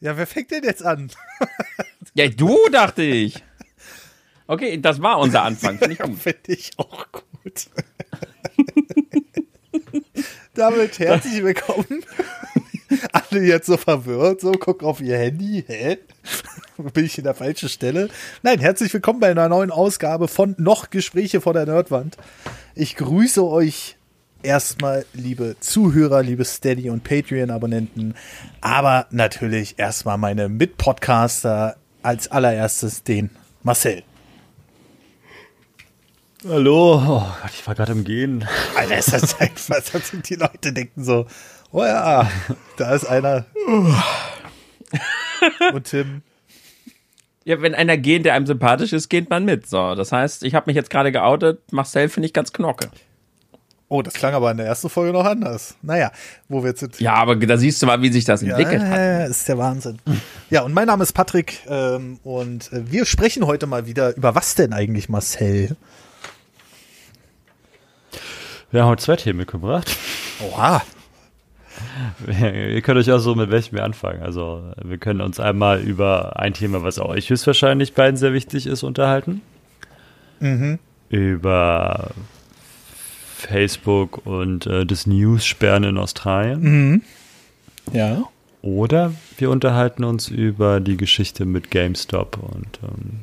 Ja, wer fängt denn jetzt an? ja, du, dachte ich. Okay, das war unser Anfang. Finde ich, ja, find ich auch gut. Damit herzlich willkommen. Alle jetzt so verwirrt, so gucken auf ihr Handy. Hä? Bin ich in der falschen Stelle? Nein, herzlich willkommen bei einer neuen Ausgabe von Noch Gespräche vor der Nerdwand. Ich grüße euch erstmal, liebe Zuhörer, liebe Steady- und Patreon-Abonnenten, aber natürlich erstmal meine Mitpodcaster, als allererstes den Marcel. Hallo, oh Gott, ich war gerade im Gehen. Alter, ist das einfach, die Leute denken so, oh ja, da ist einer. Und Tim. Ja, wenn einer geht, der einem sympathisch ist, geht man mit. So, das heißt, ich habe mich jetzt gerade geoutet. Marcel finde ich ganz knocke. Oh, das klang aber in der ersten Folge noch anders. Naja, wo wir jetzt sind. Ja, aber da siehst du mal, wie sich das entwickelt ja, hat. Ja, ist der Wahnsinn. Ja, und mein Name ist Patrick ähm, und äh, wir sprechen heute mal wieder über was denn eigentlich, Marcel? Wir haben heute zwei Themen mitgebracht. Oha. Ihr könnt euch auch so mit welchem wir anfangen. Also, wir können uns einmal über ein Thema, was euch höchstwahrscheinlich beiden sehr wichtig ist, unterhalten. Mhm. Über Facebook und äh, das News-Sperren in Australien. Mhm. Ja. Oder wir unterhalten uns über die Geschichte mit GameStop und ähm,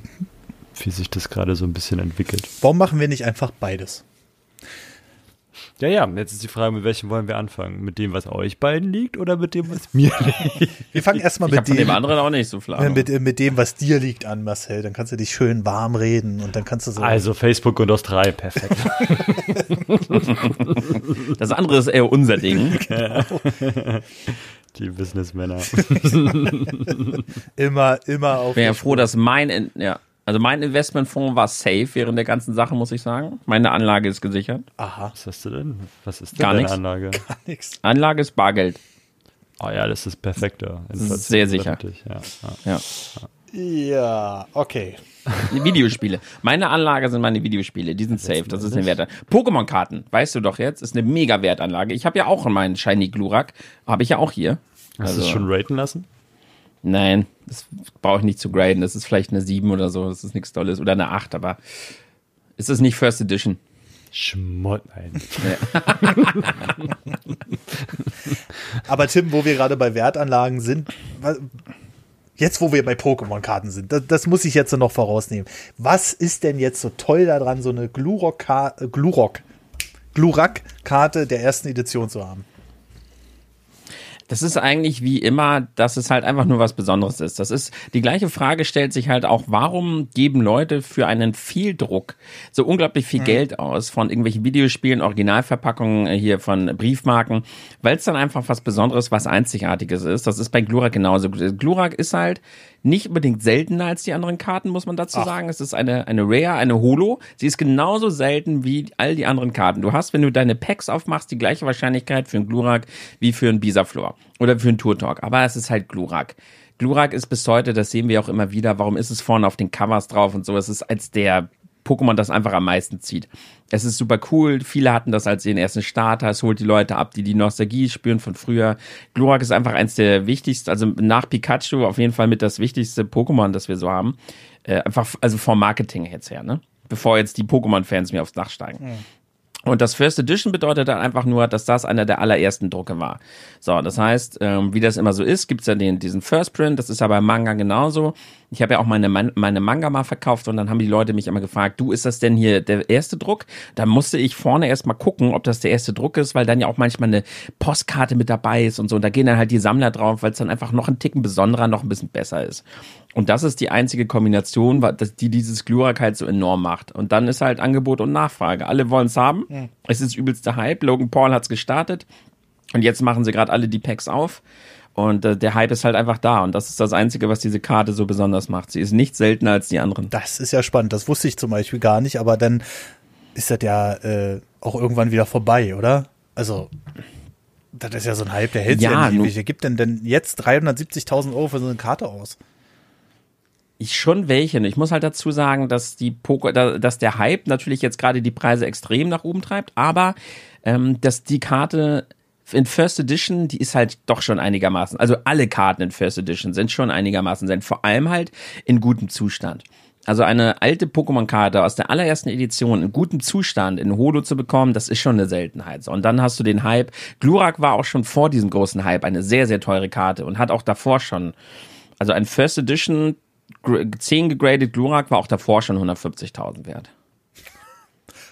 wie sich das gerade so ein bisschen entwickelt. Warum machen wir nicht einfach beides? Ja, ja, jetzt ist die Frage, mit welchem wollen wir anfangen? Mit dem, was euch beiden liegt oder mit dem, was mir liegt? Wir fangen erstmal mit dem, dem anderen auch nicht so viel mit, mit dem, was dir liegt an, Marcel. Dann kannst du dich schön warm reden und dann kannst du so. Also Facebook und Australien, perfekt. das andere ist eher unser Ding. Die Businessmänner. immer, immer auf. Wäre froh, dass mein, ja, also mein Investmentfonds war safe während der ganzen Sache, muss ich sagen. Meine Anlage ist gesichert. Aha. Was hast du denn? Was ist denn Gar deine nix. Anlage? Gar nichts. Anlage ist Bargeld. Oh ja, das ist perfekter. Sehr sicher. Ja, ja. ja, okay. Videospiele. Meine Anlage sind meine Videospiele. Die sind safe. Das ist eine Werte. Pokémon-Karten, weißt du doch jetzt, ist eine mega Wertanlage. Ich habe ja auch meinen Shiny Glurak. Habe ich ja auch hier. Hast also, du es schon raten lassen? Nein, das brauche ich nicht zu graden. Das ist vielleicht eine 7 oder so. Das ist nichts Tolles. Oder eine 8, aber ist es nicht First Edition? Schmott, nein. aber Tim, wo wir gerade bei Wertanlagen sind, jetzt wo wir bei Pokémon-Karten sind, das, das, muss ich jetzt noch vorausnehmen. Was ist denn jetzt so toll daran, so eine Glurak-Karte Glurak der ersten Edition zu haben? Das ist eigentlich wie immer, dass es halt einfach nur was Besonderes ist. Das ist, die gleiche Frage stellt sich halt auch, warum geben Leute für einen Vieldruck so unglaublich viel mhm. Geld aus von irgendwelchen Videospielen, Originalverpackungen äh, hier von Briefmarken, weil es dann einfach was Besonderes, was Einzigartiges ist. Das ist bei Glurak genauso. Glurak ist halt nicht unbedingt seltener als die anderen Karten, muss man dazu Ach. sagen. Es ist eine, eine Rare, eine Holo. Sie ist genauso selten wie all die anderen Karten. Du hast, wenn du deine Packs aufmachst, die gleiche Wahrscheinlichkeit für einen Glurak wie für einen Bisaflor oder für einen Turtok. Aber es ist halt Glurak. Glurak ist bis heute, das sehen wir auch immer wieder, warum ist es vorne auf den Covers drauf und so. Es ist als der Pokémon das einfach am meisten zieht. Es ist super cool. Viele hatten das als ihren ersten Starter. Es holt die Leute ab, die die Nostalgie spüren von früher. Glurak ist einfach eins der wichtigsten, also nach Pikachu auf jeden Fall mit das wichtigste Pokémon, das wir so haben. Äh, einfach, also vom Marketing jetzt her, ne? Bevor jetzt die Pokémon-Fans mir aufs Dach steigen. Mhm. Und das First Edition bedeutet dann einfach nur, dass das einer der allerersten Drucke war. So, das heißt, ähm, wie das immer so ist, gibt's ja den, diesen First Print, das ist ja beim Manga genauso. Ich habe ja auch meine, meine Manga mal verkauft und dann haben die Leute mich immer gefragt, du, ist das denn hier der erste Druck? Da musste ich vorne erstmal gucken, ob das der erste Druck ist, weil dann ja auch manchmal eine Postkarte mit dabei ist und so. Und da gehen dann halt die Sammler drauf, weil es dann einfach noch ein Ticken besonderer, noch ein bisschen besser ist. Und das ist die einzige Kombination, die dieses Glurak halt so enorm macht. Und dann ist halt Angebot und Nachfrage. Alle wollen es haben. Mhm. Es ist übelster Hype. Logan Paul hat's gestartet. Und jetzt machen sie gerade alle die Packs auf. Und äh, der Hype ist halt einfach da. Und das ist das Einzige, was diese Karte so besonders macht. Sie ist nicht seltener als die anderen. Das ist ja spannend. Das wusste ich zum Beispiel gar nicht. Aber dann ist das ja äh, auch irgendwann wieder vorbei, oder? Also, das ist ja so ein Hype, der hält ja, ja nicht. Wer gibt denn denn jetzt 370.000 Euro für so eine Karte aus? Ich schon welche. Ich muss halt dazu sagen, dass die Poker, dass der Hype natürlich jetzt gerade die Preise extrem nach oben treibt, aber ähm, dass die Karte in First Edition, die ist halt doch schon einigermaßen, also alle Karten in First Edition sind schon einigermaßen sind, vor allem halt in gutem Zustand. Also eine alte Pokémon-Karte aus der allerersten Edition in gutem Zustand in Holo zu bekommen, das ist schon eine Seltenheit. Und dann hast du den Hype. Glurak war auch schon vor diesem großen Hype eine sehr, sehr teure Karte und hat auch davor schon, also ein First Edition 10 gegradet Glurak war auch davor schon 150.000 wert.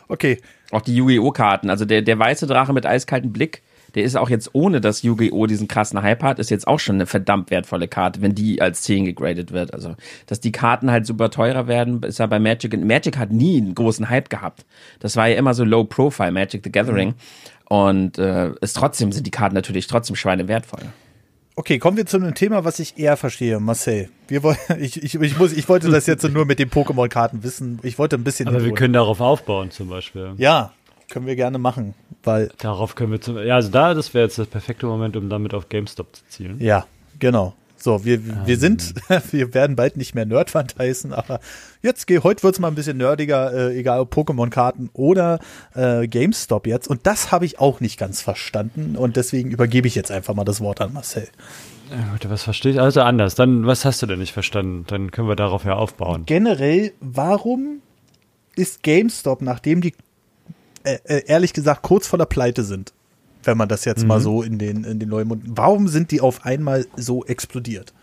Okay. Auch die Yu-Gi-Oh! Karten, also der, der weiße Drache mit eiskaltem Blick, der ist auch jetzt ohne, dass Yu-Gi-Oh! diesen krassen Hype hat, ist jetzt auch schon eine verdammt wertvolle Karte, wenn die als 10 gegradet wird. Also, dass die Karten halt super teurer werden, ist ja bei Magic. Magic hat nie einen großen Hype gehabt. Das war ja immer so Low Profile, Magic the Gathering. Mhm. Und äh, ist trotzdem sind die Karten natürlich trotzdem schweinewertvoll. Okay, kommen wir zu einem Thema, was ich eher verstehe, Marcel. Wir wollen, ich, ich, ich, muss, ich wollte das jetzt nur mit den Pokémon-Karten wissen. Ich wollte ein bisschen. Aber wir können darauf aufbauen, zum Beispiel. Ja, können wir gerne machen, weil. Darauf können wir zum, ja, also da, das wäre jetzt das perfekte Moment, um damit auf GameStop zu zielen. Ja, genau. So, wir, wir sind, wir werden bald nicht mehr Nerdwand heißen, aber jetzt heute wird's mal ein bisschen nerdiger, äh, egal ob Pokémon-Karten oder äh, GameStop jetzt. Und das habe ich auch nicht ganz verstanden und deswegen übergebe ich jetzt einfach mal das Wort an Marcel. Ja, gut, was verstehe ich also anders? Dann, was hast du denn nicht verstanden? Dann können wir darauf ja aufbauen. Generell, warum ist GameStop, nachdem die äh, äh ehrlich gesagt kurz vor der Pleite sind, wenn man das jetzt mhm. mal so in den, in den Neumund. Warum sind die auf einmal so explodiert?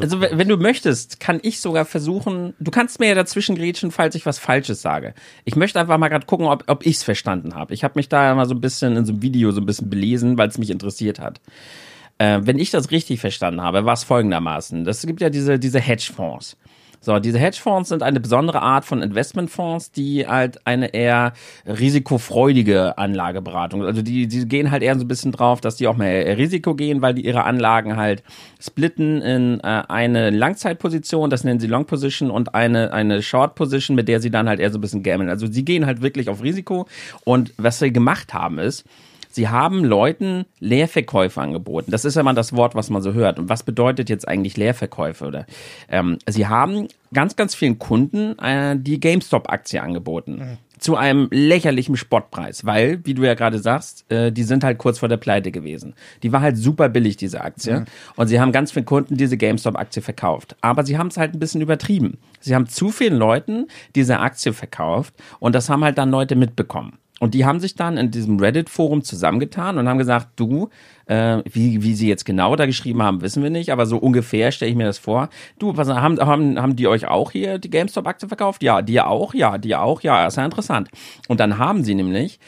Also wenn du möchtest, kann ich sogar versuchen, du kannst mir ja dazwischen grätschen, falls ich was Falsches sage. Ich möchte einfach mal gerade gucken, ob, ob ich es verstanden habe. Ich habe mich da mal so ein bisschen in so einem Video so ein bisschen belesen, weil es mich interessiert hat. Äh, wenn ich das richtig verstanden habe, war es folgendermaßen. Das gibt ja diese, diese Hedgefonds. So, diese Hedgefonds sind eine besondere Art von Investmentfonds, die halt eine eher risikofreudige Anlageberatung, also die, die gehen halt eher so ein bisschen drauf, dass die auch mehr Risiko gehen, weil die ihre Anlagen halt splitten in äh, eine Langzeitposition, das nennen sie Long Position und eine, eine Short Position, mit der sie dann halt eher so ein bisschen gammeln. Also sie gehen halt wirklich auf Risiko und was sie gemacht haben ist, Sie haben Leuten Leerverkäufe angeboten. Das ist ja mal das Wort, was man so hört. Und was bedeutet jetzt eigentlich Leerverkäufe? Oder ähm, Sie haben ganz, ganz vielen Kunden äh, die GameStop-Aktie angeboten. Mhm. Zu einem lächerlichen Spottpreis, weil, wie du ja gerade sagst, äh, die sind halt kurz vor der Pleite gewesen. Die war halt super billig, diese Aktie. Mhm. Und sie haben ganz vielen Kunden diese GameStop-Aktie verkauft. Aber sie haben es halt ein bisschen übertrieben. Sie haben zu vielen Leuten diese Aktie verkauft und das haben halt dann Leute mitbekommen. Und die haben sich dann in diesem Reddit-Forum zusammengetan und haben gesagt, du, äh, wie, wie sie jetzt genau da geschrieben haben, wissen wir nicht, aber so ungefähr stelle ich mir das vor. Du, was haben, haben, haben die euch auch hier die GameStop-Aktie verkauft? Ja, die auch, ja, die auch, ja, ist ja interessant. Und dann haben sie nämlich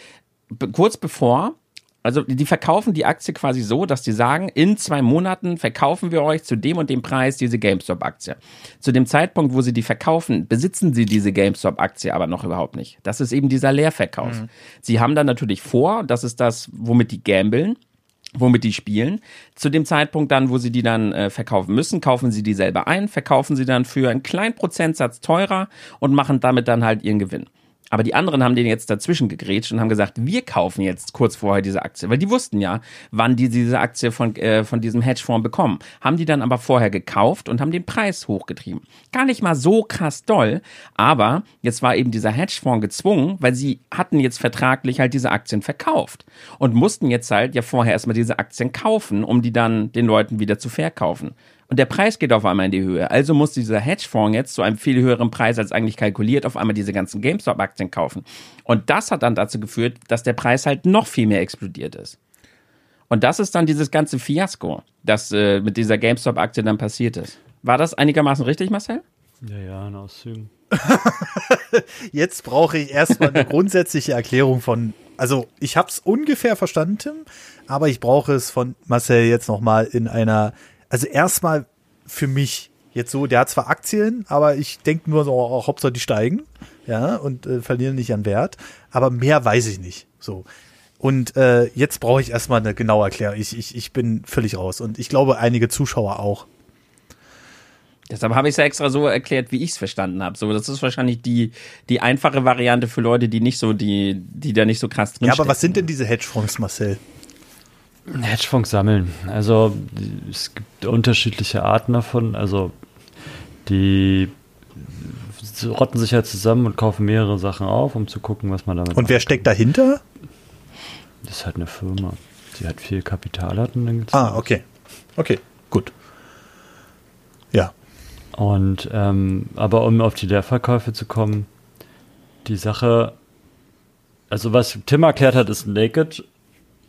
kurz bevor also die verkaufen die Aktie quasi so, dass die sagen, in zwei Monaten verkaufen wir euch zu dem und dem Preis diese GameStop-Aktie. Zu dem Zeitpunkt, wo sie die verkaufen, besitzen sie diese GameStop-Aktie aber noch überhaupt nicht. Das ist eben dieser Leerverkauf. Mhm. Sie haben dann natürlich vor, das ist das, womit die gambeln, womit die spielen. Zu dem Zeitpunkt dann, wo sie die dann äh, verkaufen müssen, kaufen sie die selber ein, verkaufen sie dann für einen kleinen Prozentsatz teurer und machen damit dann halt ihren Gewinn. Aber die anderen haben den jetzt dazwischen gegrätscht und haben gesagt, wir kaufen jetzt kurz vorher diese Aktie, weil die wussten ja, wann die diese Aktie von, äh, von diesem Hedgefonds bekommen. Haben die dann aber vorher gekauft und haben den Preis hochgetrieben. Gar nicht mal so krass doll, aber jetzt war eben dieser Hedgefonds gezwungen, weil sie hatten jetzt vertraglich halt diese Aktien verkauft und mussten jetzt halt ja vorher erstmal diese Aktien kaufen, um die dann den Leuten wieder zu verkaufen. Und der Preis geht auf einmal in die Höhe. Also muss dieser Hedgefonds jetzt zu einem viel höheren Preis als eigentlich kalkuliert auf einmal diese ganzen GameStop-Aktien kaufen. Und das hat dann dazu geführt, dass der Preis halt noch viel mehr explodiert ist. Und das ist dann dieses ganze Fiasko, das äh, mit dieser GameStop-Aktie dann passiert ist. War das einigermaßen richtig, Marcel? Ja, ja, in Auszügen. Jetzt brauche ich erstmal eine grundsätzliche Erklärung von, also ich habe es ungefähr verstanden, Tim, aber ich brauche es von Marcel jetzt nochmal in einer also erstmal für mich jetzt so, der hat zwar Aktien, aber ich denke nur so, oh, Hauptsache die steigen, ja, und äh, verlieren nicht an Wert, aber mehr weiß ich nicht, so. Und äh, jetzt brauche ich erstmal eine genaue Erklärung. Ich, ich, ich bin völlig raus und ich glaube, einige Zuschauer auch. Deshalb habe ich es ja extra so erklärt, wie ich es verstanden habe. So, das ist wahrscheinlich die, die einfache Variante für Leute, die nicht so, die, die da nicht so krass drin Ja, aber was sind denn diese Hedgefonds, Marcel? Hedgefonds sammeln. Also es gibt unterschiedliche Arten davon. Also die rotten sich halt zusammen und kaufen mehrere Sachen auf, um zu gucken, was man damit Und wer steckt dahinter? Das ist halt eine Firma, die halt viel Kapital hat und dann gibt's Ah, okay. Okay, gut. Ja. Und ähm, aber um auf die Leerverkäufe zu kommen, die Sache, also was Tim erklärt hat, ist Naked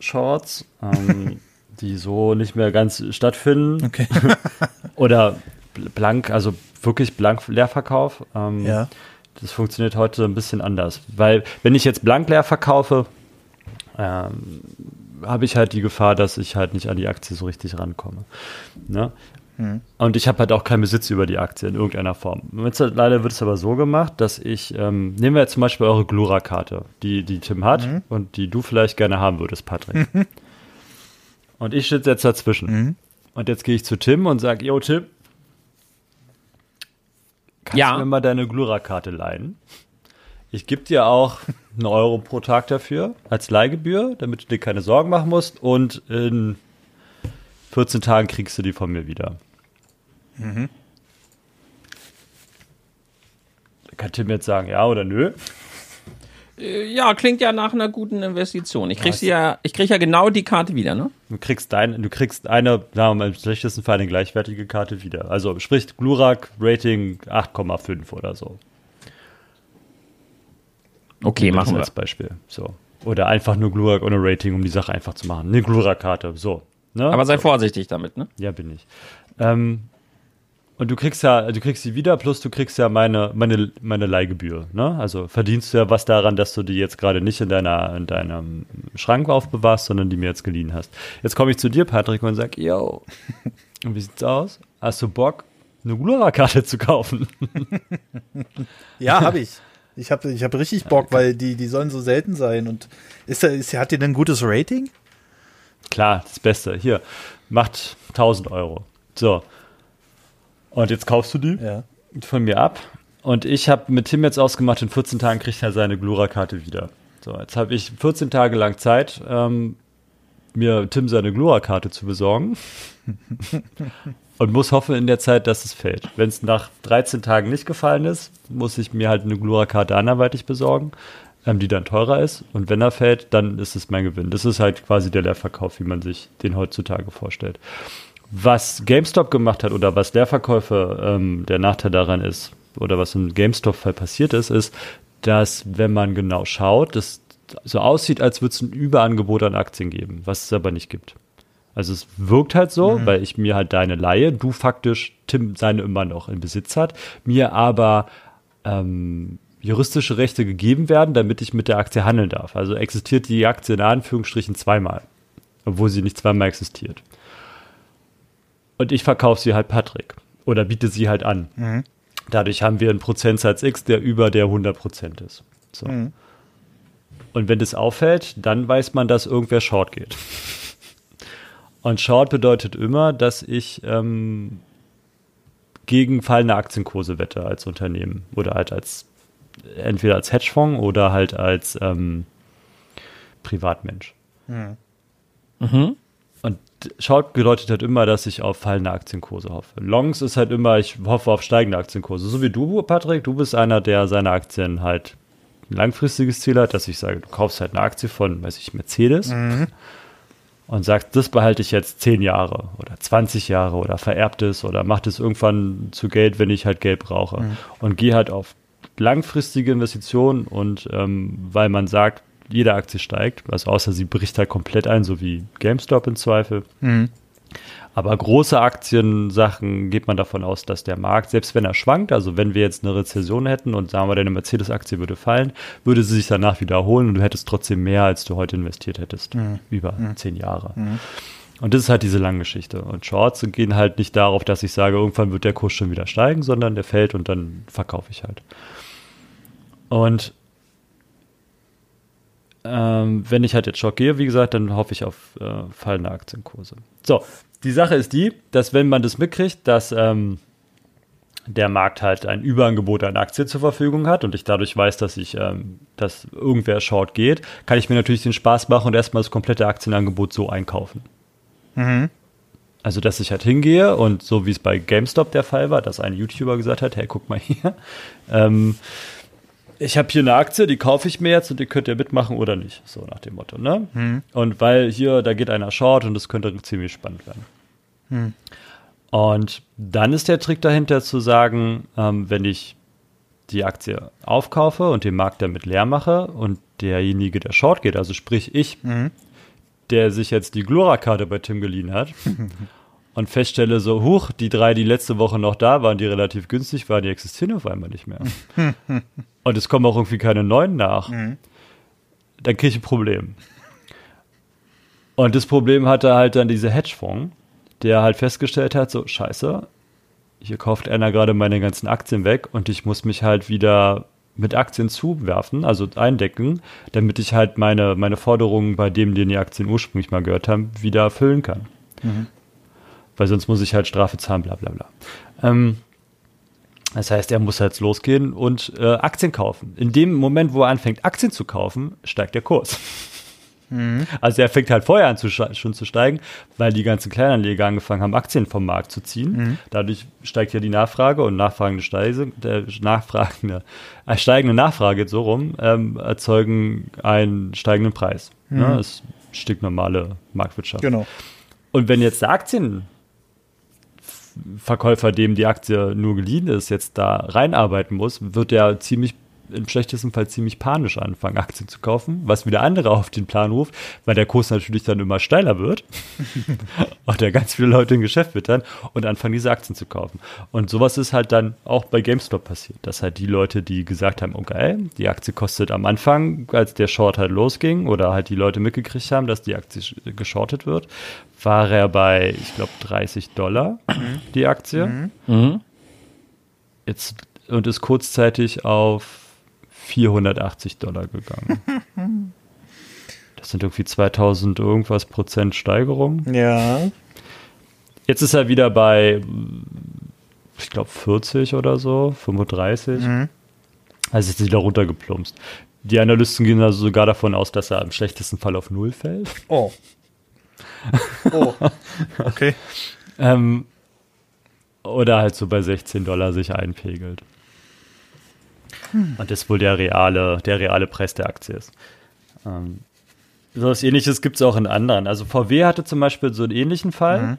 Shorts, ähm, die so nicht mehr ganz stattfinden. Okay. Oder blank, also wirklich blank Leerverkauf. Ähm, Ja. Das funktioniert heute ein bisschen anders. Weil, wenn ich jetzt blank leer verkaufe, ähm, habe ich halt die Gefahr, dass ich halt nicht an die Aktie so richtig rankomme. Ne? Und ich habe halt auch keinen Besitz über die Aktie in irgendeiner Form. Jetzt, leider wird es aber so gemacht, dass ich, ähm, nehmen wir jetzt zum Beispiel eure Glura-Karte, die, die Tim hat und die du vielleicht gerne haben würdest, Patrick. und ich sitze jetzt dazwischen. Und jetzt gehe ich zu Tim und sage, yo Tim, kannst Ja. du mir mal deine Glura-Karte leihen? Ich gebe dir auch einen Euro pro Tag dafür als Leihgebühr, damit du dir keine Sorgen machen musst. Und in 14 Tagen kriegst du die von mir wieder. Da kann Tim jetzt sagen, ja oder nö. Äh, Ja, klingt ja nach einer guten Investition. Ich krieg sie ja, ich krieg ja genau die Karte wieder, ne? Du kriegst, dein, du kriegst eine, mal, im schlechtesten Fall eine gleichwertige Karte wieder. Also sprich Glurak Rating 8,5 oder so. Okay, machen das wir. als Beispiel. So. Oder einfach nur Glurak ohne Rating, um die Sache einfach zu machen. Eine Glurak-Karte, so. Ne? Aber sei vorsichtig damit, ne? Ja, bin ich. Ähm, und du kriegst ja, du kriegst sie wieder, plus du kriegst ja meine, meine, meine Leihgebühr. Ne? Also verdienst du ja was daran, dass du die jetzt gerade nicht in, deiner, in deinem Schrank aufbewahrst, sondern die mir jetzt geliehen hast. Jetzt komme ich zu dir, Patrick, und sag, yo, und wie sieht's aus? Hast du Bock, eine Glura-Karte zu kaufen? Ja, habe ich. Ich habe ich hab richtig Bock, weil die, die sollen so selten sein. Und ist, da- ist, hat die denn ein gutes Rating? Klar, das Beste. Hier, macht 1000 Euro. So. Und jetzt kaufst du die? Ja. von mir ab. Und ich habe mit Tim jetzt ausgemacht, in 14 Tagen kriegt er seine Glura-Karte wieder. So, jetzt habe ich 14 Tage lang Zeit, ähm, mir Tim seine Glura-Karte zu besorgen. und muss hoffen in der Zeit, dass es fällt. Wenn es nach 13 Tagen nicht gefallen ist, muss ich mir halt eine Glura-Karte anderweitig besorgen, ähm, die dann teurer ist. Und wenn er fällt, dann ist es mein Gewinn. Das ist halt quasi der Leerverkauf, wie man sich den heutzutage vorstellt. Was GameStop gemacht hat oder was Leerverkäufe ähm, der Nachteil daran ist, oder was im GameStop-Fall passiert ist, ist, dass, wenn man genau schaut, das so aussieht, als würde es ein Überangebot an Aktien geben, was es aber nicht gibt. Also es wirkt halt so, weil ich mir halt deine leihe, du faktisch Tim seine immer noch in Besitz hat, mir aber ähm, juristische Rechte gegeben werden, damit ich mit der Aktie handeln darf. Also existiert die Aktie in Anführungsstrichen zweimal, obwohl sie nicht zweimal existiert. Und ich verkaufe sie halt Patrick oder biete sie halt an. Dadurch haben wir einen Prozentsatz X, der über der 100% ist. So. Und wenn das auffällt, dann weiß man, dass irgendwer Short geht. Und Short bedeutet immer, dass ich ähm, gegen fallende Aktienkurse wette als Unternehmen oder halt als entweder als Hedgefonds oder halt als ähm, Privatmensch. Und Short bedeutet halt immer, dass ich auf fallende Aktienkurse hoffe. Longs ist halt immer, ich hoffe auf steigende Aktienkurse. So wie du, Patrick, du bist einer, der seine Aktien halt ein langfristiges Ziel hat, dass ich sage, du kaufst halt eine Aktie von, weiß ich, Mercedes und sagst, das behalte ich jetzt 10 Jahre oder 20 Jahre oder vererbt es oder macht es irgendwann zu Geld, wenn ich halt Geld brauche. Und gehe halt auf langfristige Investitionen und ähm, weil man sagt, jede Aktie steigt, also außer sie bricht halt komplett ein, so wie GameStop im Zweifel. Aber große Aktiensachen geht man davon aus, dass der Markt, selbst wenn er schwankt, also wenn wir jetzt eine Rezession hätten und sagen wir, deine Mercedes-Aktie würde fallen, würde sie sich danach wiederholen und du hättest trotzdem mehr, als du heute investiert hättest. Über zehn Jahre. Und das ist halt diese lange Geschichte. Und Shorts gehen halt nicht darauf, dass ich sage, irgendwann wird der Kurs schon wieder steigen, sondern der fällt und dann verkaufe ich halt. Und ähm, wenn ich halt jetzt Short gehe, wie gesagt, dann hoffe ich auf äh, fallende Aktienkurse. So, die Sache ist die, dass wenn man das mitkriegt, dass ähm, der Markt halt ein Überangebot an Aktien zur Verfügung hat und ich dadurch weiß, dass ich, ähm, dass irgendwer Short geht, kann ich mir natürlich den Spaß machen und erstmal das komplette Aktienangebot so einkaufen. Also, dass ich halt hingehe und so wie es bei GameStop der Fall war, dass ein YouTuber gesagt hat, hey, guck mal hier, ähm, ich habe hier eine Aktie, die kaufe ich mir jetzt und die könnt ihr mitmachen oder nicht. So nach dem Motto, ne? Hm. Und weil hier, da geht einer short und das könnte ziemlich spannend werden. Hm. Und dann ist der Trick dahinter zu sagen, ähm, wenn ich die Aktie aufkaufe und den Markt damit leer mache und derjenige, der short geht, also sprich ich, Mhm. der sich jetzt die Glora-Karte bei Tim geliehen hat und feststelle so, huch, die drei, die letzte Woche noch da waren, die relativ günstig waren, die existieren auf einmal nicht mehr. und es kommen auch irgendwie keine neuen nach. Mhm. Dann kriege ich ein Problem. Und das Problem hatte halt dann dieser Hedgefonds, der halt festgestellt hat, so, scheiße, hier kauft einer gerade meine ganzen Aktien weg und ich muss mich halt wieder mit Aktien zuwerfen, also eindecken, damit ich halt meine, meine Forderungen bei dem, den die Aktien ursprünglich mal gehört haben, wieder erfüllen kann. Weil sonst muss ich halt Strafe zahlen, bla bla bla. Ähm, das heißt, er muss jetzt losgehen und äh, Aktien kaufen. In dem Moment, wo er anfängt, Aktien zu kaufen, steigt der Kurs. Also er fängt halt vorher an zu schon zu steigen, weil die ganzen Kleinanleger angefangen haben, Aktien vom Markt zu ziehen. Dadurch steigt ja die Nachfrage und nachfragende Steise, der nachfragende, äh, steigende Nachfrage so rum ähm, erzeugen einen steigenden Preis. Ne? Das ist stinknormale Marktwirtschaft. Genau. Und wenn jetzt der Aktienverkäufer, dem die Aktie nur geliehen ist, jetzt da reinarbeiten muss, wird er ziemlich im schlechtesten Fall ziemlich panisch anfangen, Aktien zu kaufen, was wieder andere auf den Plan ruft, weil der Kurs natürlich dann immer steiler wird und da ganz viele Leute im Geschäft wittern und anfangen, diese Aktien zu kaufen. Und sowas ist halt dann auch bei GameStop passiert, dass halt die Leute, die gesagt haben, okay, die Aktie kostet am Anfang, als der Short halt losging oder halt die Leute mitgekriegt haben, dass die Aktie sch- geschortet wird, war er bei, ich glaube, 30 Dollar die Aktie. Mhm. Jetzt und ist kurzzeitig auf 480 Dollar gegangen. Das sind irgendwie 2000 irgendwas Prozent Steigerung. Ja. Jetzt ist er wieder bei, ich glaube, 40 oder so, 35. Also ist wieder runtergeplumpst. Die Analysten gehen also sogar davon aus, dass er im schlechtesten Fall auf Null fällt. Oh. Oh. Okay. Ähm, oder halt so bei 16 Dollar sich einpegelt. Und das wohl der reale, der reale Preis der Aktie ist. Ähm, so was ähnliches gibt es auch in anderen. Also VW hatte zum Beispiel so einen ähnlichen Fall.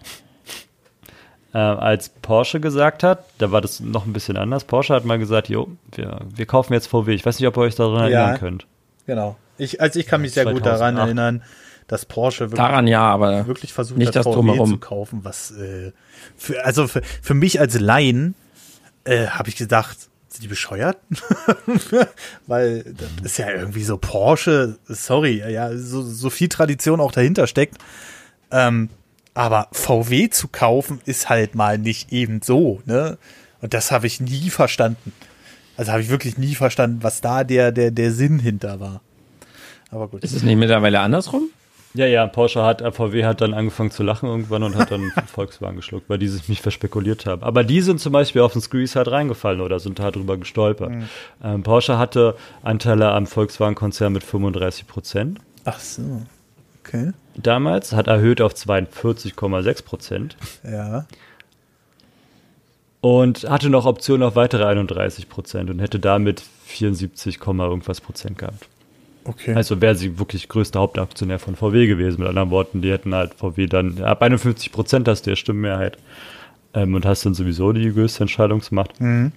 Äh, als Porsche gesagt hat, da war das noch ein bisschen anders. Porsche hat mal gesagt, jo, wir, wir kaufen jetzt VW. Ich weiß nicht, ob ihr euch daran Ja. erinnern könnt. Genau. Ich, also ich kann mich sehr gut daran 2008. erinnern, dass Porsche wirklich, Daran ja, aber wirklich versucht nicht hat, das VW Drumherum. zu kaufen, was äh, für, also für, für mich als Laien äh, habe ich gedacht, die bescheuert? Weil das ist ja irgendwie so Porsche, sorry, ja, so, so viel Tradition auch dahinter steckt. Ähm, aber VW zu kaufen ist halt mal nicht eben so, ne? Und das habe ich nie verstanden. Also habe ich wirklich nie verstanden, was da der, der, der Sinn hinter war. Aber gut. ist es nicht mittlerweile andersrum? Ja, ja, Porsche hat, äh, VW hat dann angefangen zu lachen irgendwann und hat dann Volkswagen geschluckt, weil die sich nicht verspekuliert haben. Aber die sind zum Beispiel auf den Squeeze halt reingefallen oder sind halt drüber gestolpert. Ähm, Porsche hatte Anteile am Volkswagen-Konzern mit 35 Prozent Ach so. Okay. damals, hat erhöht auf 42,6 Prozent Ja. und hatte noch Optionen auf weitere 31 Prozent und hätte damit 74, Komma irgendwas Prozent gehabt. Okay. Also wäre sie wirklich größter Hauptaktionär von VW gewesen. Mit anderen Worten, die hätten halt VW dann, ab 51 Prozent hast du ja Stimmenmehrheit ähm, und hast dann sowieso die größte Entscheidungsmacht. Mhm.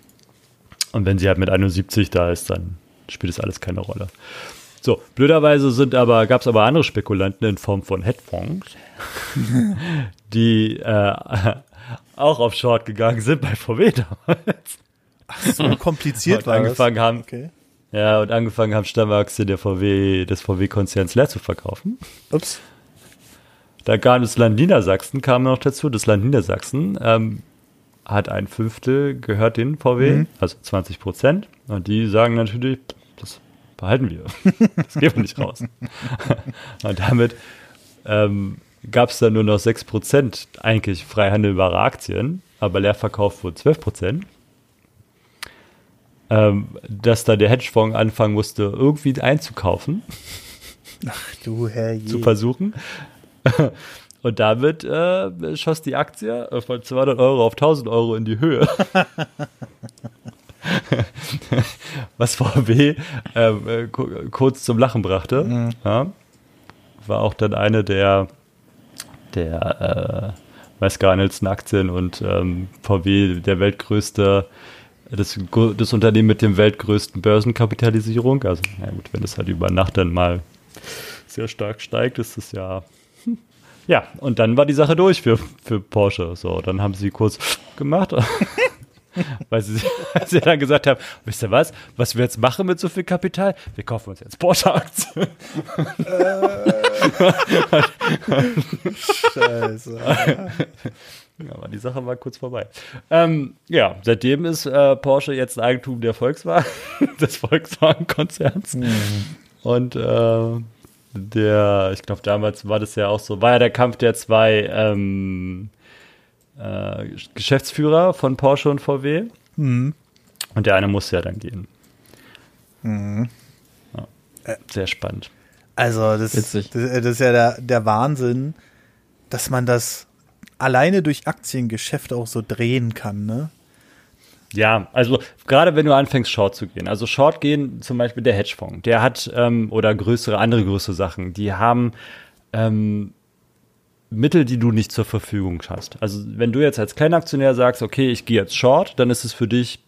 Und wenn sie halt mit 71 da ist, dann spielt es alles keine Rolle. So, blöderweise sind aber, gab es aber andere Spekulanten in Form von Hedgefonds, die äh, auch auf Short gegangen sind bei VW damals. so kompliziert war das. angefangen haben, Okay. Ja, und angefangen haben, Stammaktien der VW, des VW-Konzerns leer zu verkaufen. Ups. Da kam das Land Niedersachsen, kam noch dazu. Das Land Niedersachsen ähm, hat ein Fünftel gehört den VW, also 20 Prozent. Und die sagen natürlich, das behalten wir. Das geben wir nicht raus. Und damit ähm, gab es dann nur noch 6 Prozent eigentlich frei handelbare Aktien, aber Leerverkauf wurde 12 Prozent. Ähm, dass da der Hedgefonds anfangen musste, irgendwie einzukaufen Du Herr je. zu versuchen. Und damit äh, schoss die Aktie äh, von 200 Euro auf 1000 Euro in die Höhe. was VW äh, äh, kurz zum Lachen brachte. Mhm. Ja. War auch dann eine der, der äh, Aktien und ähm, VW der weltgrößte, das, das Unternehmen mit dem weltgrößten Börsenkapitalisierung. Also, ja gut, wenn es halt über Nacht dann mal sehr stark steigt, ist es ja ja, und dann war die Sache durch für, für Porsche. So, dann haben sie kurz gemacht. weil sie, weil sie dann gesagt haben, wisst ihr was, was wir jetzt machen mit so viel Kapital? Wir kaufen uns jetzt Porsche-Aktien. Scheiße. Ja, aber die Sache war kurz vorbei. Ähm, ja, seitdem ist äh, Porsche jetzt Eigentum der Volkswagen, des Volkswagen-Konzerns. Mhm. Und äh, der, ich glaube, damals war das ja auch so, war ja der Kampf der zwei ähm, äh, Geschäftsführer von Porsche und VW. Mhm. Und der eine musste ja dann gehen. Mhm. Ja, sehr spannend. Also, das, das, das, ist ja der, der Wahnsinn, dass man das alleine durch Aktiengeschäft auch so drehen kann, ne? Ja, also gerade wenn du anfängst, Short zu gehen. Also Short gehen, zum Beispiel der Hedgefonds, der hat, ähm, oder größere, andere größere Sachen, die haben ähm, Mittel, die du nicht zur Verfügung hast. Also wenn du jetzt als Kleinaktionär sagst, okay, ich gehe jetzt Short, dann ist es für dich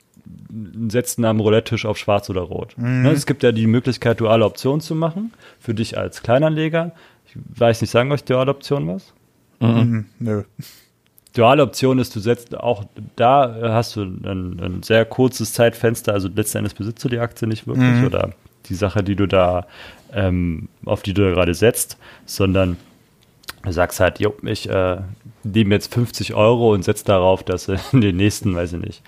ein Setzen am Roulette-Tisch auf schwarz oder rot. Mhm. Ne, es gibt ja die Möglichkeit, duale Optionen zu machen, für dich als Kleinanleger. Ich weiß nicht, sagen euch duale Optionen was? Mhm. mhm. Nö duale Option ist, du setzt auch da hast du ein, ein, sehr kurzes Zeitfenster, also letzten Endes besitzt du die Aktie nicht wirklich mhm. oder die Sache, die du da, ähm, auf die du da gerade setzt, sondern du sagst halt, jo, ich äh, nehme jetzt 50 Euro und setze darauf, dass in den nächsten, weiß ich nicht,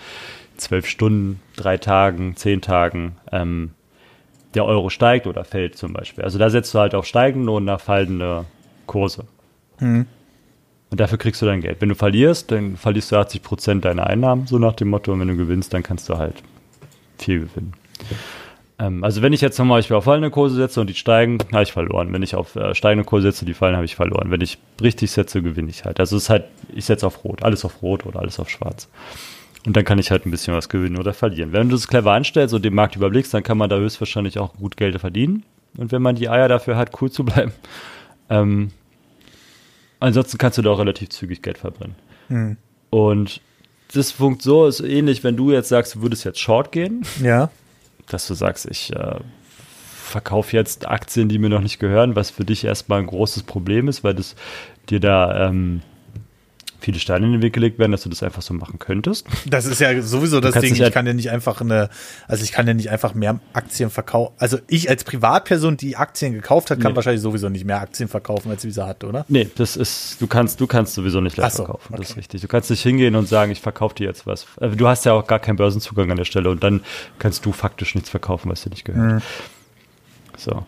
zwölf Stunden, drei Tagen, zehn Tagen ähm, der Euro steigt oder fällt zum Beispiel. Also da setzt du halt auf steigende und nach fallende Kurse. Mhm. Und dafür kriegst du dein Geld. Wenn du verlierst, dann verlierst du 80 Prozent deiner Einnahmen, so nach dem Motto. Und wenn du gewinnst, dann kannst du halt viel gewinnen. Ähm, also wenn ich jetzt zum Beispiel auf fallende Kurse setze und die steigen, habe ich verloren. Wenn ich auf äh, steigende Kurse setze die fallen, habe ich verloren. Wenn ich richtig setze, gewinne ich halt. Also es ist halt, ich setze auf Rot, alles auf Rot oder alles auf Schwarz. Und dann kann ich halt ein bisschen was gewinnen oder verlieren. Wenn du das clever anstellst und den Markt überblickst, dann kann man da höchstwahrscheinlich auch gut Geld verdienen. Und wenn man die Eier dafür hat, cool zu bleiben, ähm, Ansonsten kannst du da auch relativ zügig Geld verbrennen. Hm. Und das funkt so, ist ähnlich, wenn du jetzt sagst, du würdest jetzt Short gehen. Ja. Dass du sagst, ich äh, verkaufe jetzt Aktien, die mir noch nicht gehören, was für dich erstmal ein großes Problem ist, weil das dir da ähm, viele Steine in den Weg gelegt werden, dass du das einfach so machen könntest. Das ist ja sowieso das Ding. Ich halt kann ja nicht einfach eine, also ich kann ja nicht einfach mehr Aktien verkaufen. Also ich als Privatperson, die Aktien gekauft hat, kann nee. wahrscheinlich sowieso nicht mehr Aktien verkaufen, als Visa hat, oder? Nee, das ist, du kannst, du kannst sowieso nicht leicht so, verkaufen. Okay. Das ist richtig. Du kannst nicht hingehen und sagen, ich verkaufe dir jetzt was. Also du hast ja auch gar keinen Börsenzugang an der Stelle und dann kannst du faktisch nichts verkaufen, was dir nicht gehört. Mhm. So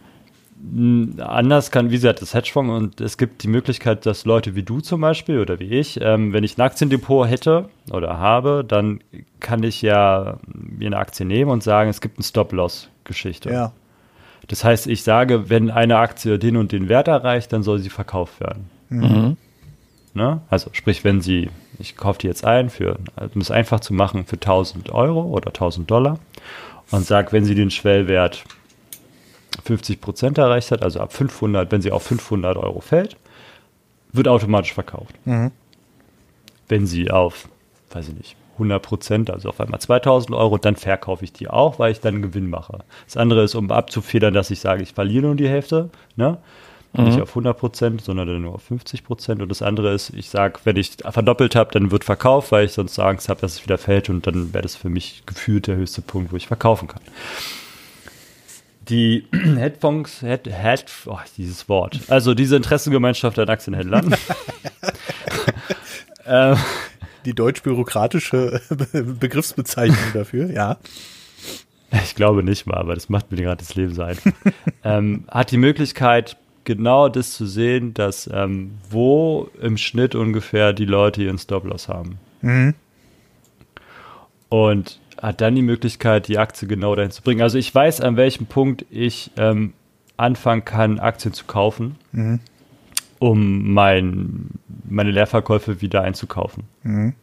anders kann, wie gesagt, das Hedgefonds und es gibt die Möglichkeit, dass Leute wie du zum Beispiel oder wie ich, ähm, wenn ich ein Aktiendepot hätte oder habe, dann kann ich ja mir eine Aktie nehmen und sagen, es gibt eine Stop-Loss-Geschichte. Ja. Das heißt, ich sage, wenn eine Aktie den und den Wert erreicht, dann soll sie verkauft werden. Mhm. Ne? Also sprich, wenn sie, ich kaufe die jetzt ein, für, um es einfach zu machen, für 1000 Euro oder 1000 Dollar und sage, wenn sie den Schwellwert 50 Prozent erreicht hat, also ab 500, wenn sie auf 500 Euro fällt, wird automatisch verkauft. Mhm. Wenn sie auf, weiß ich nicht, 100 Prozent, also auf einmal 2000 Euro, dann verkaufe ich die auch, weil ich dann Gewinn mache. Das andere ist, um abzufedern, dass ich sage, ich verliere nur die Hälfte, ne? Mhm. Nicht auf 100 Prozent, sondern dann nur auf 50 Prozent. Und das andere ist, ich sage, wenn ich verdoppelt habe, dann wird verkauft, weil ich sonst Angst habe, dass es wieder fällt und dann wäre das für mich gefühlt der höchste Punkt, wo ich verkaufen kann die Headphones, Head, Head, oh, dieses Wort, also diese Interessengemeinschaft an Aktienhändlern. ähm, die deutsch-bürokratische Begriffsbezeichnung dafür, ja. Ich glaube nicht mal, aber das macht mir gerade das Leben so einfach. ähm, hat die Möglichkeit, genau das zu sehen, dass ähm, wo im Schnitt ungefähr die Leute ihren Stop-Loss haben. Mhm. Und hat dann die Möglichkeit, die Aktie genau dahin zu bringen. Also ich weiß, an welchem Punkt ich ähm, anfangen kann, Aktien zu kaufen, mhm. um mein, meine Leerverkäufe wieder einzukaufen. Mhm.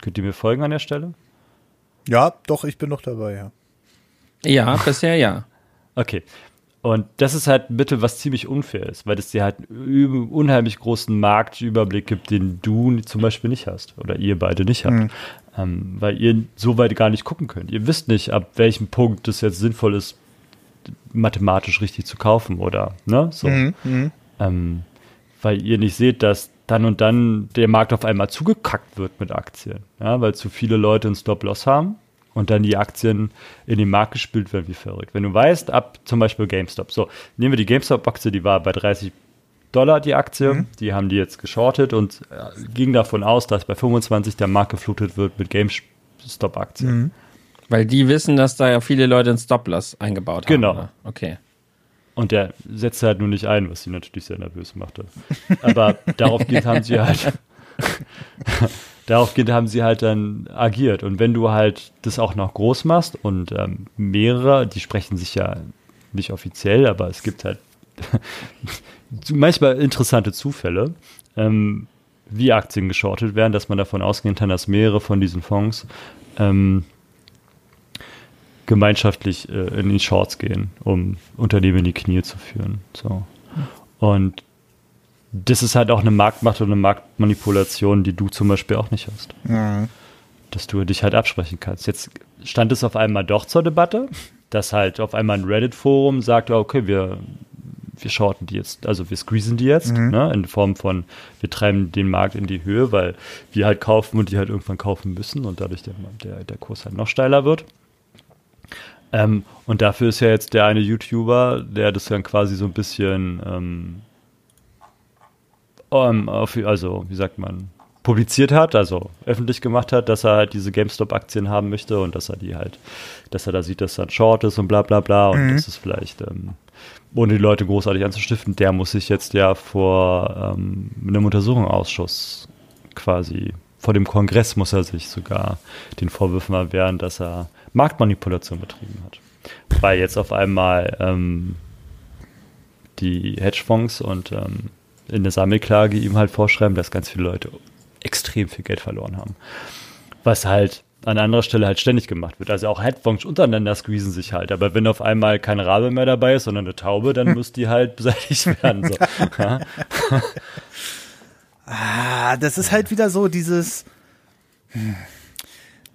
Könnt ihr mir folgen an der Stelle? Ja, doch, ich bin noch dabei, ja. Ja, bisher ja. Okay. Und das ist halt ein Mittel, was ziemlich unfair ist, weil es dir halt einen unheimlich großen Marktüberblick gibt, den du zum Beispiel nicht hast oder ihr beide nicht habt. Mhm. Ähm, weil ihr so weit gar nicht gucken könnt. Ihr wisst nicht, ab welchem Punkt es jetzt sinnvoll ist, mathematisch richtig zu kaufen oder ne? So. Mhm. mhm. Ähm, weil ihr nicht seht, dass dann und dann der Markt auf einmal zugekackt wird mit Aktien. Ja, weil zu viele Leute einen Stop-Loss haben und dann die Aktien in den Markt gespült werden wie verrückt. Wenn du weißt, ab zum Beispiel GameStop, so, nehmen wir die GameStop-Aktie, die war bei 30 Dollar die Aktie, mhm. die haben die jetzt geschortet und äh, ging davon aus, dass bei 25 der Markt geflutet wird mit GameStop-Aktien. Mhm. Weil die wissen, dass da ja viele Leute einen Stop-Loss eingebaut haben. Genau. Okay. Und der setzt halt nur nicht ein, was sie natürlich sehr nervös machte. Aber darauf geht, haben sie halt darauf geht, haben sie halt dann agiert. Und wenn du halt das auch noch groß machst und ähm, mehrere, die sprechen sich ja nicht offiziell, aber es gibt halt manchmal interessante Zufälle, ähm, wie Aktien geschortet werden, dass man davon ausgehen kann, dass mehrere von diesen Fonds ähm, gemeinschaftlich äh, in die Shorts gehen, um Unternehmen in die Knie zu führen. So. Und das ist halt auch eine Marktmacht und eine Marktmanipulation, die du zum Beispiel auch nicht hast. Mhm. Dass du dich halt absprechen kannst. Jetzt stand es auf einmal doch zur Debatte, dass halt auf einmal ein Reddit-Forum sagt, okay, wir, wir shorten die jetzt, also wir squeezen die jetzt, mhm. ne, in Form von, wir treiben den Markt in die Höhe, weil wir halt kaufen und die halt irgendwann kaufen müssen und dadurch der, der, der Kurs halt noch steiler wird. Ähm, und dafür ist ja jetzt der eine YouTuber, der das dann quasi so ein bisschen ähm, um, auf, also wie sagt man, publiziert hat, also öffentlich gemacht hat, dass er halt diese GameStop-Aktien haben möchte und dass er die halt, dass er da sieht, dass er ein Short ist und bla bla bla und mhm. das ist vielleicht, ähm, ohne die Leute großartig anzustiften, der muss sich jetzt ja vor ähm, einem Untersuchungsausschuss quasi, vor dem Kongress muss er sich sogar den Vorwürfen erwehren, dass er Marktmanipulation betrieben hat. Weil jetzt auf einmal ähm, die Hedgefonds und ähm, in der Sammelklage ihm halt vorschreiben, dass ganz viele Leute extrem viel Geld verloren haben. Was halt an anderer Stelle halt ständig gemacht wird. Also auch Headphones untereinander squeezen sich halt. Aber wenn auf einmal kein Rabe mehr dabei ist, sondern eine Taube, dann muss die halt beseitigt werden. So. ah, das ist halt wieder so dieses. Hm.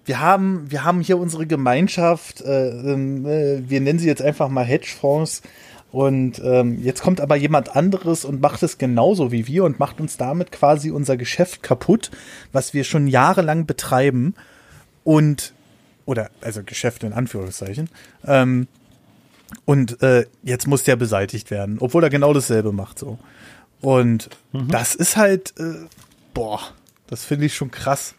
Wir haben, wir haben hier unsere Gemeinschaft, äh, ähm, äh, wir nennen sie jetzt einfach mal Hedgefonds, und ähm, jetzt kommt aber jemand anderes und macht es genauso wie wir und macht uns damit quasi unser Geschäft kaputt, was wir schon jahrelang betreiben. Und, oder, also Geschäft in Anführungszeichen. Ähm, und äh, jetzt muss der beseitigt werden, obwohl er genau dasselbe macht so. Und mhm. das ist halt, äh, boah, das finde ich schon krass.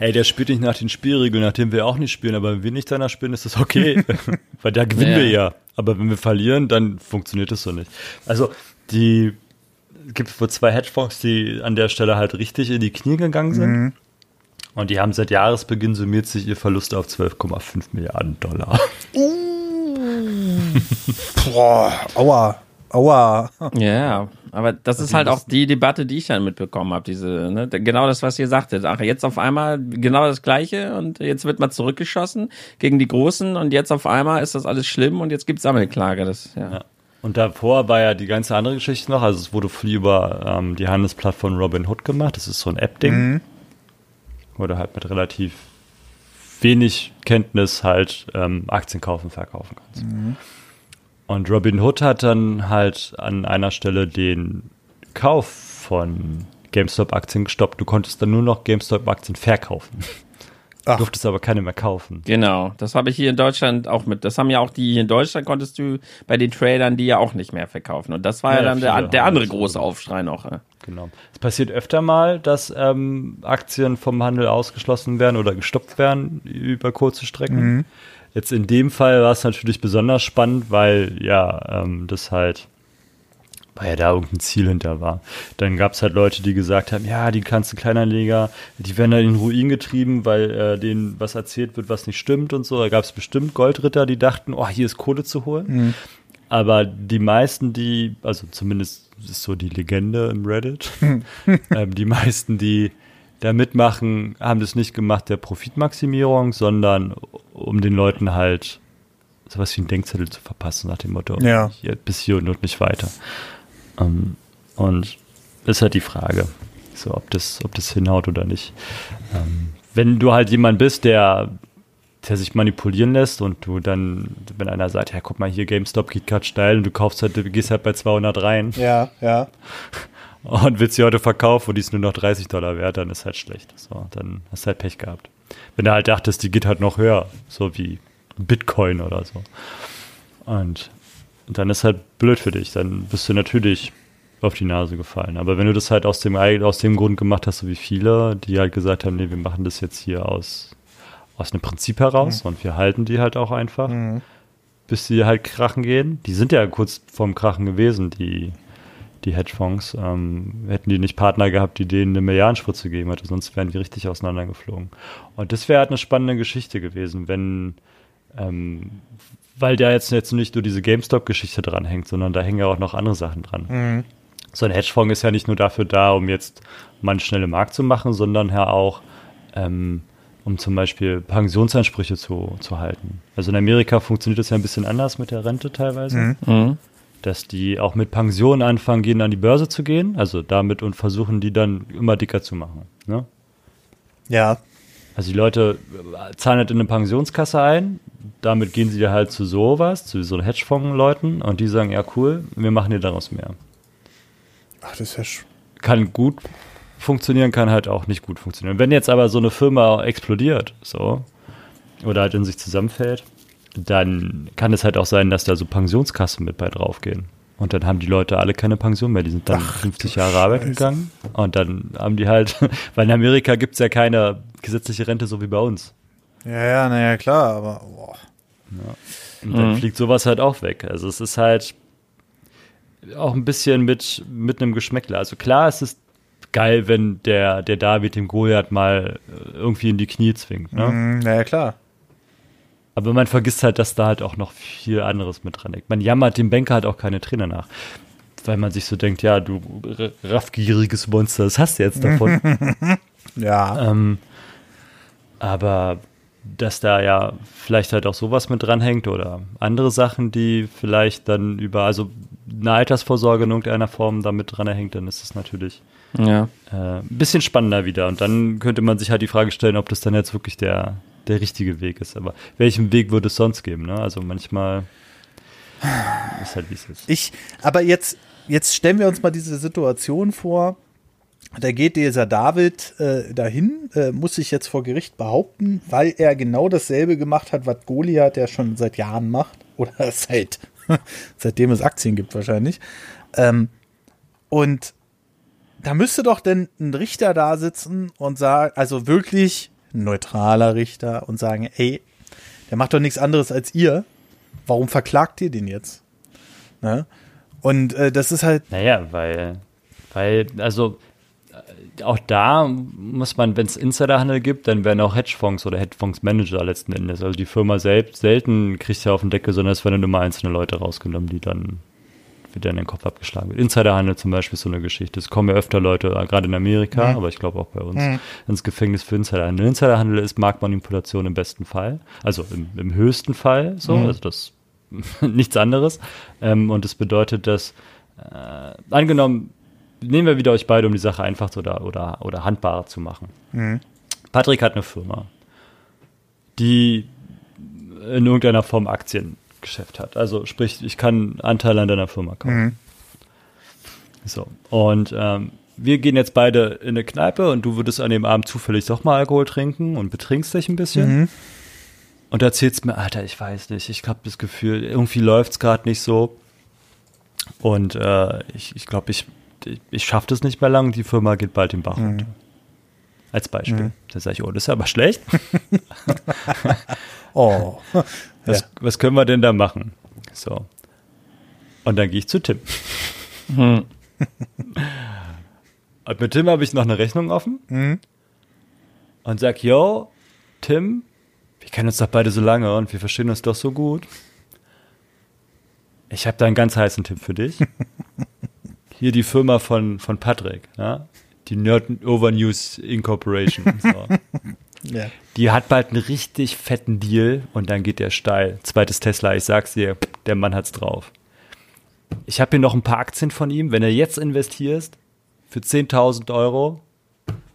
Hey, der spielt nicht nach den Spielregeln, nachdem wir auch nicht spielen, aber wenn wir nicht danach spielen, ist das okay. Weil da gewinnen ja. wir ja. Aber wenn wir verlieren, dann funktioniert das so nicht. Also, die gibt wohl zwei Hedgefonds, die an der Stelle halt richtig in die Knie gegangen sind. Mhm. Und die haben seit Jahresbeginn summiert sich ihr Verlust auf 12,5 Milliarden Dollar. Uh. Boah, aua. Aua. Ja, aber das ist halt auch die Debatte, die ich dann mitbekommen habe. Diese, ne? genau das, was ihr sagtet. Ach, jetzt auf einmal genau das Gleiche und jetzt wird man zurückgeschossen gegen die Großen und jetzt auf einmal ist das alles schlimm und jetzt gibt Sammelklage. Das, ja. ja. Und davor war ja die ganze andere Geschichte noch. Also es wurde viel über ähm, die Handelsplattform Robin Hood gemacht. Das ist so ein App-Ding. Mhm. Oder halt mit relativ wenig Kenntnis halt ähm, Aktien kaufen, verkaufen kannst. Mhm. Und Robin Hood hat dann halt an einer Stelle den Kauf von GameStop-Aktien gestoppt. Du konntest dann nur noch GameStop-Aktien verkaufen. Du durftest aber keine mehr kaufen. Genau, das habe ich hier in Deutschland auch mit. Das haben ja auch die hier in Deutschland konntest du bei den Tradern die ja auch nicht mehr verkaufen. Und das war ja, ja dann der, der andere große Aufschrei noch. Genau. Es passiert öfter mal, dass ähm, Aktien vom Handel ausgeschlossen werden oder gestoppt werden über kurze Strecken. Mhm. Jetzt in dem Fall war es natürlich besonders spannend, weil ja, ähm, das halt, weil ja da irgendein Ziel hinter war. Dann gab es halt Leute, die gesagt haben, ja, die ganzen Kleinanleger, die werden dann in den Ruin getrieben, weil äh, denen was erzählt wird, was nicht stimmt und so. Da gab es bestimmt Goldritter, die dachten, oh, hier ist Kohle zu holen. Mhm. Aber die meisten, die, also zumindest ist so die Legende im Reddit, ähm, die meisten, die da mitmachen, haben das nicht gemacht der Profitmaximierung, sondern um den Leuten halt sowas wie einen Denkzettel zu verpassen, nach dem Motto, Ja. hier, bis hier und nicht weiter. Ähm, und das ist halt die Frage, so ob das, ob das hinhaut oder nicht. Ähm, wenn du halt jemand bist, der, der sich manipulieren lässt und du dann, wenn einer sagt, ja, guck mal hier, GameStop geht gerade steil und du kaufst halt, du gehst halt bei 200 rein Ja, ja. und willst sie heute verkaufen und die ist nur noch 30 Dollar wert, dann ist halt schlecht. So, dann hast du halt Pech gehabt. Wenn du halt dachtest, die geht halt noch höher, so wie Bitcoin oder so. Und dann ist halt blöd für dich, dann bist du natürlich auf die Nase gefallen. Aber wenn du das halt aus dem, aus dem Grund gemacht hast, so wie viele, die halt gesagt haben, nee, wir machen das jetzt hier aus, aus einem Prinzip heraus und wir halten die halt auch einfach, bis sie halt krachen gehen. Die sind ja kurz vorm Krachen gewesen, die, die Hedgefonds. Ähm, hätten die nicht Partner gehabt, die denen eine Milliardenspritze gegeben hätte, sonst wären die richtig auseinandergeflogen. Und das wäre halt eine spannende Geschichte gewesen, wenn, ähm, weil da jetzt, jetzt nicht nur diese GameStop-Geschichte dranhängt, sondern da hängen ja auch noch andere Sachen dran. So ein Hedgefonds ist ja nicht nur dafür da, um jetzt mal eine schnelle Markt zu machen, sondern ja auch, ähm, um zum Beispiel Pensionsansprüche zu, zu halten. Also in Amerika funktioniert das ja ein bisschen anders mit der Rente teilweise Mhm. Dass die auch mit Pensionen anfangen, gehen an die Börse zu gehen, also damit und versuchen die dann immer dicker zu machen. Ne? Ja. Also die Leute äh, zahlen halt in eine Pensionskasse ein, damit gehen sie halt zu sowas, zu so Hedgefonds-Leuten und die sagen, ja cool, wir machen dir daraus mehr. Ach, das ist ja Kann gut funktionieren, kann halt auch nicht gut funktionieren. Wenn jetzt aber so eine Firma explodiert, so, oder halt in sich zusammenfällt, dann kann es halt auch sein, dass da so Pensionskassen mit bei draufgehen. Und dann haben die Leute alle keine Pension mehr. Die sind dann 50 Jahre arbeiten gegangen. Und dann haben die halt, weil in Amerika gibt es ja keine gesetzliche Rente so wie bei uns. Ja, ja, naja, klar, aber boah. Und dann Mhm. fliegt sowas halt auch weg. Also es ist halt auch ein bisschen mit, mit einem Geschmäckle. Also klar, es ist geil, wenn der, der David dem Goliath mal äh, irgendwie in die Knie zwingt. Ne? Mhm, naja, klar. Aber man vergisst halt, dass da halt auch noch viel anderes mit dran hängt. Man jammert dem Banker halt auch keine Träne nach. Weil man sich so denkt, ja, du raffgieriges Monster, das hast du jetzt davon. Ja. ähm, aber dass da ja vielleicht halt auch sowas mit dranhängt oder andere Sachen, die vielleicht dann über, also eine Altersvorsorge in irgendeiner Form damit dranhängt, dann ist es natürlich Ja. äh, ein bisschen spannender wieder. Und dann könnte man sich halt die Frage stellen, ob das dann jetzt wirklich der, der richtige Weg ist. Aber welchen Weg würde es sonst geben? Ne? Also manchmal ist halt wie es ist. Ich, aber jetzt, jetzt stellen wir uns mal diese Situation vor. Da geht dieser David äh, dahin, äh, muss sich jetzt vor Gericht behaupten, weil er genau dasselbe gemacht hat, was Goliath ja schon seit Jahren macht. Oder seit, seitdem es Aktien gibt wahrscheinlich. Ähm, und da müsste doch denn ein Richter da sitzen und sagen, also wirklich neutraler Richter und sagen, ey, der macht doch nichts anderes als ihr. Warum verklagt ihr den jetzt? Ne? Und äh, das ist halt, Naja, weil, weil, also äh, auch da muss man, wenn es Insiderhandel gibt, dann werden auch Hedgefonds oder Hedgefondsmanager letzten Endes. Also die Firma selbst selten kriegt ja auf den Deckel, sondern es werden immer einzelne Leute rausgenommen, die dann wieder in den Kopf abgeschlagen wird. Insiderhandel zum Beispiel ist so eine Geschichte. Es kommen ja öfter Leute, äh, gerade in Amerika, aber ich glaube auch bei uns, ins Gefängnis für Insiderhandel. Insiderhandel ist Marktmanipulation im besten Fall, also im, im höchsten Fall so, also das nichts anderes. Ähm, und es bedeutet, dass äh, angenommen, nehmen wir wieder euch beide, um die Sache einfach oder, oder, oder handbarer zu machen. Patrick hat eine Firma, die in irgendeiner Form Aktiengeschäft hat. Also sprich, ich kann Anteile an deiner Firma kaufen. So. Und ähm, wir gehen jetzt beide in eine Kneipe und du würdest an dem Abend zufällig doch mal Alkohol trinken und betrinkst dich ein bisschen. Und erzählst mir, Alter, ich weiß nicht, ich habe das Gefühl, irgendwie läuft's gerade nicht so. Und äh, ich ich, glaube, ich, ich, schaffe das nicht mehr lang, die Firma geht bald den Bach runter. Als Beispiel. Da sage ich, oh, das ist aber schlecht. oh. Was, was können wir denn da machen? So. Und dann gehe ich zu Tim. Hm. Und mit Tim habe ich noch eine Rechnung offen. Mhm. Und sag, yo, Tim, wir kennen uns doch beide so lange und wir verstehen uns doch so gut. Ich habe da einen ganz heißen Tipp für dich. Hier die Firma von, von Patrick, ja? die Nerd Over News Incorporation. So. Ja. Die hat bald einen richtig fetten Deal und dann geht der steil. Zweites Tesla, ich sag's dir, der Mann hat's drauf. Ich habe hier noch ein paar Aktien von ihm. Wenn er jetzt investierst für 10.000 Euro,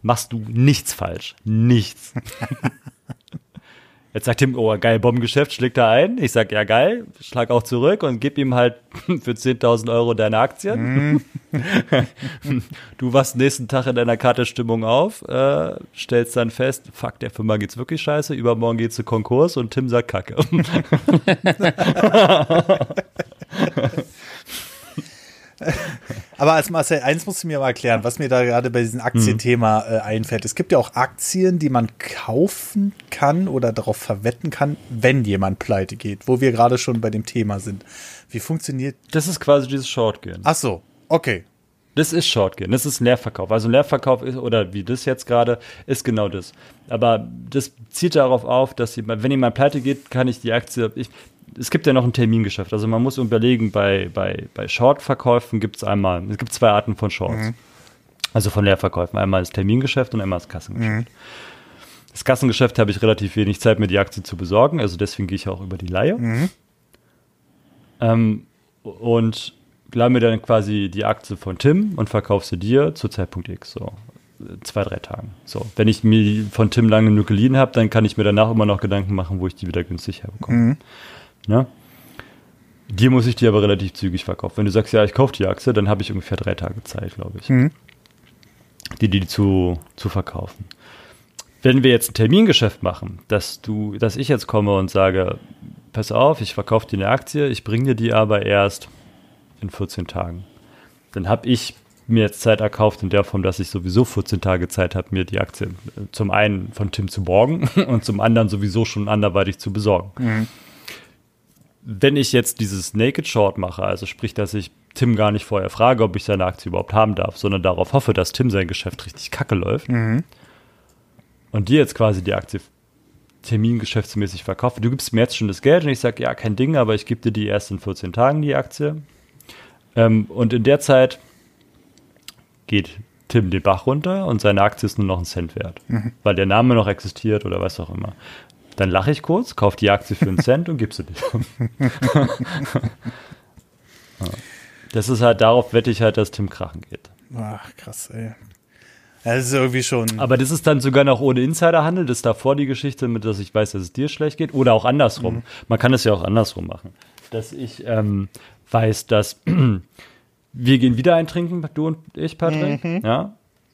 machst du nichts falsch. Nichts. Jetzt sagt Tim, oh, geil, Bombengeschäft, schlägt er ein. Ich sag, ja, geil, schlag auch zurück und gib ihm halt für 10.000 Euro deine Aktien. du wachst nächsten Tag in deiner Kartestimmung auf, äh, stellst dann fest, fuck, der Firma geht's wirklich scheiße, übermorgen geht's zu Konkurs und Tim sagt Kacke. Aber als Marcel, eins musst du mir mal erklären, was mir da gerade bei diesem Aktienthema äh, einfällt. Es gibt ja auch Aktien, die man kaufen kann oder darauf verwetten kann, wenn jemand pleite geht, wo wir gerade schon bei dem Thema sind. Wie funktioniert. Das ist quasi dieses Shortgehen. Ach so, okay. Das ist Shortgehen, das ist Leerverkauf. Also Leerverkauf ist, oder wie das jetzt gerade, ist genau das. Aber das zielt darauf auf, dass jemand, wenn jemand pleite geht, kann ich die Aktie, ich, es gibt ja noch ein Termingeschäft. Also man muss überlegen, bei, bei, bei Short-Verkäufen gibt es einmal, es gibt zwei Arten von Shorts. Mhm. Also von Leerverkäufen. Einmal das Termingeschäft und einmal das Kassengeschäft. Mhm. Das Kassengeschäft habe ich relativ wenig Zeit, mir die Aktie zu besorgen. Also deswegen gehe ich auch über die Leihe. Mhm. Ähm, und leih mir dann quasi die Aktie von Tim und verkaufe sie dir zu Zeitpunkt X. So zwei, drei Tagen. So, wenn ich mir von Tim lange genug geliehen habe, dann kann ich mir danach immer noch Gedanken machen, wo ich die wieder günstig herbekomme. Mhm. Ne? Dir muss ich die aber relativ zügig verkaufen. Wenn du sagst, ja, ich kaufe die Aktie, dann habe ich ungefähr drei Tage Zeit, glaube ich, mhm. die, die zu, zu verkaufen. Wenn wir jetzt ein Termingeschäft machen, dass du, dass ich jetzt komme und sage, pass auf, ich verkaufe dir eine Aktie, ich bringe dir die aber erst in 14 Tagen. Dann habe ich mir jetzt Zeit erkauft in der Form, dass ich sowieso 14 Tage Zeit habe, mir die Aktie zum einen von Tim zu borgen und zum anderen sowieso schon anderweitig zu besorgen. Mhm wenn ich jetzt dieses Naked Short mache, also sprich, dass ich Tim gar nicht vorher frage, ob ich seine Aktie überhaupt haben darf, sondern darauf hoffe, dass Tim sein Geschäft richtig kacke läuft mhm. und dir jetzt quasi die Aktie termingeschäftsmäßig verkaufe. Du gibst mir jetzt schon das Geld und ich sage, ja, kein Ding, aber ich gebe dir die erst in 14 Tagen, die Aktie. Ähm, und in der Zeit geht Tim den Bach runter und seine Aktie ist nur noch ein Cent wert, mhm. weil der Name noch existiert oder was auch immer. Dann lache ich kurz, kaufe die Aktie für einen Cent und gib sie dir. das ist halt, darauf wette ich halt, dass Tim krachen geht. Ach, krass, ey. Das ist irgendwie schon. Aber das ist dann sogar noch ohne Insiderhandel. Das ist davor die Geschichte, mit dass ich weiß, dass es dir schlecht geht. Oder auch andersrum. Mhm. Man kann es ja auch andersrum machen. Dass ich ähm, weiß, dass wir gehen wieder eintrinken, du und ich, Patrick. Mhm. Ja.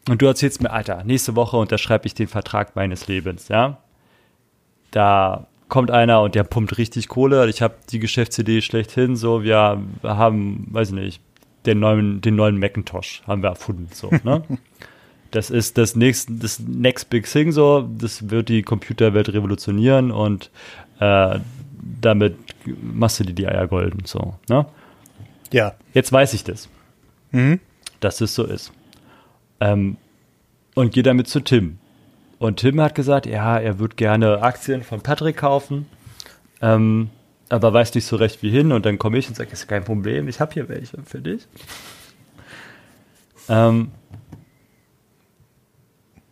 Und du erzählst mir, Alter, nächste Woche unterschreibe ich den Vertrag meines Lebens, ja da kommt einer und der pumpt richtig Kohle. Ich habe die Geschäftsidee schlechthin. So, wir haben, weiß ich nicht, den neuen, den neuen Macintosh haben wir erfunden. So, ne? das ist das nächste, das Next Big Thing. So, das wird die Computerwelt revolutionieren und äh, damit machst du dir die Eier golden. So, ne? Ja. Jetzt weiß ich das, mhm. dass es so ist. Ähm, und gehe damit zu Tim. Und Tim hat gesagt, ja, er würde gerne Aktien von Patrick kaufen, ähm, aber weiß nicht so recht wie hin. Und dann komme ich und sage, ist kein Problem, ich habe hier welche für dich. Ähm,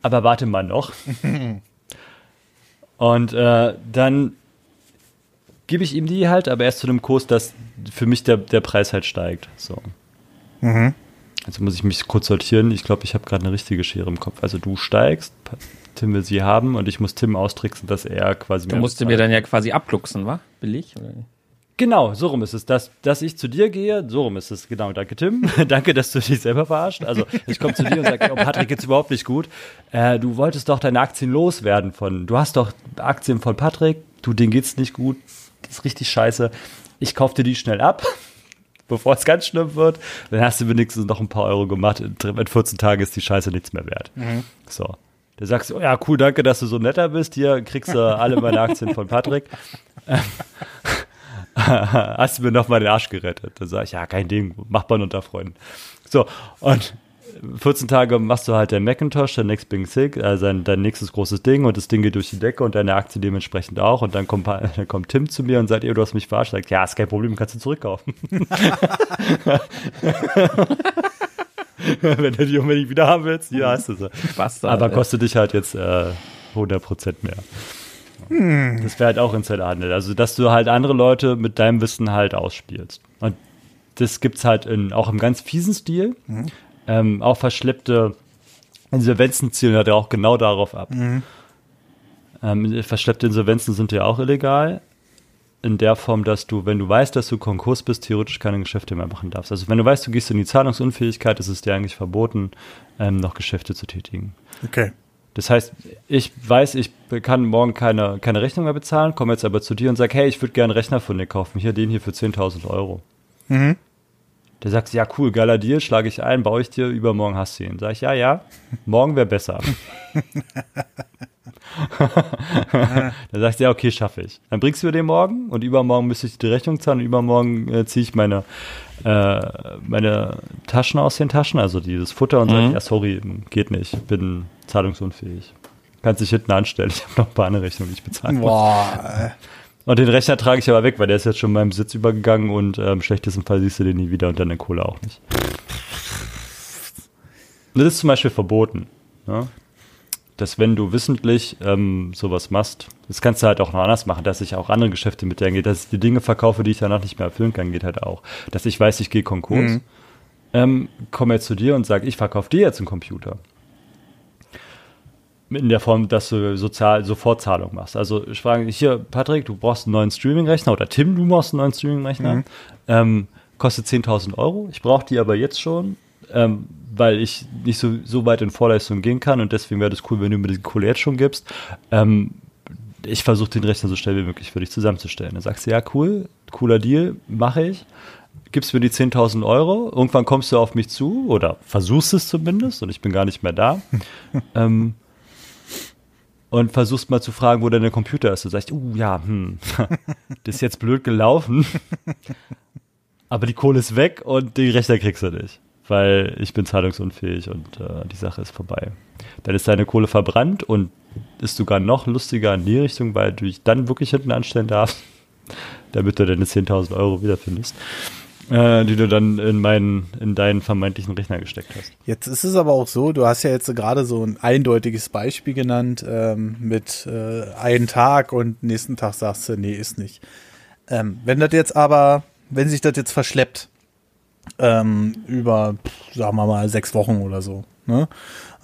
aber warte mal noch. und äh, dann gebe ich ihm die halt, aber erst zu einem Kurs, dass für mich der, der Preis halt steigt. So. Mhm. Also muss ich mich kurz sortieren. Ich glaube, ich habe gerade eine richtige Schere im Kopf. Also du steigst, Tim will sie haben und ich muss Tim austricksen, dass er quasi. Du musst mir dann ja quasi abluchsen, wa? Billig? Oder? Genau, so rum ist es. Dass, dass ich zu dir gehe, so rum ist es. Genau, danke Tim. danke, dass du dich selber verarscht. Also ich komme zu dir und sage, oh, Patrick geht's überhaupt nicht gut. Äh, du wolltest doch deine Aktien loswerden von, du hast doch Aktien von Patrick, du, denen geht's nicht gut, das ist richtig scheiße. Ich kauf dir die schnell ab, bevor es ganz schlimm wird. Dann hast du wenigstens noch ein paar Euro gemacht. In 14 Tagen ist die Scheiße nichts mehr wert. Mhm. So. Da sagst du, oh ja, cool, danke, dass du so netter bist. Hier kriegst du alle meine Aktien von Patrick. Hast du mir noch mal den Arsch gerettet? Dann sag ich, ja, kein Ding, macht man unter Freunden. So, und 14 Tage machst du halt dein Macintosh, dein Next Big Sig, äh, dein, dein nächstes großes Ding und das Ding geht durch die Decke und deine Aktie dementsprechend auch. Und dann kommt, dann kommt Tim zu mir und sagt, ihr, du hast mich verarscht. Sagt, ja, ist kein Problem, kannst du zurückkaufen. Wenn du die unbedingt wieder haben willst, hier hast du sie. Bastard, Aber kostet dich halt jetzt äh, 100% mehr. Hm. Das wäre halt auch Insiderhandel. Also, dass du halt andere Leute mit deinem Wissen halt ausspielst. Und das gibt es halt in, auch im ganz fiesen Stil. Mhm. Ähm, auch verschleppte Insolvenzen zielen halt auch genau darauf ab. Mhm. Ähm, verschleppte Insolvenzen sind ja auch illegal. In der Form, dass du, wenn du weißt, dass du Konkurs bist, theoretisch keine Geschäfte mehr machen darfst. Also wenn du weißt, du gehst in die Zahlungsunfähigkeit, ist es dir eigentlich verboten, ähm, noch Geschäfte zu tätigen. Okay. Das heißt, ich weiß, ich kann morgen keine, keine Rechnung mehr bezahlen, komme jetzt aber zu dir und sage, hey, ich würde gerne einen Rechner von dir kaufen. Hier, den hier für 10.000 Euro. Mhm. Der sagt, ja cool, geiler Deal, schlage ich ein, baue ich dir, übermorgen hast du ihn. Sag ich, ja, ja, morgen wäre besser. dann sagst du, ja, okay, schaffe ich. Dann bringst du mir den morgen und übermorgen müsste ich die Rechnung zahlen und übermorgen äh, ziehe ich meine, äh, meine Taschen aus den Taschen, also dieses Futter und mhm. sage, ja, sorry, geht nicht, bin zahlungsunfähig. Kannst dich hinten anstellen, ich habe noch ein paar andere Rechnungen, die ich bezahlen Boah. Und den Rechner trage ich aber weg, weil der ist jetzt schon meinem Besitz übergegangen und äh, im schlechtesten Fall siehst du den nie wieder und dann den Kohle auch nicht. Das ist zum Beispiel verboten. Ne? Dass wenn du wissentlich ähm, sowas machst, das kannst du halt auch noch anders machen, dass ich auch andere Geschäfte mit dir eingehe, dass ich die Dinge verkaufe, die ich danach nicht mehr erfüllen kann, geht halt auch. Dass ich weiß, ich gehe Konkurs, mhm. ähm, komme jetzt zu dir und sage, ich verkaufe dir jetzt einen Computer in der Form, dass du sozial Sofortzahlung machst. Also ich frage hier, Patrick, du brauchst einen neuen Streaming-Rechner oder Tim, du brauchst einen neuen Streaming-Rechner. Mhm. Ähm, kostet 10.000 Euro. Ich brauche die aber jetzt schon, ähm, weil ich nicht so, so weit in Vorleistung gehen kann und deswegen wäre das cool, wenn du mir die Kohle jetzt schon gibst. Ähm, ich versuche den Rechner so schnell wie möglich für dich zusammenzustellen. Dann sagst du, ja, cool, cooler Deal, mache ich. Gibst mir die 10.000 Euro, irgendwann kommst du auf mich zu oder versuchst es zumindest und ich bin gar nicht mehr da. ähm, und versuchst mal zu fragen, wo dein Computer ist. Du sagst, uh, ja, hm, das ist jetzt blöd gelaufen. Aber die Kohle ist weg und die Rechner kriegst du nicht. Weil ich bin zahlungsunfähig und äh, die Sache ist vorbei. Dann ist deine Kohle verbrannt und ist sogar noch lustiger in die Richtung, weil du dich dann wirklich hinten anstellen darfst, damit du deine 10.000 Euro wiederfindest äh, die du dann in meinen, in deinen vermeintlichen Rechner gesteckt hast. Jetzt ist es aber auch so, du hast ja jetzt gerade so ein eindeutiges Beispiel genannt ähm, mit äh, einen Tag und nächsten Tag sagst du, nee, ist nicht. Ähm, wenn das jetzt aber, wenn sich das jetzt verschleppt, ähm, über, sagen wir mal, sechs Wochen oder so, ne?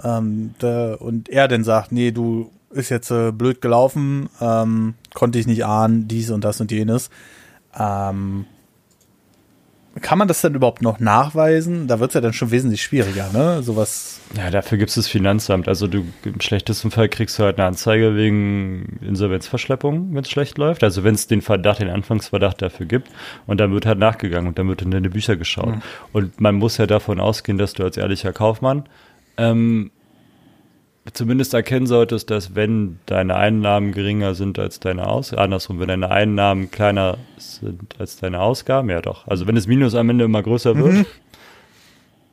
Ähm, da, und er dann sagt, nee, du ist jetzt äh, blöd gelaufen, ähm, konnte ich nicht ahnen, dies und das und jenes. Ähm, kann man das denn überhaupt noch nachweisen? Da wird es ja dann schon wesentlich schwieriger, ne? Sowas. Ja, dafür gibt es das Finanzamt. Also du im schlechtesten Fall kriegst du halt eine Anzeige wegen Insolvenzverschleppung, wenn es schlecht läuft. Also wenn es den Verdacht, den Anfangsverdacht dafür gibt. Und dann wird halt nachgegangen und dann wird in deine Bücher geschaut. Mhm. Und man muss ja davon ausgehen, dass du als ehrlicher Kaufmann ähm, zumindest erkennen solltest, dass wenn deine Einnahmen geringer sind als deine Ausgaben, andersrum, wenn deine Einnahmen kleiner sind als deine Ausgaben, ja doch. Also wenn das Minus am Ende immer größer wird, mhm.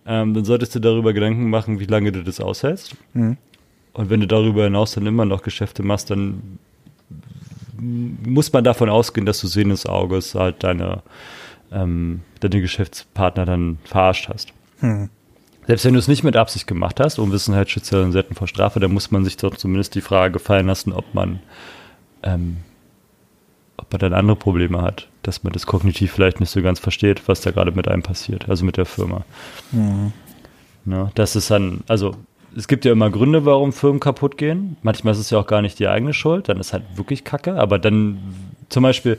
ähm, dann solltest du darüber Gedanken machen, wie lange du das aushältst. Mhm. Und wenn du darüber hinaus dann immer noch Geschäfte machst, dann muss man davon ausgehen, dass du sehen des Auges halt deine, ähm, deine Geschäftspartner dann verarscht hast. Mhm. Selbst wenn du es nicht mit Absicht gemacht hast, Unwissenheit schützt ja selten vor Strafe, dann muss man sich doch zumindest die Frage gefallen lassen, ob man, ähm, ob man dann andere Probleme hat, dass man das kognitiv vielleicht nicht so ganz versteht, was da gerade mit einem passiert, also mit der Firma. Mhm. Ne, das ist dann, also es gibt ja immer Gründe, warum Firmen kaputt gehen. Manchmal ist es ja auch gar nicht die eigene Schuld, dann ist halt wirklich Kacke, aber dann zum Beispiel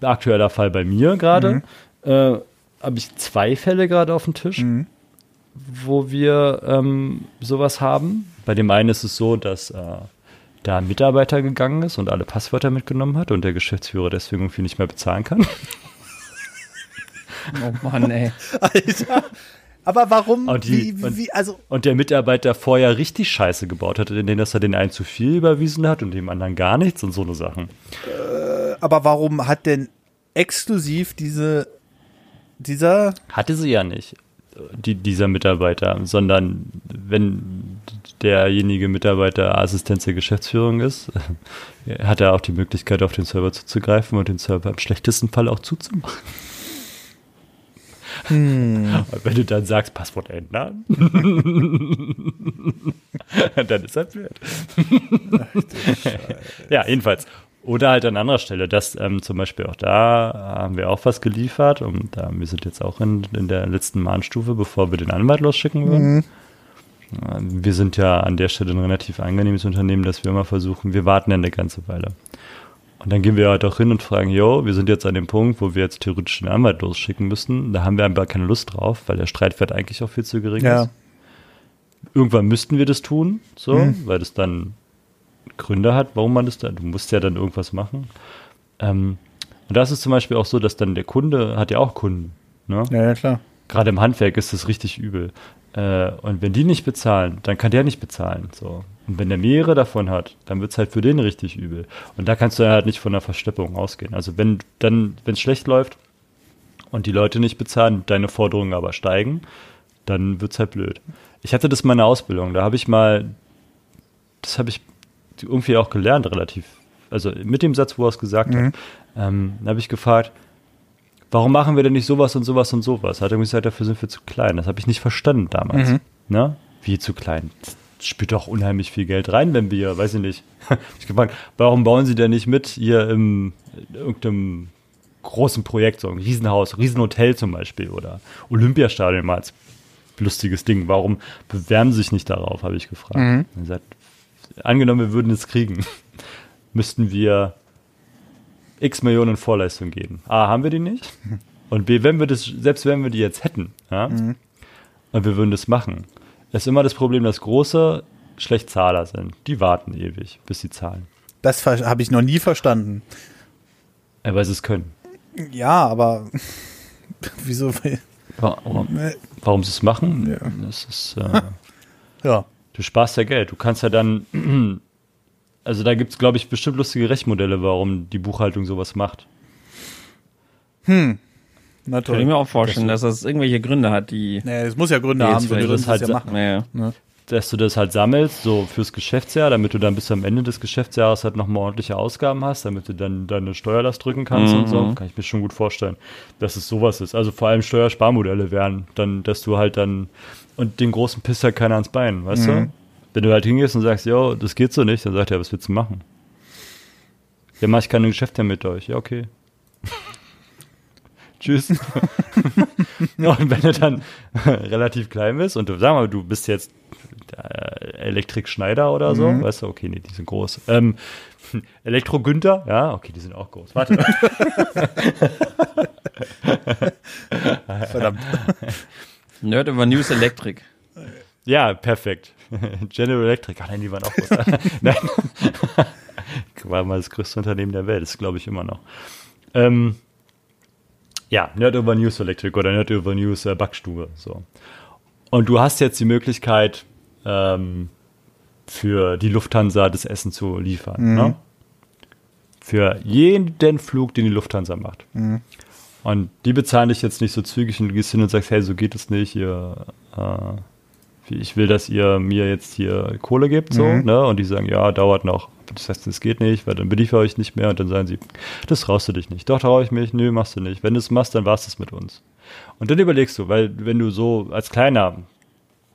aktueller Fall bei mir gerade. Mhm. Äh, habe ich zwei Fälle gerade auf dem Tisch, mhm. Wo wir ähm, sowas haben. Bei dem einen ist es so, dass äh, da ein Mitarbeiter gegangen ist und alle Passwörter mitgenommen hat und der Geschäftsführer deswegen irgendwie nicht mehr bezahlen kann. Oh Mann, ey. Alter. Aber warum? Und, die, wie, wie, also und der Mitarbeiter vorher richtig Scheiße gebaut hat, in denen dass er den einen zu viel überwiesen hat und dem anderen gar nichts und so eine Sachen. Äh, aber warum hat denn exklusiv diese dieser. Hatte sie ja nicht, die, dieser Mitarbeiter, sondern wenn derjenige Mitarbeiter Assistenz der Geschäftsführung ist, hat er auch die Möglichkeit, auf den Server zuzugreifen und den Server im schlechtesten Fall auch zuzumachen. Hm. Und wenn du dann sagst, Passwort ändern. dann ist er blöd. ja, jedenfalls. Oder halt an anderer Stelle, das ähm, zum Beispiel auch da haben wir auch was geliefert und äh, wir sind jetzt auch in, in der letzten Mahnstufe, bevor wir den Anwalt losschicken würden. Mhm. Äh, wir sind ja an der Stelle ein relativ angenehmes Unternehmen, dass wir immer versuchen, wir warten ja eine ganze Weile. Und dann gehen wir halt auch hin und fragen, jo, wir sind jetzt an dem Punkt, wo wir jetzt theoretisch den Anwalt losschicken müssen. Da haben wir einfach keine Lust drauf, weil der Streitwert eigentlich auch viel zu gering ja. ist. Irgendwann müssten wir das tun, so, mhm. weil das dann Gründe hat, warum man das da, du musst ja dann irgendwas machen. Ähm, und das ist zum Beispiel auch so, dass dann der Kunde hat ja auch Kunden. Ne? Ja, ja, klar. Gerade im Handwerk ist das richtig übel. Äh, und wenn die nicht bezahlen, dann kann der nicht bezahlen. So. Und wenn der mehrere davon hat, dann wird es halt für den richtig übel. Und da kannst du halt nicht von einer Versteppung ausgehen. Also wenn dann, wenn es schlecht läuft und die Leute nicht bezahlen, deine Forderungen aber steigen, dann wird es halt blöd. Ich hatte das in meiner Ausbildung, da habe ich mal, das habe ich irgendwie auch gelernt, relativ, also mit dem Satz, wo er es gesagt mhm. hat, ähm, habe ich gefragt, warum machen wir denn nicht sowas und sowas und sowas? Hat er mir gesagt, dafür sind wir zu klein. Das habe ich nicht verstanden damals. Mhm. Ne? Wie zu klein? Das spielt doch unheimlich viel Geld rein, wenn wir, weiß ich nicht, ich gefragt, warum bauen Sie denn nicht mit hier im in irgendeinem großen Projekt, so ein Riesenhaus, Riesenhotel zum Beispiel oder Olympiastadion mal als lustiges Ding. Warum bewerben Sie sich nicht darauf, habe ich gefragt. Mhm. Er sagt, angenommen, wir würden es kriegen, müssten wir x Millionen Vorleistungen geben. A, haben wir die nicht. Und B, wenn wir das, selbst wenn wir die jetzt hätten, ja, mhm. und wir würden das machen, ist immer das Problem, dass große schlecht Zahler sind. Die warten ewig, bis sie zahlen. Das habe ich noch nie verstanden. Ja, weil sie es können. Ja, aber wieso? Warum, warum sie es machen? Ja. Das ist, äh, ja. Du sparst ja Geld. Du kannst ja dann, also da gibt es, glaube ich, bestimmt lustige Rechtsmodelle, warum die Buchhaltung sowas macht. Hm. Na toll. Kann ich mir auch vorstellen, dass das irgendwelche Gründe hat, die. Naja, es muss ja Gründe haben, wenn du das halt ja machen. Naja. Ne? Dass du das halt sammelst, so fürs Geschäftsjahr, damit du dann bis zum Ende des Geschäftsjahres halt nochmal ordentliche Ausgaben hast, damit du dann deine Steuerlast drücken kannst mhm. und so. Mhm. Kann ich mir schon gut vorstellen, dass es sowas ist. Also vor allem Steuersparmodelle wären, dann, dass du halt dann und den großen pisst halt keiner ans Bein, weißt mhm. du? Wenn du halt hingehst und sagst, ja, das geht so nicht, dann sagt er, was willst du machen? Ja, mach ich keine Geschäfte mit euch. Ja, okay. Tschüss. und wenn du dann relativ klein bist und du, sag mal, du bist jetzt Elektrik-Schneider oder so, mhm. weißt du, okay, nee, die sind groß. Ähm, Elektro-Günther, ja, okay, die sind auch groß. Warte. Verdammt. Nerd over News Electric. Ja, perfekt. General Electric. Ach nein, die waren auch groß. nein. War mal das größte Unternehmen der Welt. Das glaube ich immer noch. Ähm, ja, Nerd over News Electric oder Nerd over News äh, Backstube. So. Und du hast jetzt die Möglichkeit, ähm, für die Lufthansa das Essen zu liefern. Mhm. Ne? Für jeden Flug, den die Lufthansa macht. Mhm. Und die bezahlen dich jetzt nicht so zügig und du gehst hin und sagst, hey, so geht es nicht, ihr, äh, ich will, dass ihr mir jetzt hier Kohle gebt, so, mhm. ne? Und die sagen, ja, dauert noch. Das heißt, es geht nicht, weil dann beliefere ich nicht mehr und dann sagen sie, das traust du dich nicht. Doch, traue ich mich, nö, machst du nicht. Wenn du es machst, dann war es das mit uns. Und dann überlegst du, weil wenn du so als kleiner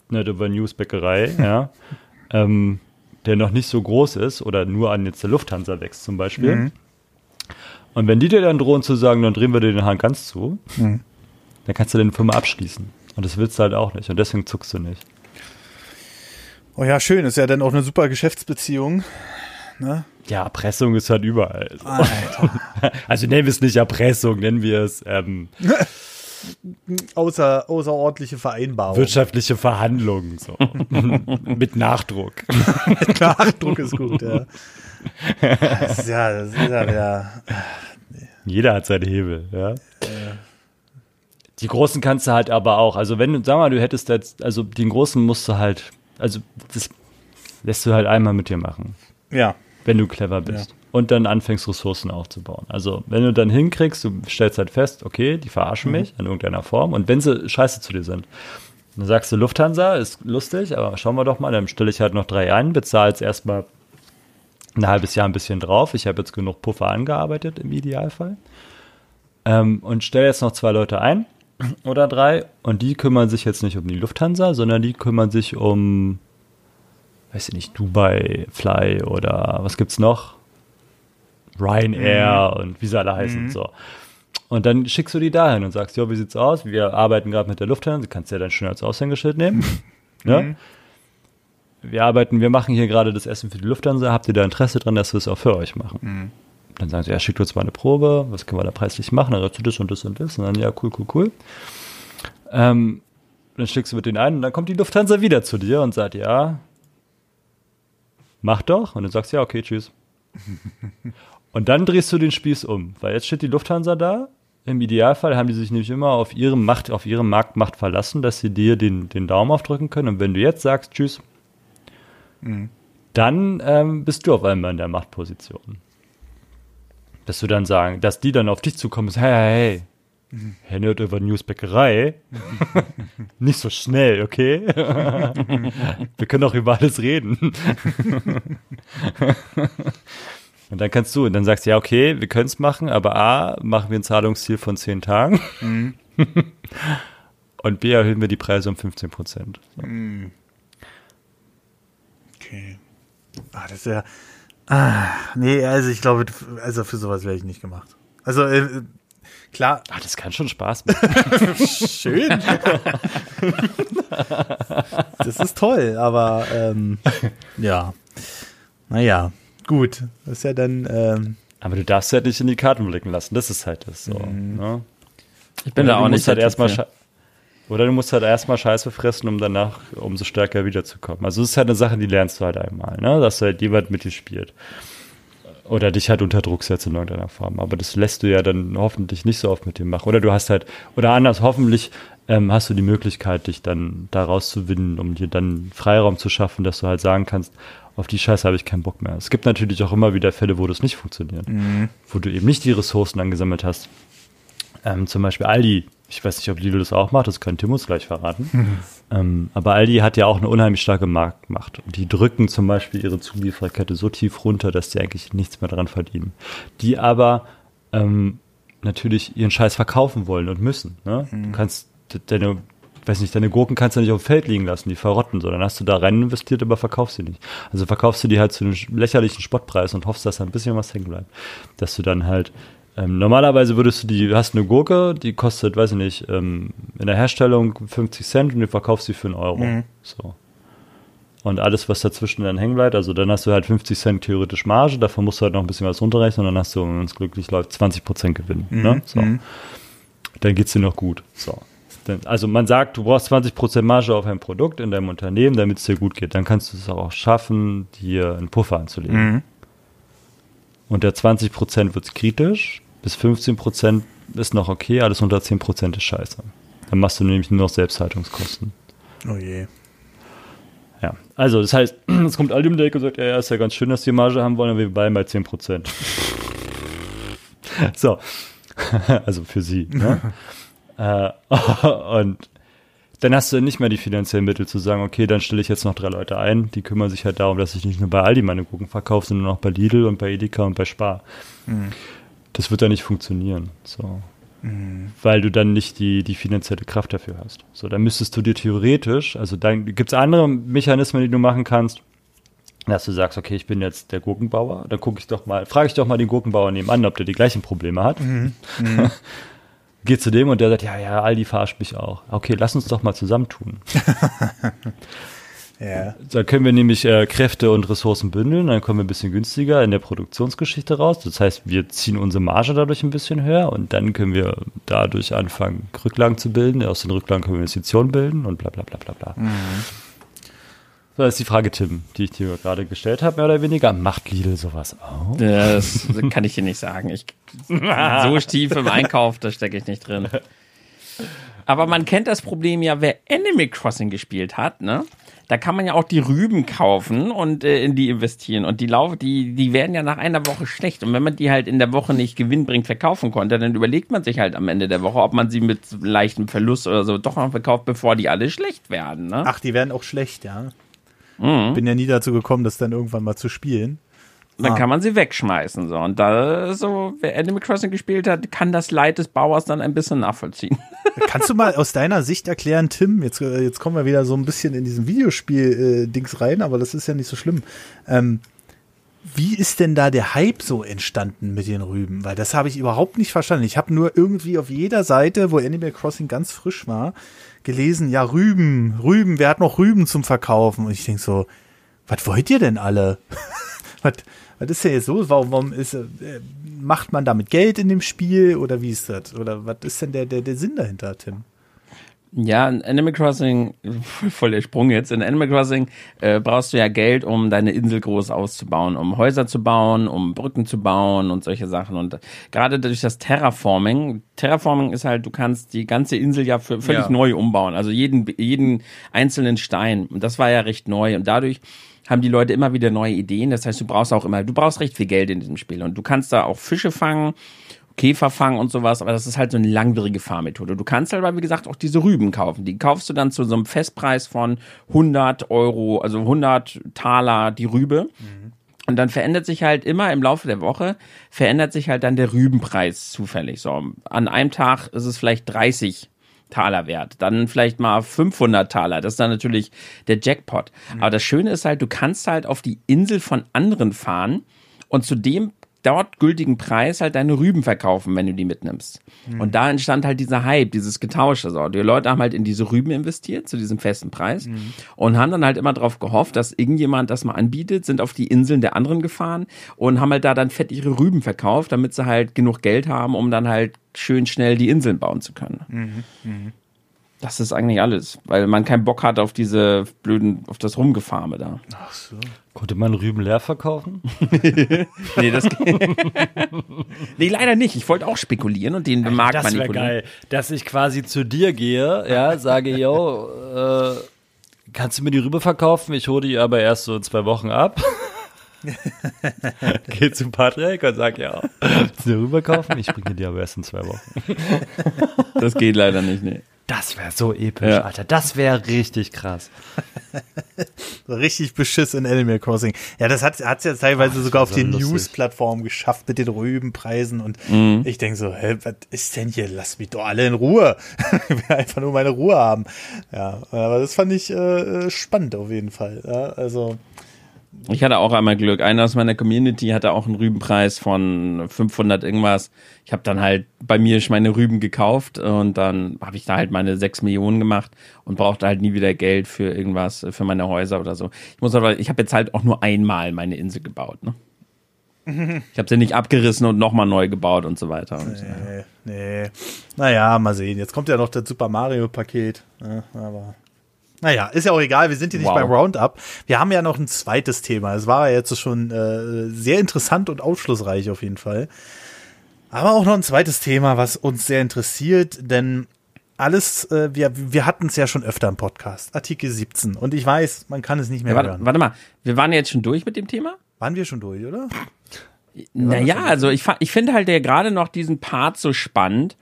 Nerd über Newsbäckerei, ja, ähm, der noch nicht so groß ist oder nur an jetzt der Lufthansa wächst zum Beispiel, mhm und wenn die dir dann drohen zu sagen, dann drehen wir dir den Hahn ganz zu, mhm. dann kannst du den Firma abschließen. Und das willst du halt auch nicht. Und deswegen zuckst du nicht. Oh ja, schön. Ist ja dann auch eine super Geschäftsbeziehung. Ne? Ja, Erpressung ist halt überall. also nennen wir es nicht Erpressung, nennen wir es ähm, Außer, außerordentliche Vereinbarung. Wirtschaftliche Verhandlungen, so. Mit Nachdruck. Mit Nachdruck ist gut, ja. Das ist ja, das ist ja wieder. Jeder hat seine Hebel, ja. Die großen kannst du halt aber auch. Also wenn du, sag mal, du hättest jetzt, also den großen musst du halt, also das lässt du halt einmal mit dir machen. Ja. Wenn du clever bist. Ja. Und dann anfängst, Ressourcen aufzubauen. Also, wenn du dann hinkriegst, du stellst halt fest, okay, die verarschen mhm. mich in irgendeiner Form. Und wenn sie scheiße zu dir sind, dann sagst du, Lufthansa ist lustig, aber schauen wir doch mal, dann stelle ich halt noch drei ein, bezahlst erstmal ein halbes Jahr ein bisschen drauf. Ich habe jetzt genug Puffer angearbeitet im Idealfall. Ähm, und stelle jetzt noch zwei Leute ein oder drei und die kümmern sich jetzt nicht um die Lufthansa, sondern die kümmern sich um weiß ich nicht, Dubai Fly oder was gibt's noch? Ryanair mhm. und wie sie alle heißen. Mhm. So. Und dann schickst du die dahin und sagst, ja, wie sieht's aus? Wir arbeiten gerade mit der Lufthansa, du kannst ja dann schön als Aushängeschild nehmen. ja? Wir arbeiten, wir machen hier gerade das Essen für die Lufthansa, habt ihr da Interesse dran, dass wir es auch für euch machen? Mhm. Dann sagen sie, ja, schickt uns mal eine Probe, was können wir da preislich machen? Dann sagst du das und das und das. Und dann, ja, cool, cool, cool. Ähm, dann schickst du mit denen ein und dann kommt die Lufthansa wieder zu dir und sagt, ja, mach doch. Und du sagst, ja, okay, tschüss. und dann drehst du den Spieß um, weil jetzt steht die Lufthansa da. Im Idealfall haben die sich nämlich immer auf ihre Macht, auf ihre Marktmacht verlassen, dass sie dir den, den Daumen aufdrücken können. Und wenn du jetzt sagst, tschüss, mhm. dann ähm, bist du auf einmal in der Machtposition. Dass du dann sagen, dass die dann auf dich zukommen, ist, hey, hey, hey, Mhm. Herr Nerd über Newsbäckerei. Nicht so schnell, okay? Wir können auch über alles reden. und dann kannst du, und dann sagst du, ja, okay, wir können es machen, aber A, machen wir ein Zahlungsziel von 10 Tagen. Mhm. und B, erhöhen wir die Preise um 15 Prozent. So. Mhm. Okay. Ah, das ist ja. Ah, nee, also ich glaube, also für sowas wäre ich nicht gemacht. Also äh, Klar. Ah, das kann schon Spaß machen. Schön. das ist toll, aber ähm, ja. Naja, gut. Das ist ja dann. Ähm, aber du darfst halt nicht in die Karten blicken lassen. Das ist halt das so. Mhm. Ne? Ich bin da auch nicht halt erstmal Oder du musst halt erstmal Scheiße fressen, um danach umso stärker wiederzukommen. Also es ist halt eine Sache, die lernst du halt einmal, ne? Dass halt jemand mit dir spielt. Oder dich halt unter Druck setzt in irgendeiner Form. Aber das lässt du ja dann hoffentlich nicht so oft mit dem machen. Oder du hast halt, oder anders, hoffentlich ähm, hast du die Möglichkeit, dich dann da rauszuwinden, um dir dann Freiraum zu schaffen, dass du halt sagen kannst, auf die Scheiße habe ich keinen Bock mehr. Es gibt natürlich auch immer wieder Fälle, wo das nicht funktioniert. Mhm. Wo du eben nicht die Ressourcen angesammelt hast. Ähm, zum Beispiel Aldi ich weiß nicht, ob Lidl das auch macht, das kann Timus gleich verraten. Mhm. Ähm, aber Aldi hat ja auch eine unheimlich starke Marktmacht. Und die drücken zum Beispiel ihre Zuliefererkette so tief runter, dass die eigentlich nichts mehr daran verdienen. Die aber ähm, natürlich ihren Scheiß verkaufen wollen und müssen. Ne? Mhm. Du kannst deine, weiß nicht, deine Gurken kannst du nicht auf dem Feld liegen lassen, die verrotten, sondern hast du da rein investiert, aber verkaufst sie nicht. Also verkaufst du die halt zu einem lächerlichen Spottpreis und hoffst, dass da ein bisschen was hängen bleibt. Dass du dann halt ähm, normalerweise würdest du die, hast eine Gurke, die kostet, weiß ich nicht, ähm, in der Herstellung 50 Cent und du verkaufst sie für einen Euro. Mhm. So. Und alles, was dazwischen dann hängen bleibt, also dann hast du halt 50 Cent theoretisch Marge, davon musst du halt noch ein bisschen was runterrechnen und dann hast du, wenn es glücklich läuft, 20 Prozent Gewinn. Mhm. Ne? So. Mhm. Dann geht's dir noch gut. So. Also man sagt, du brauchst 20 Prozent Marge auf ein Produkt in deinem Unternehmen, damit es dir gut geht. Dann kannst du es auch schaffen, dir einen Puffer anzulegen. Mhm. Und der 20 Prozent wird kritisch, bis 15 Prozent ist noch okay, alles unter 10 Prozent ist scheiße. Dann machst du nämlich nur noch Selbsthaltungskosten. Oh je. Ja, also das heißt, es kommt Aldi um die Ecke und sagt, ja, ist ja ganz schön, dass die Marge haben wollen, aber wir bleiben bei 10 Prozent. so, also für sie. Ne? äh, und dann hast du nicht mehr die finanziellen Mittel zu sagen, okay, dann stelle ich jetzt noch drei Leute ein, die kümmern sich halt darum, dass ich nicht nur bei Aldi meine Gurken verkaufe, sondern auch bei Lidl und bei Edeka und bei Spar. Mhm das wird ja nicht funktionieren. So. Mhm. Weil du dann nicht die, die finanzielle Kraft dafür hast. So, dann müsstest du dir theoretisch, also dann gibt es andere Mechanismen, die du machen kannst, dass du sagst, okay, ich bin jetzt der Gurkenbauer, dann gucke ich doch mal, frage ich doch mal den Gurkenbauer nebenan, ob der die gleichen Probleme hat. Mhm. Mhm. Geh zu dem und der sagt, ja, ja, Aldi verarscht mich auch. Okay, lass uns doch mal zusammentun. Ja. Da können wir nämlich äh, Kräfte und Ressourcen bündeln, dann kommen wir ein bisschen günstiger in der Produktionsgeschichte raus. Das heißt, wir ziehen unsere Marge dadurch ein bisschen höher und dann können wir dadurch anfangen, Rücklagen zu bilden. Aus den Rücklagen können wir Investitionen bilden und bla bla bla bla bla. Mhm. So, das ist die Frage, Tim, die ich dir gerade gestellt habe, mehr oder weniger. Macht Lidl sowas auch? Das kann ich dir nicht sagen. Ich, so tief im Einkauf, da stecke ich nicht drin. Aber man kennt das Problem ja, wer Animal Crossing gespielt hat, ne? Da kann man ja auch die Rüben kaufen und äh, in die investieren. Und die Lauf, die, die werden ja nach einer Woche schlecht. Und wenn man die halt in der Woche nicht gewinnbringend verkaufen konnte, dann überlegt man sich halt am Ende der Woche, ob man sie mit leichtem Verlust oder so doch noch verkauft, bevor die alle schlecht werden. Ne? Ach, die werden auch schlecht, ja. Mhm. Bin ja nie dazu gekommen, das dann irgendwann mal zu spielen. Dann Ah. kann man sie wegschmeißen. So. Und da so, wer Animal Crossing gespielt hat, kann das Leid des Bauers dann ein bisschen nachvollziehen. Kannst du mal aus deiner Sicht erklären, Tim, jetzt, äh, jetzt kommen wir wieder so ein bisschen in diesen Videospiel-Dings rein, aber das ist ja nicht so schlimm. Ähm, wie ist denn da der Hype so entstanden mit den Rüben? Weil das habe ich überhaupt nicht verstanden. Ich habe nur irgendwie auf jeder Seite, wo Animal Crossing ganz frisch war, gelesen, ja, Rüben, Rüben, wer hat noch Rüben zum Verkaufen? Und ich denk so, was wollt ihr denn alle? was, was ist denn jetzt so? Warum, warum ist, äh, macht man damit Geld in dem Spiel oder wie ist das? Oder was ist denn der, der, der Sinn dahinter, Tim? Ja, in Animal Crossing, voll der Sprung jetzt, in Animal Crossing äh, brauchst du ja Geld, um deine Insel groß auszubauen, um Häuser zu bauen, um Brücken zu bauen und solche Sachen. Und äh, gerade durch das Terraforming, Terraforming ist halt, du kannst die ganze Insel ja für, völlig Ja. neu umbauen, also jeden, jeden einzelnen Stein. Und das war ja recht neu. Und dadurch haben die Leute immer wieder neue Ideen. Das heißt, du brauchst auch immer, du brauchst recht viel Geld in diesem Spiel. Und du kannst da auch Fische fangen, Käfer fangen und sowas, aber das ist halt so eine langwierige Fahrmethode. Du kannst halt, aber wie gesagt, auch diese Rüben kaufen. Die kaufst du dann zu so einem Festpreis von 100 Euro, also 100 Taler die Rübe. Und dann verändert sich halt immer im Laufe der Woche, verändert sich halt dann der Rübenpreis zufällig. So, an einem Tag ist es vielleicht 30 Taler wert, dann vielleicht mal 500 Taler. Das ist dann natürlich der Jackpot. Aber das Schöne ist halt, du kannst halt auf die Insel von anderen fahren und zu dem dort gültigen Preis halt deine Rüben verkaufen, wenn du die mitnimmst. Und da entstand halt dieser Hype, dieses Getausche. So. Die Leute haben halt in diese Rüben investiert, zu diesem festen Preis, und haben dann halt immer darauf gehofft, dass irgendjemand das mal anbietet, sind auf die Inseln der anderen gefahren und haben halt da dann fett ihre Rüben verkauft, damit sie halt genug Geld haben, um dann halt schön schnell die Inseln bauen zu können. Das ist eigentlich alles, weil man keinen Bock hat auf diese blöden, auf das Rumgefarme da. Ach so. Konnte man Rüben leer verkaufen? Nee, das Nee, leider nicht. Ich wollte auch spekulieren und den Markt das wäre manipulieren. geil, dass ich quasi zu dir gehe, ja, sage, yo, äh, kannst du mir die Rübe verkaufen? Ich hole die aber erst so in zwei Wochen ab. Geh zu Patrick und sag, ja, willst du eine Rübe kaufen? Ich bringe die aber erst in zwei Wochen. Das geht leider nicht, nee. Das wäre so episch, Ja. Alter. Das wäre richtig krass. So richtig Beschiss in Animal Crossing. Ja, das hat es ja teilweise sogar auf so den lustig. News-Plattformen geschafft mit den Rübenpreisen und Mhm. ich denke so, hä, was ist denn hier? Lass mich doch alle in Ruhe. Ich will einfach nur meine Ruhe haben. Ja, aber das fand ich äh, spannend auf jeden Fall. Ja, also, Ich hatte auch einmal Glück. Einer aus meiner Community hatte auch einen Rübenpreis von 500 irgendwas. Ich habe dann halt bei mir meine Rüben gekauft und dann habe ich da halt meine 6 Millionen gemacht und brauchte halt nie wieder Geld für irgendwas, für meine Häuser oder so. Ich muss aber, ich habe jetzt halt auch nur einmal meine Insel gebaut. Ne? Ich habe sie nicht abgerissen und nochmal neu gebaut und so weiter. Und, nee, nee. Naja, mal sehen. Jetzt kommt ja noch das Super Mario-Paket. Ja, aber. Naja, ist ja auch egal, wir sind hier nicht Wow. beim Roundup. Wir haben ja noch ein zweites Thema. Es war ja jetzt schon äh, sehr interessant und aufschlussreich auf jeden Fall. Aber auch noch ein zweites Thema, was uns sehr interessiert, denn alles, äh, wir, wir hatten es ja schon öfter im Podcast, Artikel 17. Und ich weiß, man kann es nicht mehr Ja, warte, hören. warte mal, wir waren jetzt schon durch mit dem Thema? Waren wir schon durch, oder? Naja, also ich, ich finde halt ja gerade noch diesen Part so spannend.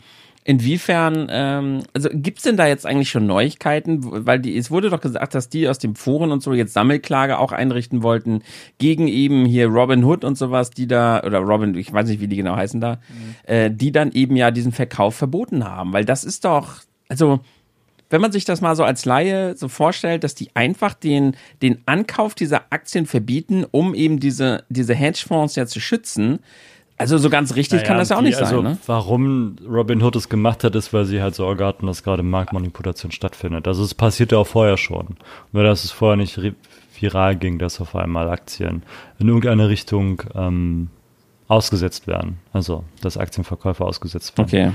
Inwiefern, ähm, also gibt's denn da jetzt eigentlich schon Neuigkeiten? Weil die, es wurde doch gesagt, dass die aus dem Foren und so jetzt Sammelklage auch einrichten wollten gegen eben hier Robin Hood und sowas, die da, oder Robin, ich weiß nicht, wie die genau heißen da, äh, die dann eben ja diesen Verkauf verboten haben. Weil das ist doch, also wenn man sich das mal so als Laie so vorstellt, dass die einfach den, den Ankauf dieser Aktien verbieten, um eben diese, diese Hedgefonds ja zu schützen. Also so ganz richtig kann Naja, das ja auch die- nicht also, sein, ne? Warum Robin Hood es gemacht hat, ist, weil sie halt Sorge hatten, dass gerade Marktmanipulation stattfindet. Also es passierte auch vorher schon. Nur dass es vorher nicht viral ging, dass auf einmal Aktien in irgendeine Richtung ähm, ausgesetzt werden. Also dass Aktienverkäufe ausgesetzt werden. Okay.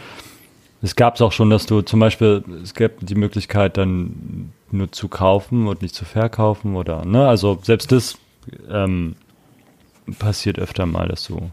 Es gab es auch schon, dass du zum Beispiel, es gab die Möglichkeit dann nur zu kaufen und nicht zu verkaufen oder, ne, also selbst das ähm, passiert öfter mal, dass du,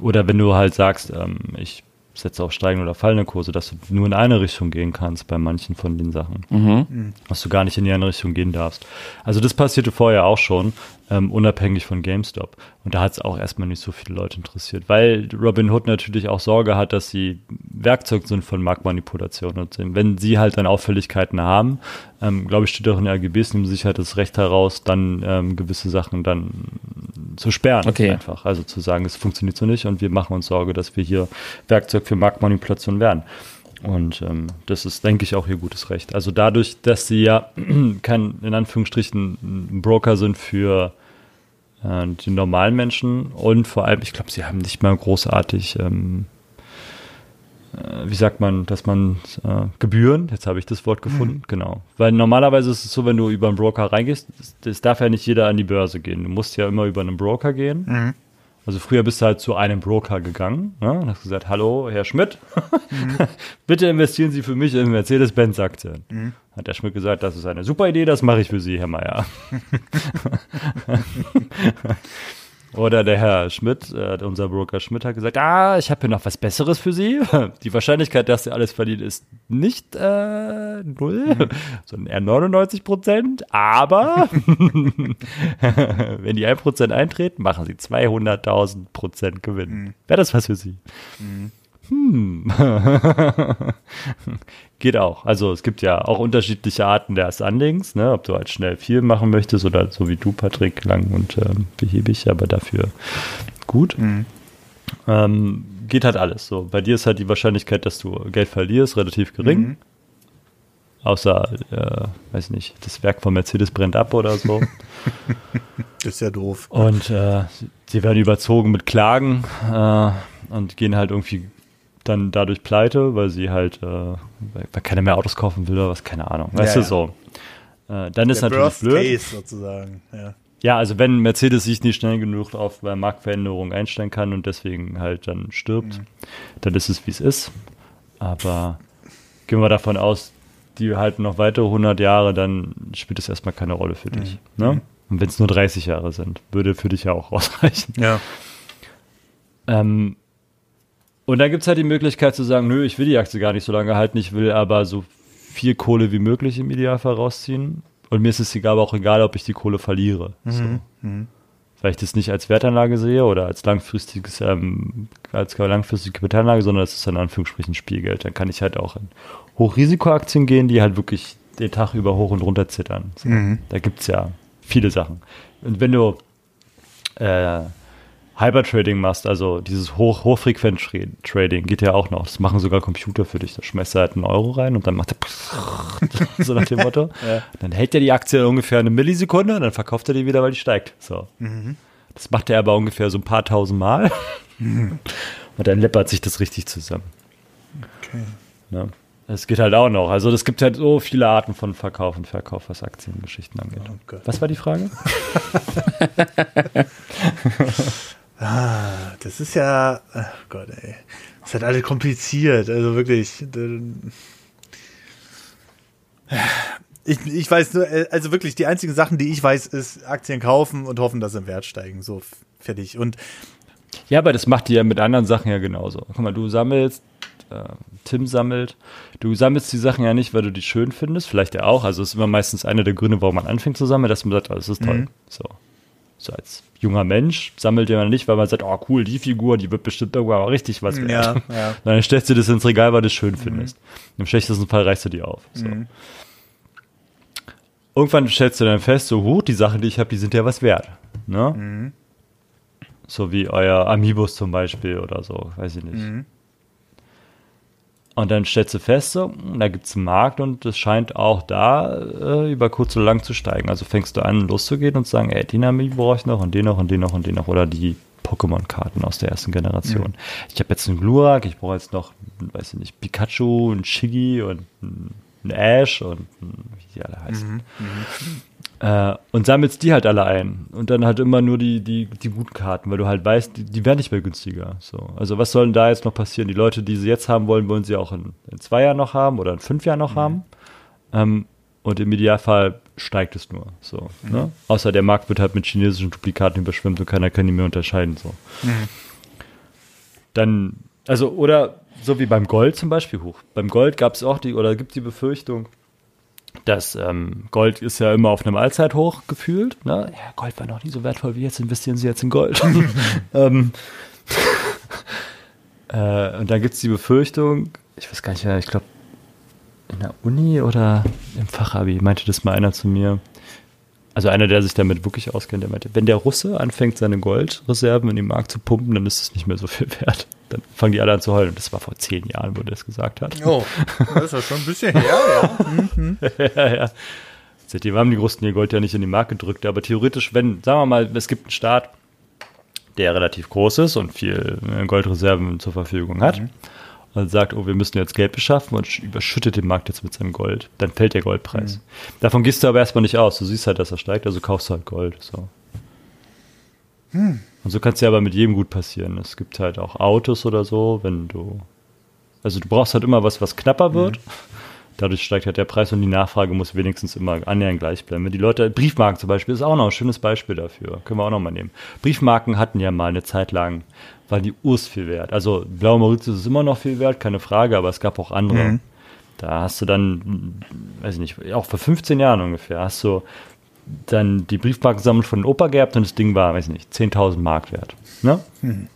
oder wenn du halt sagst, ähm, ich setze auf steigende oder fallende Kurse, dass du nur in eine Richtung gehen kannst bei manchen von den Sachen, Mhm. dass du gar nicht in die andere Richtung gehen darfst. Also das passierte vorher auch schon. Ähm, unabhängig von GameStop. Und da hat es auch erstmal nicht so viele Leute interessiert, weil Robinhood natürlich auch Sorge hat, dass sie Werkzeug sind von Marktmanipulation. Und wenn sie halt dann Auffälligkeiten haben, ähm, glaube ich, steht auch in der AGBs, nehmen sie sich halt das Recht heraus, dann ähm, gewisse Sachen dann zu sperren. Okay. Einfach. Also zu sagen, es funktioniert so nicht und wir machen uns Sorge, dass wir hier Werkzeug für Marktmanipulation werden. Und ähm, das ist, denke ich, auch ihr gutes Recht. Also dadurch, dass sie ja kein, in Anführungsstrichen, ein Broker sind für äh, die normalen Menschen und vor allem, ich glaube, sie haben nicht mal großartig, ähm, äh, wie sagt man, dass man äh, Gebühren, jetzt habe ich das Wort gefunden, mhm. genau. Weil normalerweise ist es so, wenn du über einen Broker reingehst, es darf ja nicht jeder an die Börse gehen. Du musst ja immer über einen Broker gehen. Mhm. Also früher bist du halt zu einem Broker gegangen ne, und hast gesagt, hallo, Herr Schmidt, mhm. bitte investieren Sie für mich in Mercedes-Benz-Aktien. Mhm. Hat der Schmidt gesagt, das ist eine super Idee, das mache ich für Sie, Herr Meier. Oder der Herr Schmidt, äh, unser Broker Schmidt, hat gesagt, ah, ich habe hier noch was Besseres für Sie. Die Wahrscheinlichkeit, dass Sie alles verdient, ist nicht äh, null, mhm. sondern eher 99 Prozent. Aber wenn die 1 Prozent eintreten, machen Sie 200.000 Prozent Gewinn. Mhm. Wäre das was für Sie? Mhm. Hm. Geht auch. Also es gibt ja auch unterschiedliche Arten des Anlegens, ne? ob du halt schnell viel machen möchtest oder so wie du, Patrick, lang und ähm, behäbig, aber dafür gut. Mhm. Ähm, geht halt alles so. Bei dir ist halt die Wahrscheinlichkeit, dass du Geld verlierst, relativ gering. Mhm. Außer, äh, weiß nicht, das Werk von Mercedes brennt ab oder so. ist ja doof. Und äh, sie werden überzogen mit Klagen äh, und gehen halt irgendwie dann dadurch pleite, weil sie halt, äh, weil keiner mehr Autos kaufen will oder was, keine Ahnung. Weißt ja, du, ja. so. Äh, dann ist natürlich Burst blöd. Case sozusagen, ja. Ja, also wenn Mercedes sich nicht schnell genug auf Marktveränderungen einstellen kann und deswegen halt dann stirbt, mhm. dann ist es, wie es ist. Aber gehen wir davon aus, die halten noch weitere 100 Jahre, dann spielt es erstmal keine Rolle für dich. Mhm. Ne? Mhm. Und wenn es nur 30 Jahre sind, würde für dich ja auch ausreichen. Ja. Ähm, und dann gibt es halt die Möglichkeit zu sagen, nö, ich will die Aktie gar nicht so lange halten, ich will aber so viel Kohle wie möglich im Idealfall rausziehen. Und mir ist es egal, aber auch egal, ob ich die Kohle verliere. Mhm. So. Mhm. Weil ich das nicht als Wertanlage sehe oder als langfristiges, ähm, als langfristige Kapitalanlage, sondern es ist in Anführungsstrichen Spielgeld. Dann kann ich halt auch in Hochrisikoaktien gehen, die halt wirklich den Tag über hoch und runter zittern. So. Mhm. Da gibt es ja viele Sachen. Und wenn du äh, Hypertrading machst, also dieses Hoch Hochfrequenz-Trading, geht ja auch noch. Das machen sogar Computer für dich. Da schmeißt er halt einen Euro rein und dann macht er so nach dem Motto. ja. Dann hält er die Aktie ungefähr eine Millisekunde und dann verkauft er die wieder, weil die steigt. So. Mhm. Das macht er aber ungefähr so ein paar tausend Mal. Mhm. Und dann läppert sich das richtig zusammen. Okay. Ja. Es geht halt auch noch. Also es gibt halt so viele Arten von Verkauf und Verkauf, was Aktiengeschichten angeht. Oh was war die Frage? Ah, das ist ja, oh Gott, ey. Das ist halt alles kompliziert, also wirklich. Ich, ich weiß nur, äh, also wirklich, die einzigen Sachen, die ich weiß, ist Aktien kaufen und hoffen, dass sie im Wert steigen. So, fertig. Und ja, aber das macht die ja mit anderen Sachen ja genauso. Guck mal, du sammelst, äh, Tim sammelt, du sammelst die Sachen ja nicht, weil du die schön findest, vielleicht ja auch. Also es ist immer meistens einer der Gründe, warum man anfängt zu sammeln, dass man sagt, oh, das ist toll. Mhm. So so als junger Mensch sammelt man nicht, weil man sagt, oh cool, die Figur, die wird bestimmt irgendwann mal richtig was wert. Ja, ja. Dann stellst du das ins Regal, weil du es schön mhm. findest. Im schlechtesten Fall reichst du die auf. So. Mhm. Irgendwann stellst du dann fest, so, huh, die Sachen, die ich habe, die sind ja was wert. Ne? Mhm. So wie euer Amiibus zum Beispiel oder so, weiß ich nicht. Und dann stellst du fest, so, da gibt es einen Markt und es scheint auch da äh, über kurz oder lang zu steigen. Also fängst du an, loszugehen und zu sagen, ey, den Ami brauche ich noch und den noch und den noch und den noch. Oder die Pokémon-Karten aus der ersten Generation. Mhm. Ich habe jetzt einen Glurak, ich brauche jetzt noch, weiß ich nicht, Pikachu, ein Shiggy und ein Ash und wie die alle heißen. Mhm. Mhm. Äh, und sammelst die halt alle ein. Und dann halt immer nur die, die, die guten Karten, weil du halt weißt, die, die werden nicht mehr günstiger. So. Also was soll denn da jetzt noch passieren? Die Leute, die sie jetzt haben wollen, wollen sie auch in, in zwei Jahren noch haben oder in fünf Jahren noch mhm. haben. Ähm, und im Idealfall steigt es nur. So, mhm. ne? Außer der Markt wird halt mit chinesischen Duplikaten überschwemmt und keiner kann die mehr unterscheiden. So. Mhm. Dann, also, oder so wie beim Gold zum Beispiel hoch. Beim Gold gab es auch die, oder gibt es die Befürchtung, das ähm, Gold ist ja immer auf einem Allzeithoch gefühlt. Ne? Ja, Gold war noch nie so wertvoll wie jetzt, investieren Sie jetzt in Gold. ähm, äh, und dann gibt es die Befürchtung, ich weiß gar nicht mehr, ich glaube, in der Uni oder im Fachabi meinte das mal einer zu mir. Also einer, der sich damit wirklich auskennt, der meinte, wenn der Russe anfängt, seine Goldreserven in den Markt zu pumpen, dann ist es nicht mehr so viel wert. Dann fangen die alle an zu heulen. Und das war vor zehn Jahren, wo der das gesagt hat. Oh, das ist ja schon ein bisschen her, ja. Mhm. ja, ja. Seitdem haben die Russen ihr Gold ja nicht in den Markt gedrückt. Aber theoretisch, wenn, sagen wir mal, es gibt einen Staat, der relativ groß ist und viel äh, Goldreserven zur Verfügung hat. Mhm und sagt, oh, wir müssen jetzt Geld beschaffen und überschüttet den Markt jetzt mit seinem Gold, dann fällt der Goldpreis. Mhm. Davon gehst du aber erstmal nicht aus. Du siehst halt, dass er steigt, also kaufst du halt Gold. So. Hm. Und so kann es ja aber mit jedem gut passieren. Es gibt halt auch Autos oder so, wenn du. Also du brauchst halt immer was, was knapper wird. Mhm. Dadurch steigt halt der Preis und die Nachfrage muss wenigstens immer annähernd gleich bleiben. Wenn die Leute, Briefmarken zum Beispiel ist auch noch ein schönes Beispiel dafür. Können wir auch noch mal nehmen. Briefmarken hatten ja mal eine Zeit lang war die Urs viel wert. Also Blaue Mauritius ist immer noch viel wert, keine Frage, aber es gab auch andere. Mhm. Da hast du dann, weiß ich nicht, auch vor 15 Jahren ungefähr, hast du dann die Briefmarkensammlung von Opa gehabt und das Ding war, weiß ich nicht, 10.000 Mark wert. Ne? Mhm.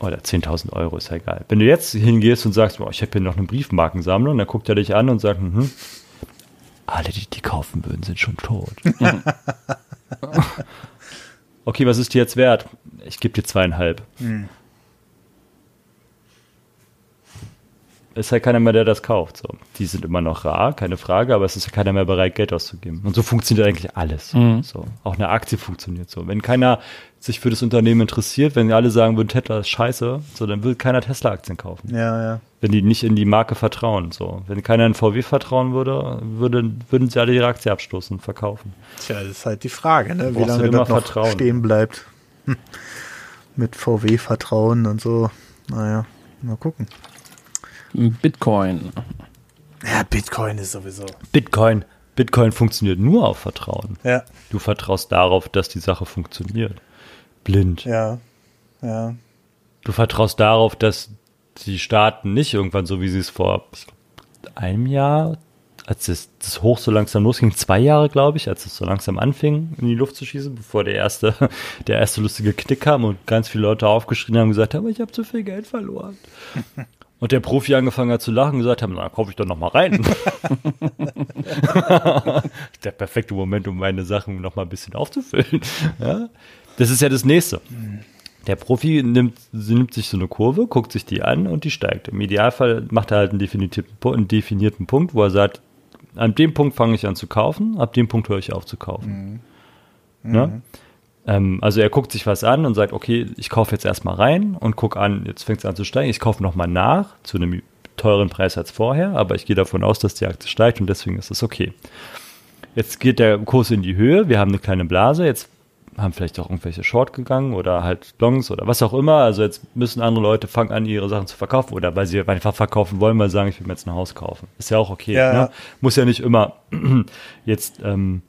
Oder 10.000 Euro, ist ja egal. Wenn du jetzt hingehst und sagst, boah, ich habe hier noch eine Briefmarkensammlung, dann guckt er dich an und sagt, hm, alle, die die kaufen würden, sind schon tot. okay, was ist die jetzt wert? Ich gebe dir zweieinhalb. Hm. Ist halt keiner mehr, der das kauft. So. Die sind immer noch rar, keine Frage, aber es ist ja keiner mehr bereit, Geld auszugeben. Und so funktioniert eigentlich alles. Mhm. So. Auch eine Aktie funktioniert so. Wenn keiner sich für das Unternehmen interessiert, wenn alle sagen würden, Tesla ist scheiße, so, dann will keiner Tesla-Aktien kaufen. Ja, ja. Wenn die nicht in die Marke vertrauen. So. Wenn keiner in VW vertrauen würde, würde würden sie alle ihre Aktie abstoßen und verkaufen. Tja, das ist halt die Frage, ne? wie lange das noch vertrauen. stehen bleibt. Mit VW-Vertrauen und so. Naja, mal gucken. Bitcoin. Ja, Bitcoin ist sowieso. Bitcoin. Bitcoin funktioniert nur auf Vertrauen. Ja. Du vertraust darauf, dass die Sache funktioniert. Blind. Ja. Ja. Du vertraust darauf, dass die Staaten nicht irgendwann so, wie sie es vor einem Jahr, als das, das Hoch so langsam losging, zwei Jahre, glaube ich, als es so langsam anfing, in die Luft zu schießen, bevor der erste, der erste lustige Knick kam und ganz viele Leute aufgeschrien haben und gesagt haben, ich habe zu viel Geld verloren. Und der Profi angefangen hat zu lachen und gesagt hat, na, kaufe ich doch noch mal rein. der perfekte Moment, um meine Sachen noch mal ein bisschen aufzufüllen. Ja? Das ist ja das Nächste. Der Profi nimmt, nimmt sich so eine Kurve, guckt sich die an und die steigt. Im Idealfall macht er halt einen definierten, einen definierten Punkt, wo er sagt, an dem Punkt fange ich an zu kaufen, ab dem Punkt höre ich auf zu kaufen. Mhm. Ja? Ähm, also er guckt sich was an und sagt, okay, ich kaufe jetzt erstmal rein und gucke an, jetzt fängt es an zu steigen, ich kaufe nochmal nach zu einem teuren Preis als vorher, aber ich gehe davon aus, dass die Aktie steigt und deswegen ist es okay. Jetzt geht der Kurs in die Höhe, wir haben eine kleine Blase, jetzt haben vielleicht auch irgendwelche Short gegangen oder halt Longs oder was auch immer. Also jetzt müssen andere Leute fangen an, ihre Sachen zu verkaufen oder weil sie einfach verkaufen wollen, weil sie sagen, ich will mir jetzt ein Haus kaufen. Ist ja auch okay. Ja, ne? Muss ja nicht immer jetzt ähm,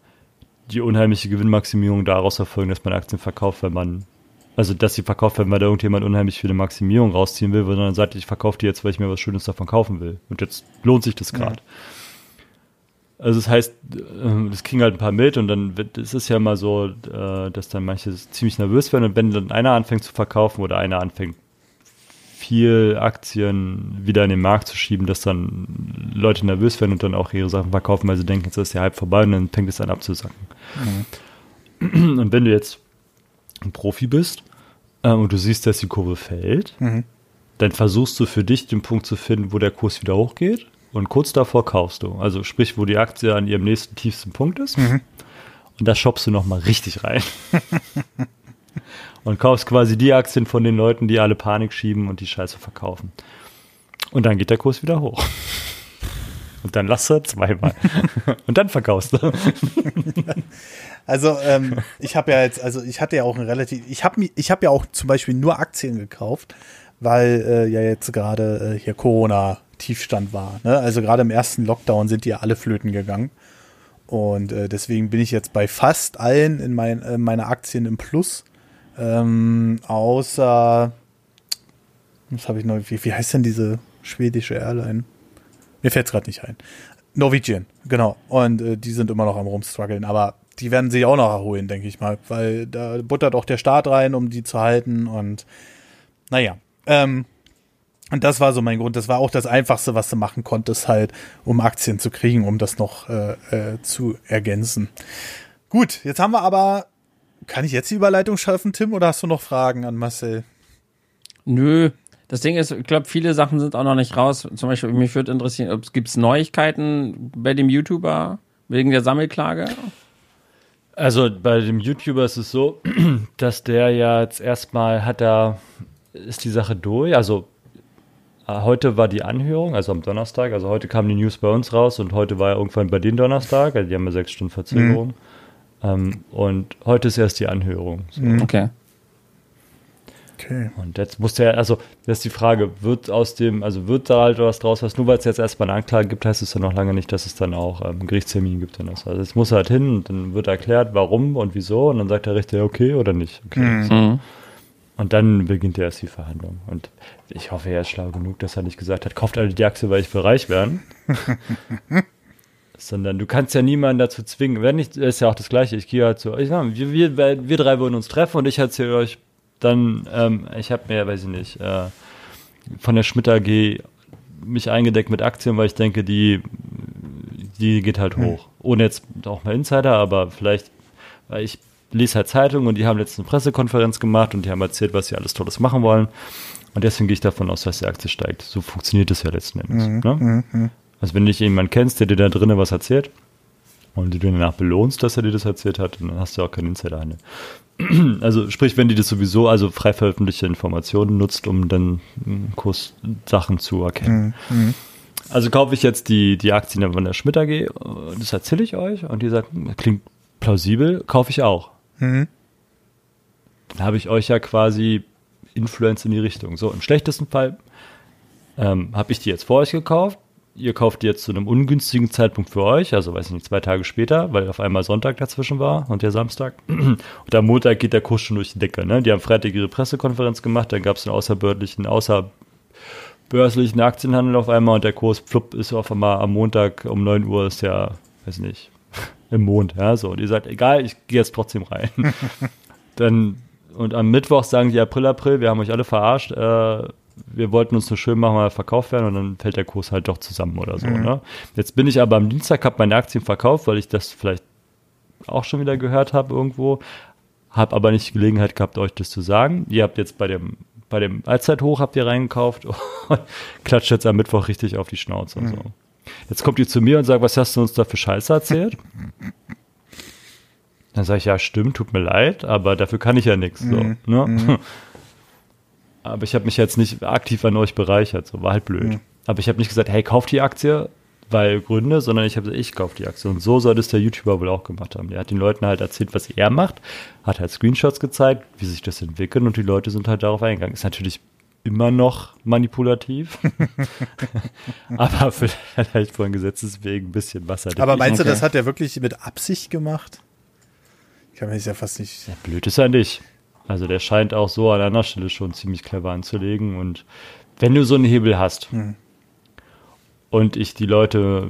die unheimliche Gewinnmaximierung daraus erfolgen, dass man Aktien verkauft, wenn man, also dass sie verkauft werden, weil da irgendjemand unheimlich viele Maximierung rausziehen will, sondern sagt, ich verkaufe die jetzt, weil ich mir was Schönes davon kaufen will. Und jetzt lohnt sich das gerade. Ja. Also das heißt, äh, das kriegen halt ein paar mit und dann wird, es ist ja mal so, äh, dass dann manche ziemlich nervös werden und wenn dann einer anfängt zu verkaufen oder einer anfängt viel Aktien wieder in den Markt zu schieben, dass dann Leute nervös werden und dann auch ihre Sachen verkaufen, weil sie denken, jetzt ist der Hype vorbei und dann fängt es an abzusacken. Mhm. Und wenn du jetzt ein Profi bist äh, und du siehst, dass die Kurve fällt, mhm. dann versuchst du für dich den Punkt zu finden, wo der Kurs wieder hochgeht und kurz davor kaufst du. Also sprich, wo die Aktie an ihrem nächsten tiefsten Punkt ist. Mhm. Und da shoppst du nochmal richtig rein. und kaufst quasi die Aktien von den Leuten, die alle Panik schieben und die Scheiße verkaufen. Und dann geht der Kurs wieder hoch. Und dann lass er zweimal. und dann verkaufst du. Also ähm, ich habe ja jetzt, also ich hatte ja auch ein relativ, ich habe ich habe ja auch zum Beispiel nur Aktien gekauft, weil äh, ja jetzt gerade äh, hier Corona Tiefstand war. Ne? Also gerade im ersten Lockdown sind die ja alle flöten gegangen. Und äh, deswegen bin ich jetzt bei fast allen in mein, äh, meiner Aktien im Plus. Ähm, außer, was habe ich noch, wie, wie heißt denn diese schwedische Airline? Mir fällt es gerade nicht ein. Norwegian, genau. Und äh, die sind immer noch am rumstruggeln, aber die werden sich auch noch erholen, denke ich mal, weil da buttert auch der Staat rein, um die zu halten und naja. Ähm, und das war so mein Grund. Das war auch das Einfachste, was du machen konntest, halt, um Aktien zu kriegen, um das noch äh, äh, zu ergänzen. Gut, jetzt haben wir aber. Kann ich jetzt die Überleitung schaffen, Tim, oder hast du noch Fragen an Marcel? Nö. Das Ding ist, ich glaube, viele Sachen sind auch noch nicht raus. Zum Beispiel, mich würde interessieren, ob es gibt Neuigkeiten bei dem YouTuber wegen der Sammelklage? Also bei dem YouTuber ist es so, dass der ja jetzt erstmal hat da, ist die Sache durch. Also äh, heute war die Anhörung, also am Donnerstag. Also heute kam die News bei uns raus und heute war ja irgendwann bei denen Donnerstag. Also die haben ja sechs Stunden Verzögerung. Mhm. Ähm, und heute ist erst die Anhörung. So. Mhm. Okay. Okay. Und jetzt muss der, also das ist die Frage, wird aus dem, also wird da halt was draus, was nur weil es jetzt erstmal eine Anklage gibt, heißt es ja noch lange nicht, dass es dann auch ähm, einen Gerichtstermin gibt. Dann also es muss halt hin und dann wird erklärt, warum und wieso und dann sagt der Richter, okay oder nicht. Okay. Mhm. So. Und dann beginnt ja erst die Verhandlung. Und ich hoffe, er ist schlau genug, dass er nicht gesagt hat, kauft alle die Aktie, weil ich will reich werden. Sondern du kannst ja niemanden dazu zwingen. Wenn nicht, ist ja auch das Gleiche. Ich gehe halt so, ich sag, wir, wir, wir drei wollen uns treffen und ich erzähle euch dann, ähm, ich habe mir, weiß ich nicht, äh, von der Schmidt AG mich eingedeckt mit Aktien, weil ich denke, die, die geht halt hm. hoch. Ohne jetzt auch mal Insider, aber vielleicht, weil ich lese halt Zeitungen und die haben letztens eine Pressekonferenz gemacht und die haben erzählt, was sie alles Tolles machen wollen. Und deswegen gehe ich davon aus, dass die Aktie steigt. So funktioniert das ja letzten Endes. Mhm, ne? Also wenn du nicht jemanden kennst, der dir da drinnen was erzählt und du danach belohnst, dass er dir das erzählt hat, dann hast du auch keinen Insiderhandel. Also sprich, wenn die das sowieso, also frei veröffentlichte Informationen nutzt, um dann Kurssachen zu erkennen. Mhm, mhm. Also kaufe ich jetzt die, die Aktien von der Schmidt AG, das erzähle ich euch und die sagt, klingt plausibel, kaufe ich auch. Mhm. Dann habe ich euch ja quasi Influence in die Richtung. So, im schlechtesten Fall ähm, habe ich die jetzt vor euch gekauft. Ihr kauft die jetzt zu einem ungünstigen Zeitpunkt für euch, also weiß ich nicht, zwei Tage später, weil auf einmal Sonntag dazwischen war und der Samstag. Und am Montag geht der Kurs schon durch die Decke. Ne? Die haben Freitag ihre Pressekonferenz gemacht, dann gab es einen außerbördlichen, außerbörslichen Aktienhandel auf einmal und der Kurs flupp ist auf einmal am Montag um 9 Uhr ist ja, weiß nicht, im Mond. Ja, so. Und ihr sagt, egal, ich gehe jetzt trotzdem rein. dann, und am Mittwoch sagen die April, April, wir haben euch alle verarscht, äh, wir wollten uns nur schön machen, mal verkauft werden und dann fällt der Kurs halt doch zusammen oder so. Mhm. Ne? Jetzt bin ich aber am Dienstag, habe meine Aktien verkauft, weil ich das vielleicht auch schon wieder gehört habe irgendwo, habe aber nicht die Gelegenheit gehabt, euch das zu sagen. Ihr habt jetzt bei dem bei dem Allzeithoch habt ihr reingekauft und klatscht jetzt am Mittwoch richtig auf die Schnauze und mhm. so. Jetzt kommt ihr zu mir und sagt, was hast du uns da für Scheiße erzählt? Dann sage ich, ja, stimmt, tut mir leid, aber dafür kann ich ja nichts. So, mhm. ne? Mhm. Aber ich habe mich jetzt nicht aktiv an euch bereichert, so war halt blöd. Mhm. Aber ich habe nicht gesagt, hey, kauft die Aktie, weil Gründe, sondern ich habe gesagt, ich kaufe die Aktie. Und so soll das der YouTuber wohl auch gemacht haben. Der hat den Leuten halt erzählt, was er macht, hat halt Screenshots gezeigt, wie sich das entwickelt und die Leute sind halt darauf eingegangen. Ist natürlich immer noch manipulativ. aber vielleicht von Gesetzes wegen ein bisschen Wasser. Aber meinst du, das hat er wirklich mit Absicht gemacht? Ich kann mir das ja fast nicht. Ja, blöd ist er nicht. Also der scheint auch so an einer Stelle schon ziemlich clever anzulegen. Und wenn du so einen Hebel hast hm. und ich die Leute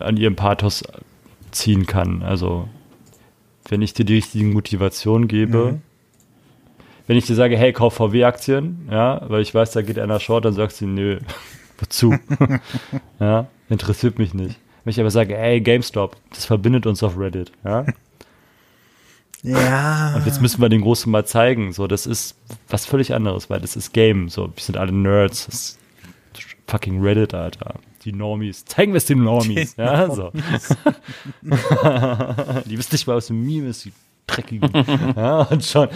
an ihrem Pathos ziehen kann, also wenn ich dir die richtigen Motivationen gebe, mhm wenn ich dir sage, hey, kauf VW-Aktien, ja, weil ich weiß, da geht einer short, dann sagst du, nö, wozu? ja, interessiert mich nicht. Wenn ich aber sage, hey, GameStop, das verbindet uns auf Reddit, ja. Ja. Und jetzt müssen wir den Großen mal zeigen, so, das ist was völlig anderes, weil das ist Game, so, wir sind alle Nerds, das ist fucking Reddit, Alter. Die Normies. Zeigen wir es den Normies. Die ja, Normies. so. die wissen nicht mal, was ein Meme ist, die dreckigen. ja, und schon.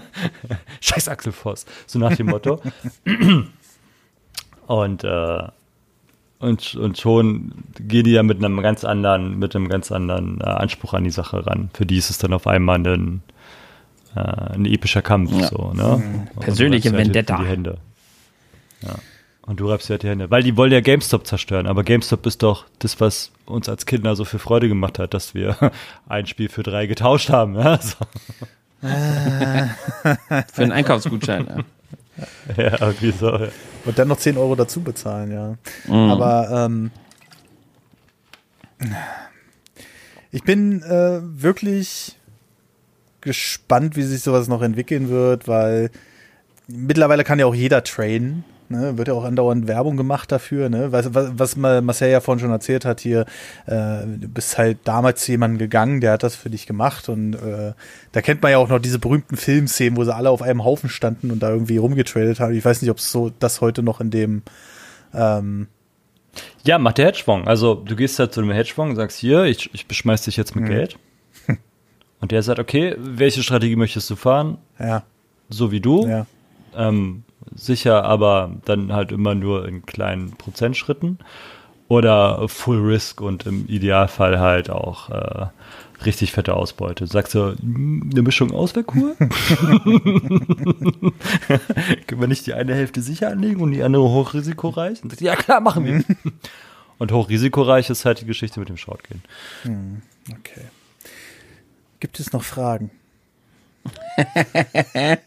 Scheiß Axel Voss. So nach dem Motto. und, äh, und, und schon gehen die ja mit einem ganz anderen, mit einem ganz anderen äh, Anspruch an die Sache ran. Für die ist es dann auf einmal ein, äh, ein epischer Kampf. Ja. So, ne? Mhm. Persönliche Vendetta. Die Hände. Ja. Und du reibst ja die Hände. Weil die wollen ja GameStop zerstören. Aber GameStop ist doch das, was uns als Kinder so viel Freude gemacht hat, dass wir ein Spiel für drei getauscht haben. Ja, so. für einen Einkaufsgutschein, ja. Ja, irgendwie so. Ja. Und dann noch 10 Euro dazu bezahlen, ja. Mhm. Aber ähm, Ich bin äh, wirklich gespannt, wie sich sowas noch entwickeln wird, weil mittlerweile kann ja auch jeder trainen. Ne, wird ja auch andauernd Werbung gemacht dafür, ne? Was, was, was Marcel ja vorhin schon erzählt hat hier, äh, du bist halt damals zu jemandem gegangen, der hat das für dich gemacht und äh, da kennt man ja auch noch diese berühmten Filmszenen, wo sie alle auf einem Haufen standen und da irgendwie rumgetradet haben. Ich weiß nicht, ob es so das heute noch in dem ähm, ja, macht der Hedgefonds. Also du gehst halt zu einem Hedgefonds und sagst, hier, ich, ich beschmeiß dich jetzt mit mhm. Geld. Und der sagt, okay, welche Strategie möchtest du fahren? Ja. So wie du. Ja. Ähm, sicher, aber dann halt immer nur in kleinen Prozentschritten. Oder Full Risk und im Idealfall halt auch äh, richtig fette Ausbeute. Sagst du, hm, eine Mischung aus wäre cool? Können wir nicht die eine Hälfte sicher anlegen und die andere hochrisikoreich? Und ja, klar, machen wir. und hochrisikoreich ist halt die Geschichte mit dem Shortgehen. Hm, okay. Gibt es noch Fragen?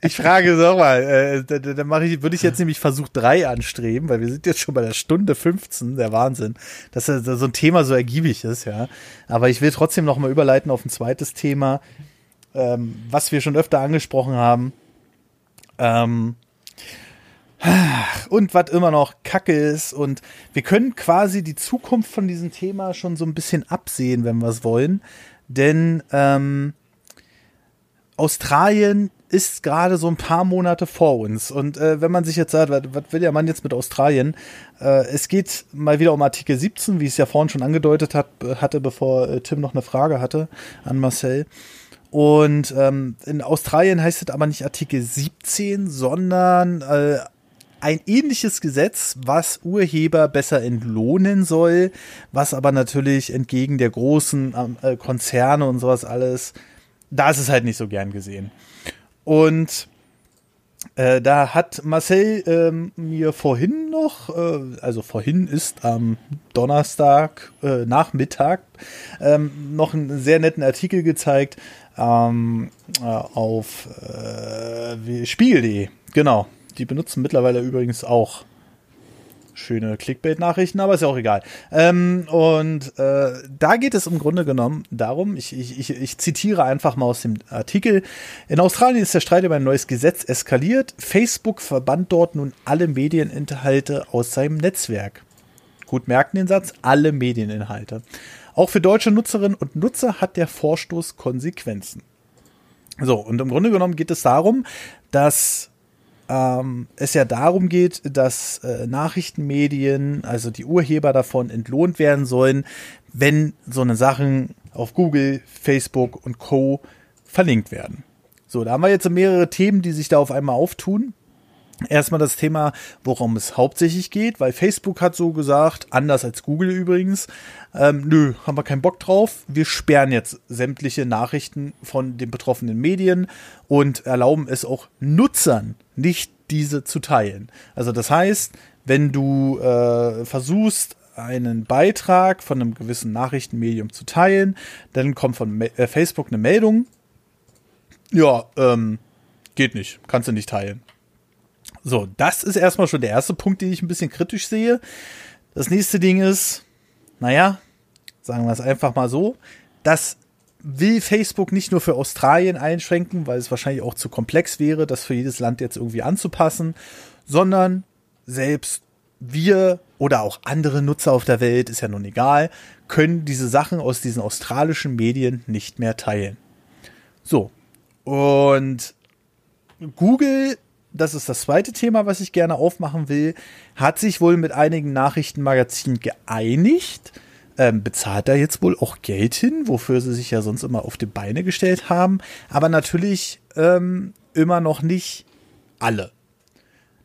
ich frage so mal, äh, da, da ich, würde ich jetzt nämlich Versuch 3 anstreben, weil wir sind jetzt schon bei der Stunde 15, der Wahnsinn, dass so ein Thema so ergiebig ist, ja. Aber ich will trotzdem noch mal überleiten auf ein zweites Thema, ähm, was wir schon öfter angesprochen haben. Ähm, und was immer noch Kacke ist. Und wir können quasi die Zukunft von diesem Thema schon so ein bisschen absehen, wenn wir es wollen. Denn ähm, Australien ist gerade so ein paar Monate vor uns. Und äh, wenn man sich jetzt sagt, was, was will der Mann jetzt mit Australien? Äh, es geht mal wieder um Artikel 17, wie ich es ja vorhin schon angedeutet hat, hatte, bevor äh, Tim noch eine Frage hatte an Marcel. Und ähm, in Australien heißt es aber nicht Artikel 17, sondern äh, ein ähnliches Gesetz, was Urheber besser entlohnen soll, was aber natürlich entgegen der großen äh, Konzerne und sowas alles da ist es halt nicht so gern gesehen. Und äh, da hat Marcel ähm, mir vorhin noch, äh, also vorhin ist am Donnerstag äh, Nachmittag ähm, noch einen sehr netten Artikel gezeigt ähm, äh, auf äh, Spiegel.de. Genau, die benutzen mittlerweile übrigens auch schöne Clickbait-Nachrichten, aber ist ja auch egal. Ähm, und äh, da geht es im Grunde genommen darum, ich, ich, ich, zitiere einfach mal aus dem Artikel, in Australien ist der Streit über ein neues Gesetz eskaliert. Facebook verbannt dort nun alle Medieninhalte aus seinem Netzwerk. Gut merken den Satz, alle Medieninhalte. Auch für deutsche Nutzerinnen und Nutzer hat der Vorstoß Konsequenzen. So, und im Grunde genommen geht es darum, dass ähm, es ja darum geht, dass äh, Nachrichtenmedien, also die Urheber davon, entlohnt werden sollen, wenn so eine Sachen auf Google, Facebook und Co. verlinkt werden. So, da haben wir jetzt mehrere Themen, die sich da auf einmal auftun. Erstmal das Thema, worum es hauptsächlich geht, weil Facebook hat so gesagt, anders als Google übrigens, ähm, nö, haben wir keinen Bock drauf. Wir sperren jetzt sämtliche Nachrichten von den betroffenen Medien und erlauben es auch Nutzern, nicht diese zu teilen. Also das heißt, wenn du äh, versuchst, einen Beitrag von einem gewissen Nachrichtenmedium zu teilen, dann kommt von äh, Facebook eine Meldung. Ja, ähm, geht nicht, kannst du nicht teilen. So, das ist erstmal schon der erste Punkt, den ich ein bisschen kritisch sehe. Das nächste Ding ist, naja, sagen wir es einfach mal so, das will Facebook nicht nur für Australien einschränken, weil es wahrscheinlich auch zu komplex wäre, das für jedes Land jetzt irgendwie anzupassen, sondern selbst wir oder auch andere Nutzer auf der Welt, ist ja nun egal, können diese Sachen aus diesen australischen Medien nicht mehr teilen. So. Und Google das ist das zweite Thema, was ich gerne aufmachen will, hat sich wohl mit einigen Nachrichtenmagazinen geeinigt. Ähm, bezahlt da jetzt wohl auch Geld hin, wofür sie sich ja sonst immer auf die Beine gestellt haben. Aber natürlich ähm, immer noch nicht alle.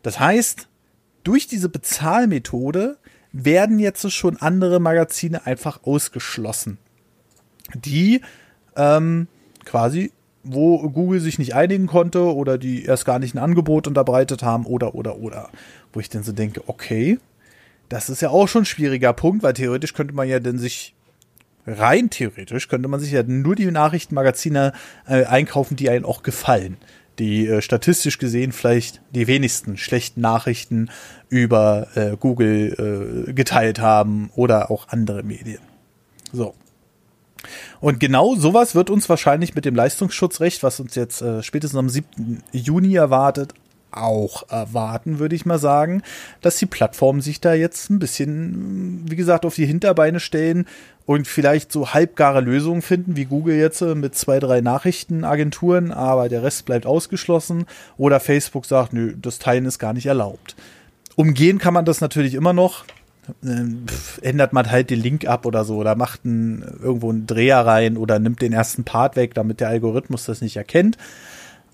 Das heißt, durch diese Bezahlmethode werden jetzt schon andere Magazine einfach ausgeschlossen, die ähm, quasi wo Google sich nicht einigen konnte oder die erst gar nicht ein Angebot unterbreitet haben oder, oder, oder. Wo ich dann so denke, okay, das ist ja auch schon ein schwieriger Punkt, weil theoretisch könnte man ja dann sich, rein theoretisch könnte man sich ja nur die Nachrichtenmagazine äh, einkaufen, die einen auch gefallen. die äh, statistisch gesehen vielleicht die wenigsten schlechten Nachrichten über äh, Google äh, geteilt haben oder auch andere Medien. So. Und genau sowas wird uns wahrscheinlich mit dem Leistungsschutzrecht, was uns jetzt äh, spätestens am 7. Juni erwartet, auch erwarten, würde ich mal sagen, dass die Plattformen sich da jetzt ein bisschen, wie gesagt, auf die Hinterbeine stellen und vielleicht so halbgare Lösungen finden, wie Google jetzt äh, mit zwei, drei Nachrichtenagenturen, aber der Rest bleibt ausgeschlossen. Oder Facebook sagt, nö, das Teilen ist gar nicht erlaubt. Umgehen kann man das natürlich immer noch. Ähm, pf, ändert man halt den Link ab oder so oder macht einen, irgendwo einen Dreher rein oder nimmt den ersten Part weg, damit der Algorithmus das nicht erkennt.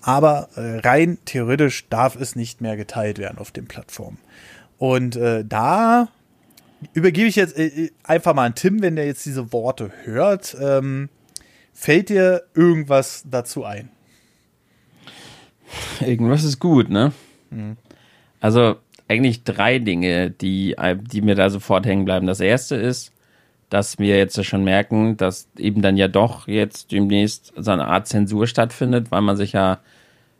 Aber äh, rein theoretisch darf es nicht mehr geteilt werden auf den Plattformen. Und äh, da übergebe ich jetzt äh, einfach mal an Tim, wenn der jetzt diese Worte hört. Ähm, fällt dir irgendwas dazu ein? Irgendwas ist gut, ne? Mhm. Also eigentlich drei Dinge, die, die mir da sofort hängen bleiben. Das erste ist, dass wir jetzt schon merken, dass eben dann ja doch jetzt demnächst so eine Art Zensur stattfindet, weil man sich ja,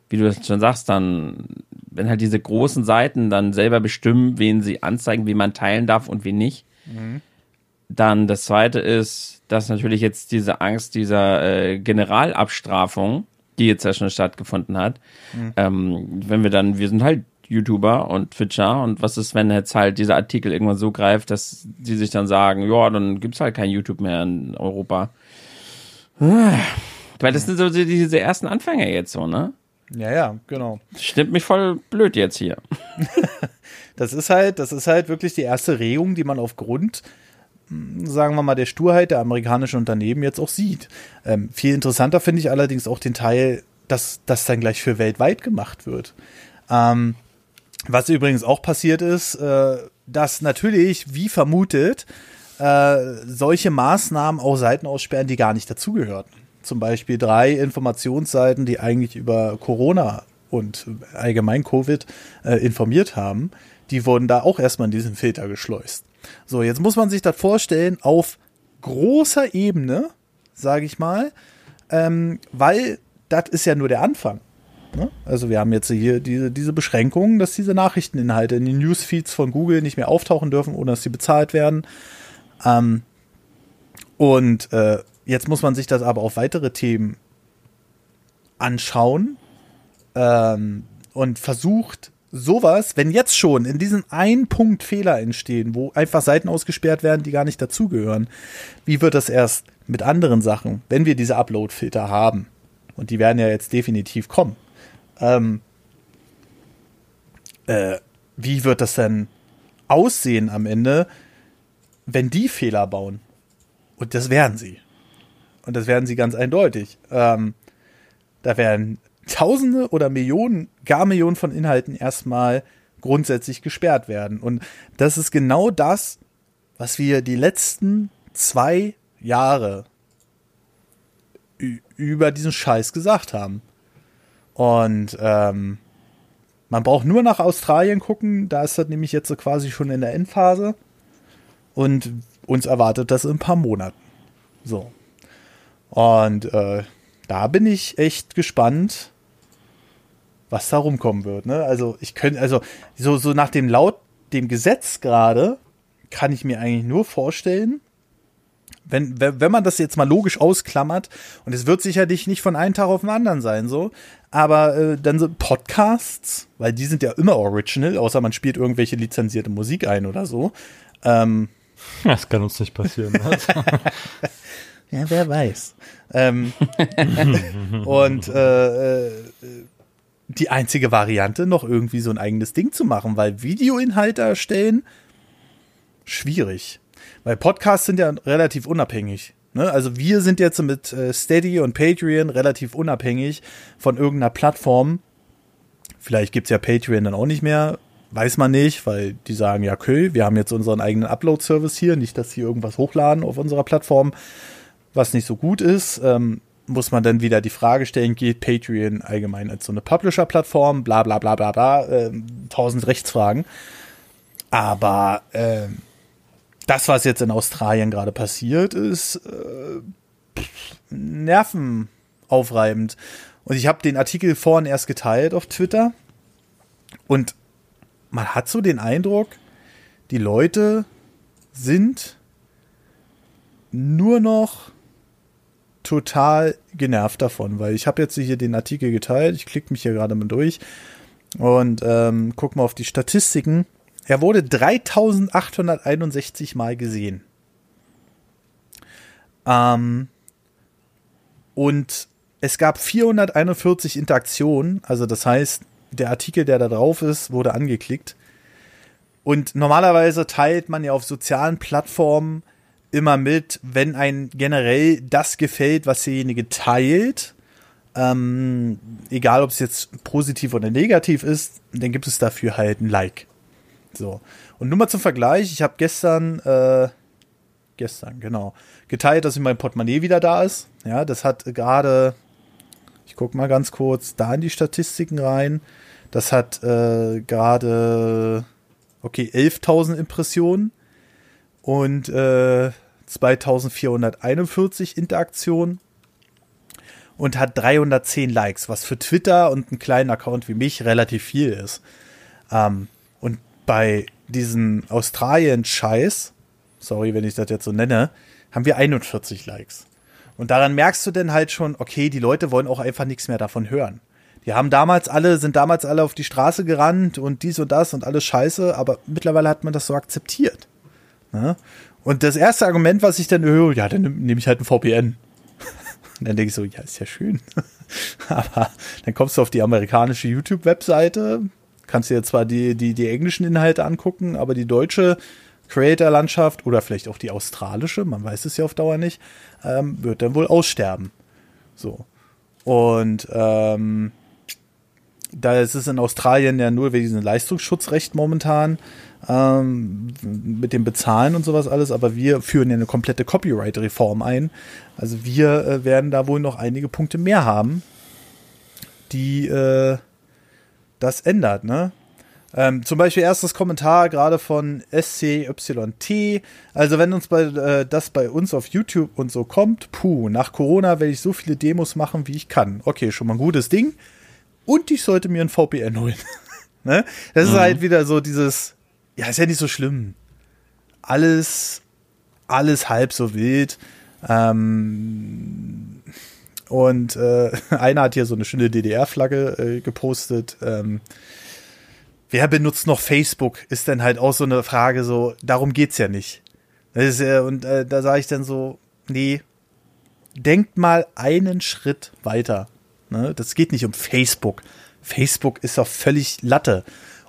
wie du das schon sagst, dann, wenn halt diese großen Seiten dann selber bestimmen, wen sie anzeigen, wie man teilen darf und wie nicht. Mhm. Dann das zweite ist, dass natürlich jetzt diese Angst dieser äh, Generalabstrafung, die jetzt ja schon stattgefunden hat, mhm. ähm, wenn wir dann, wir sind halt YouTuber und Twitcher und was ist, wenn jetzt halt dieser Artikel irgendwann so greift, dass die sich dann sagen, ja, dann gibt's halt kein YouTube mehr in Europa. Weil das sind so diese ersten Anfänger jetzt so, ne? Ja, ja, genau. Stimmt mich voll blöd jetzt hier. das ist halt, das ist halt wirklich die erste Regung, die man aufgrund, hm, sagen wir mal, der Sturheit der amerikanischen Unternehmen jetzt auch sieht. Ähm, viel interessanter finde ich allerdings auch den Teil, dass das dann gleich für weltweit gemacht wird. Ähm, was übrigens auch passiert ist, äh, dass natürlich, wie vermutet, äh, solche Maßnahmen auch Seiten aussperren, die gar nicht dazugehörten. Zum Beispiel drei Informationsseiten, die eigentlich über Corona und allgemein Covid äh, informiert haben, die wurden da auch erstmal in diesen Filter geschleust. So, jetzt muss man sich das vorstellen auf großer Ebene, sage ich mal, ähm, weil das ist ja nur der Anfang. Ne? Also wir haben jetzt hier diese, diese Beschränkungen, dass diese Nachrichteninhalte in den Newsfeeds von Google nicht mehr auftauchen dürfen, ohne dass sie bezahlt werden. Ähm, und äh, jetzt muss man sich das aber auf weitere Themen anschauen ähm, und versucht sowas, wenn jetzt schon in diesem einen Punkt Fehler entstehen, wo einfach Seiten ausgesperrt werden, die gar nicht dazugehören, wie wird das erst mit anderen Sachen, wenn wir diese Upload-Filter haben? Und die werden ja jetzt definitiv kommen ähm, äh, wie wird das denn aussehen am Ende, wenn die Fehler bauen? Und das werden sie. Und das werden sie ganz eindeutig. Ähm, da werden Tausende oder Millionen, gar Millionen von Inhalten erstmal grundsätzlich gesperrt werden. Und das ist genau das, was wir die letzten zwei Jahre über diesen Scheiß gesagt haben. Und ähm, man braucht nur nach Australien gucken, da ist das nämlich jetzt so quasi schon in der Endphase. Und uns erwartet das in ein paar Monaten. So. Und äh, da bin ich echt gespannt, was da rumkommen wird. Ne? Also ich könnte, also so, so nach dem laut dem Gesetz gerade kann ich mir eigentlich nur vorstellen, wenn, wenn man das jetzt mal logisch ausklammert, und es wird sicherlich nicht von einem Tag auf den anderen sein, so, aber äh, dann so Podcasts, weil die sind ja immer original, außer man spielt irgendwelche lizenzierte Musik ein oder so. Ähm, das kann uns nicht passieren. Ja, wer weiß. Ähm, und äh, äh, die einzige Variante, noch irgendwie so ein eigenes Ding zu machen, weil Videoinhalte erstellen, schwierig. Weil Podcasts sind ja relativ unabhängig. Ne? Also wir sind jetzt mit äh, Steady und Patreon relativ unabhängig von irgendeiner Plattform. Vielleicht gibt es ja Patreon dann auch nicht mehr. Weiß man nicht, weil die sagen, ja, okay, wir haben jetzt unseren eigenen Upload-Service hier, nicht, dass sie irgendwas hochladen auf unserer Plattform, was nicht so gut ist. Ähm, muss man dann wieder die Frage stellen, geht Patreon allgemein als so eine Publisher-Plattform, bla bla bla bla bla, äh, tausend Rechtsfragen. Aber äh, das, was jetzt in Australien gerade passiert, ist äh, nervenaufreibend. Und ich habe den Artikel vorhin erst geteilt auf Twitter. Und man hat so den Eindruck, die Leute sind nur noch total genervt davon, weil ich habe jetzt hier den Artikel geteilt, ich klicke mich hier gerade mal durch und ähm, guck mal auf die Statistiken. Er wurde 3861 Mal gesehen. Ähm, und es gab 441 Interaktionen, also das heißt, der Artikel, der da drauf ist, wurde angeklickt. Und normalerweise teilt man ja auf sozialen Plattformen immer mit, wenn ein generell das gefällt, was derjenige teilt. Ähm, egal, ob es jetzt positiv oder negativ ist, dann gibt es dafür halt ein Like. So. Und nur mal zum Vergleich, ich habe gestern, äh, gestern, genau, geteilt, dass mein Portemonnaie wieder da ist. Ja, das hat gerade, ich guck mal ganz kurz da in die Statistiken rein. Das hat äh, gerade, okay, 11.000 Impressionen und äh, 2441 Interaktionen und hat 310 Likes, was für Twitter und einen kleinen Account wie mich relativ viel ist. Ähm, und bei diesem Australien-Scheiß, sorry, wenn ich das jetzt so nenne, haben wir 41 Likes. Und daran merkst du denn halt schon, okay, die Leute wollen auch einfach nichts mehr davon hören. Die haben damals alle, sind damals alle auf die Straße gerannt und dies und das und alles scheiße, aber mittlerweile hat man das so akzeptiert. Ne? Und das erste Argument, was ich dann höre, ja, dann nehme ich halt ein VPN. Und dann denke ich so, ja, ist ja schön. aber dann kommst du auf die amerikanische YouTube-Webseite, kannst dir zwar die, die, die englischen Inhalte angucken, aber die deutsche Creator-Landschaft oder vielleicht auch die australische, man weiß es ja auf Dauer nicht, ähm, wird dann wohl aussterben. So. Und ähm, da ist es in Australien ja nur wegen diesem Leistungsschutzrecht momentan ähm, mit dem Bezahlen und sowas alles, aber wir führen ja eine komplette Copyright-Reform ein. Also wir äh, werden da wohl noch einige Punkte mehr haben, die äh, das ändert, ne? Ähm, zum Beispiel erstes Kommentar gerade von SCYT. Also wenn uns bei, äh, das bei uns auf YouTube und so kommt, puh, nach Corona werde ich so viele Demos machen, wie ich kann. Okay, schon mal ein gutes Ding. Und ich sollte mir ein VPN holen. ne? Das mhm. ist halt wieder so dieses, ja, ist ja nicht so schlimm. Alles, alles halb so wild. Ähm, und äh, einer hat hier so eine schöne DDR-Flagge äh, gepostet. Ähm, wer benutzt noch Facebook? Ist dann halt auch so eine Frage, so, darum geht's ja nicht. Ist, äh, und da sage ich dann so, nee, denkt mal einen Schritt weiter. Ne? Das geht nicht um Facebook. Facebook ist doch völlig Latte.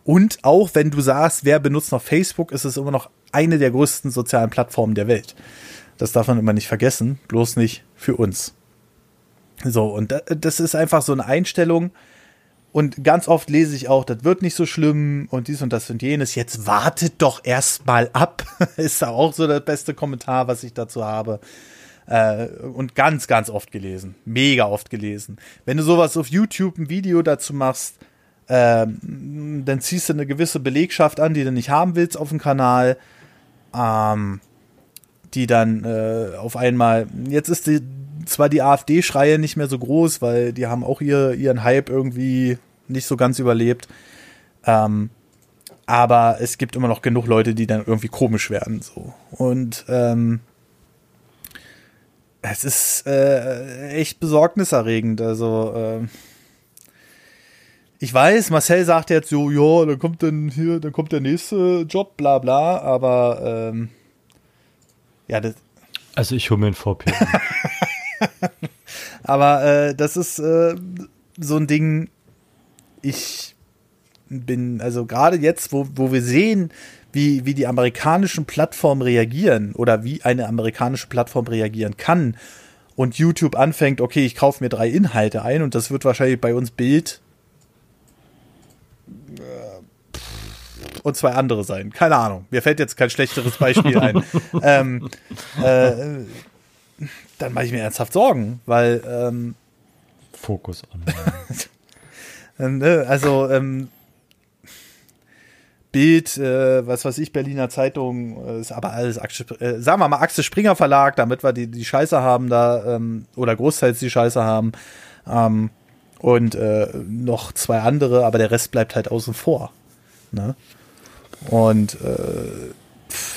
Und auch wenn du sagst, wer benutzt noch Facebook, ist es immer noch eine der größten sozialen Plattformen der Welt. Das darf man immer nicht vergessen, bloß nicht für uns. So, und das ist einfach so eine Einstellung. Und ganz oft lese ich auch, das wird nicht so schlimm und dies und das und jenes. Jetzt wartet doch erst mal ab. ist auch so der beste Kommentar, was ich dazu habe. Äh, und ganz, ganz oft gelesen. Mega oft gelesen. Wenn du sowas auf YouTube ein Video dazu machst, ähm, dann ziehst du eine gewisse Belegschaft an, die du nicht haben willst auf dem Kanal, ähm, die dann äh, auf einmal, jetzt ist die, zwar die AfD-Schreie nicht mehr so groß, weil die haben auch ihr, ihren Hype irgendwie nicht so ganz überlebt. Ähm, aber es gibt immer noch genug Leute, die dann irgendwie komisch werden. So. Und ähm, es ist äh, echt besorgniserregend. Also äh, ich weiß, Marcel sagt jetzt so, ja, dann kommt dann hier, dann kommt der nächste Job, bla bla, aber ähm, ja, das. Also ich hole mir ein VPN. aber äh, das ist äh, so ein Ding, ich bin, also gerade jetzt, wo, wo wir sehen, wie, wie die amerikanischen Plattformen reagieren oder wie eine amerikanische Plattform reagieren kann und YouTube anfängt, okay, ich kaufe mir drei Inhalte ein und das wird wahrscheinlich bei uns Bild und zwei andere sein. Keine Ahnung. Mir fällt jetzt kein schlechteres Beispiel ein. ähm, äh, dann mache ich mir ernsthaft Sorgen, weil ähm, Fokus an. Ne, also ähm, Bild, äh, was weiß ich, Berliner Zeitung, äh, ist aber alles, Axel, äh, sagen wir mal Axel Springer Verlag, damit wir die, die Scheiße haben da, ähm, oder großteils die Scheiße haben. Ähm, und äh, noch zwei andere, aber der Rest bleibt halt außen vor. Ne? Und äh,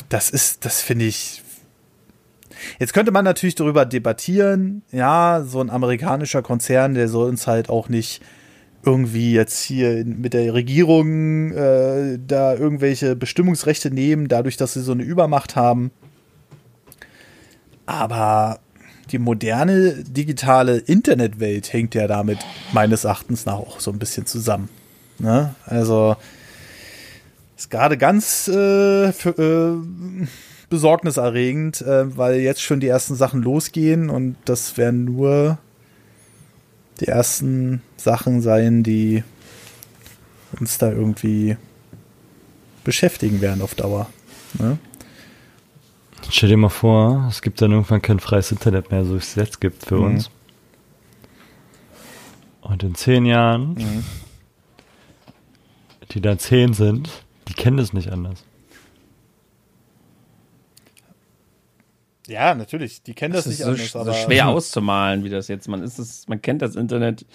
das ist, das finde ich. Jetzt könnte man natürlich darüber debattieren, ja, so ein amerikanischer Konzern, der soll uns halt auch nicht irgendwie jetzt hier mit der Regierung äh, da irgendwelche Bestimmungsrechte nehmen, dadurch, dass sie so eine Übermacht haben. Aber die moderne digitale Internetwelt hängt ja damit meines Erachtens nach auch so ein bisschen zusammen. Ne? Also ist gerade ganz äh, für, äh, besorgniserregend, äh, weil jetzt schon die ersten Sachen losgehen und das werden nur die ersten Sachen sein, die uns da irgendwie beschäftigen werden auf Dauer. Ne? Stell dir mal vor, es gibt dann irgendwann kein freies Internet mehr, so wie es jetzt gibt für mhm. uns. Und in zehn Jahren, mhm. die dann zehn sind, die kennen es nicht anders. Ja, natürlich, die kennen das, das nicht so, anders. aber so schwer auszumalen, wie das jetzt. Man ist es, man kennt das Internet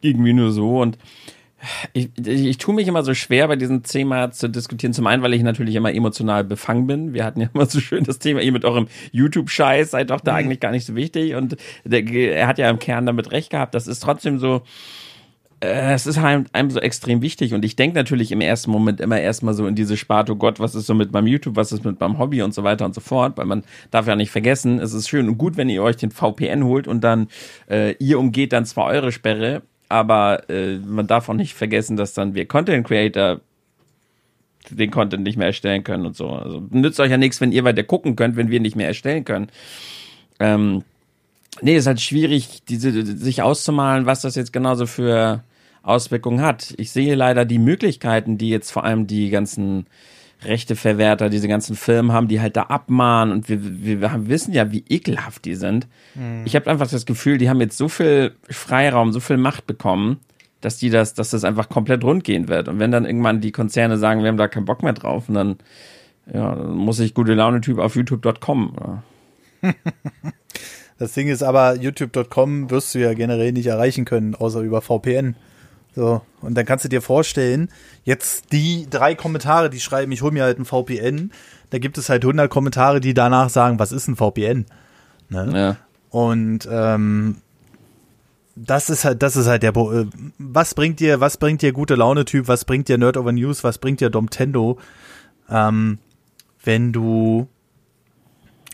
irgendwie nur so und ich, ich, tue mich immer so schwer, bei diesem Thema zu diskutieren. Zum einen, weil ich natürlich immer emotional befangen bin. Wir hatten ja immer so schön das Thema, ihr mit eurem YouTube-Scheiß seid doch da mhm. eigentlich gar nicht so wichtig. Und der, er hat ja im Kern damit recht gehabt. Das ist trotzdem so, äh, es ist halt einem so extrem wichtig. Und ich denke natürlich im ersten Moment immer erstmal so in diese Sparte, oh Gott, was ist so mit meinem YouTube, was ist mit meinem Hobby und so weiter und so fort. Weil man darf ja nicht vergessen, es ist schön und gut, wenn ihr euch den VPN holt und dann äh, ihr umgeht dann zwar eure Sperre aber äh, man darf auch nicht vergessen, dass dann wir Content Creator den Content nicht mehr erstellen können und so. Also nützt euch ja nichts, wenn ihr weiter gucken könnt, wenn wir nicht mehr erstellen können. Ähm, nee, ist halt schwierig, diese, sich auszumalen, was das jetzt genauso für Auswirkungen hat. Ich sehe leider die Möglichkeiten, die jetzt vor allem die ganzen Rechteverwerter, diese ganzen Firmen haben, die halt da abmahnen und wir, wir, wir wissen ja, wie ekelhaft die sind. Mhm. Ich habe einfach das Gefühl, die haben jetzt so viel Freiraum, so viel Macht bekommen, dass die das, dass das einfach komplett rund gehen wird. Und wenn dann irgendwann die Konzerne sagen, wir haben da keinen Bock mehr drauf, und dann, ja, dann muss ich gute Laune-Typ auf youtube.com. Das Ding ist aber, youtube.com wirst du ja generell nicht erreichen können, außer über VPN. So, und dann kannst du dir vorstellen, jetzt die drei Kommentare, die schreiben, ich hole mir halt ein VPN, da gibt es halt 100 Kommentare, die danach sagen, was ist ein VPN? Ne? Ja. Und ähm, das ist halt, das ist halt der, äh, was bringt dir, was bringt dir gute Laune Typ, was bringt dir Nerd Over News, was bringt dir Domtendo, ähm, wenn du,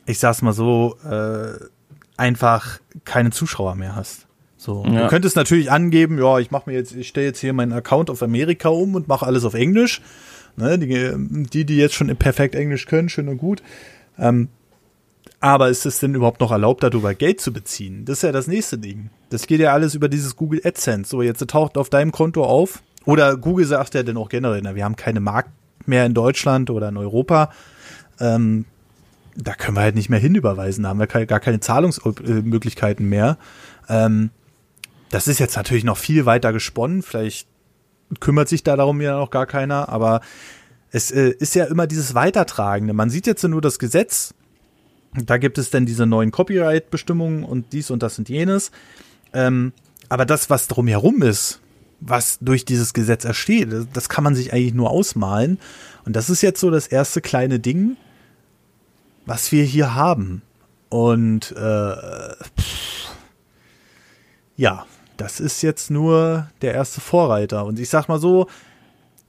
ich sag's mal so, äh, einfach keine Zuschauer mehr hast. So, ja. du könntest natürlich angeben, ja, ich mache mir jetzt, ich stelle jetzt hier meinen Account auf Amerika um und mache alles auf Englisch. Ne, die, die, die jetzt schon perfekt Englisch können, schön und gut. Ähm, aber ist es denn überhaupt noch erlaubt, darüber Geld zu beziehen? Das ist ja das nächste Ding. Das geht ja alles über dieses Google AdSense. So, jetzt taucht auf deinem Konto auf. Oder Google sagt ja dann auch generell, na, wir haben keine Markt mehr in Deutschland oder in Europa. Ähm, da können wir halt nicht mehr hinüberweisen. Da haben wir gar keine Zahlungsmöglichkeiten mehr. Ähm, das ist jetzt natürlich noch viel weiter gesponnen. Vielleicht kümmert sich da darum ja noch gar keiner, aber es äh, ist ja immer dieses Weitertragende. Man sieht jetzt nur das Gesetz. Da gibt es dann diese neuen Copyright-Bestimmungen und dies und das und jenes. Ähm, aber das, was drumherum ist, was durch dieses Gesetz entsteht, das kann man sich eigentlich nur ausmalen. Und das ist jetzt so das erste kleine Ding, was wir hier haben. Und äh, pff, ja, das ist jetzt nur der erste Vorreiter. Und ich sag mal so,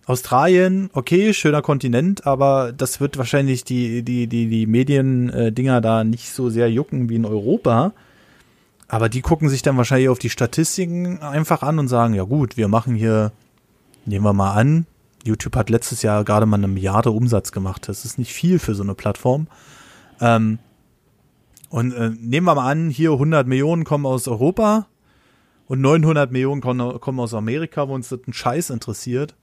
Australien, okay, schöner Kontinent, aber das wird wahrscheinlich die, die, die, die Mediendinger da nicht so sehr jucken wie in Europa. Aber die gucken sich dann wahrscheinlich auf die Statistiken einfach an und sagen, ja gut, wir machen hier, nehmen wir mal an, YouTube hat letztes Jahr gerade mal eine Milliarde Umsatz gemacht. Das ist nicht viel für so eine Plattform. Ähm, und äh, nehmen wir mal an, hier 100 Millionen kommen aus Europa und 900 Millionen kommen aus Amerika, wo uns das ein Scheiß interessiert,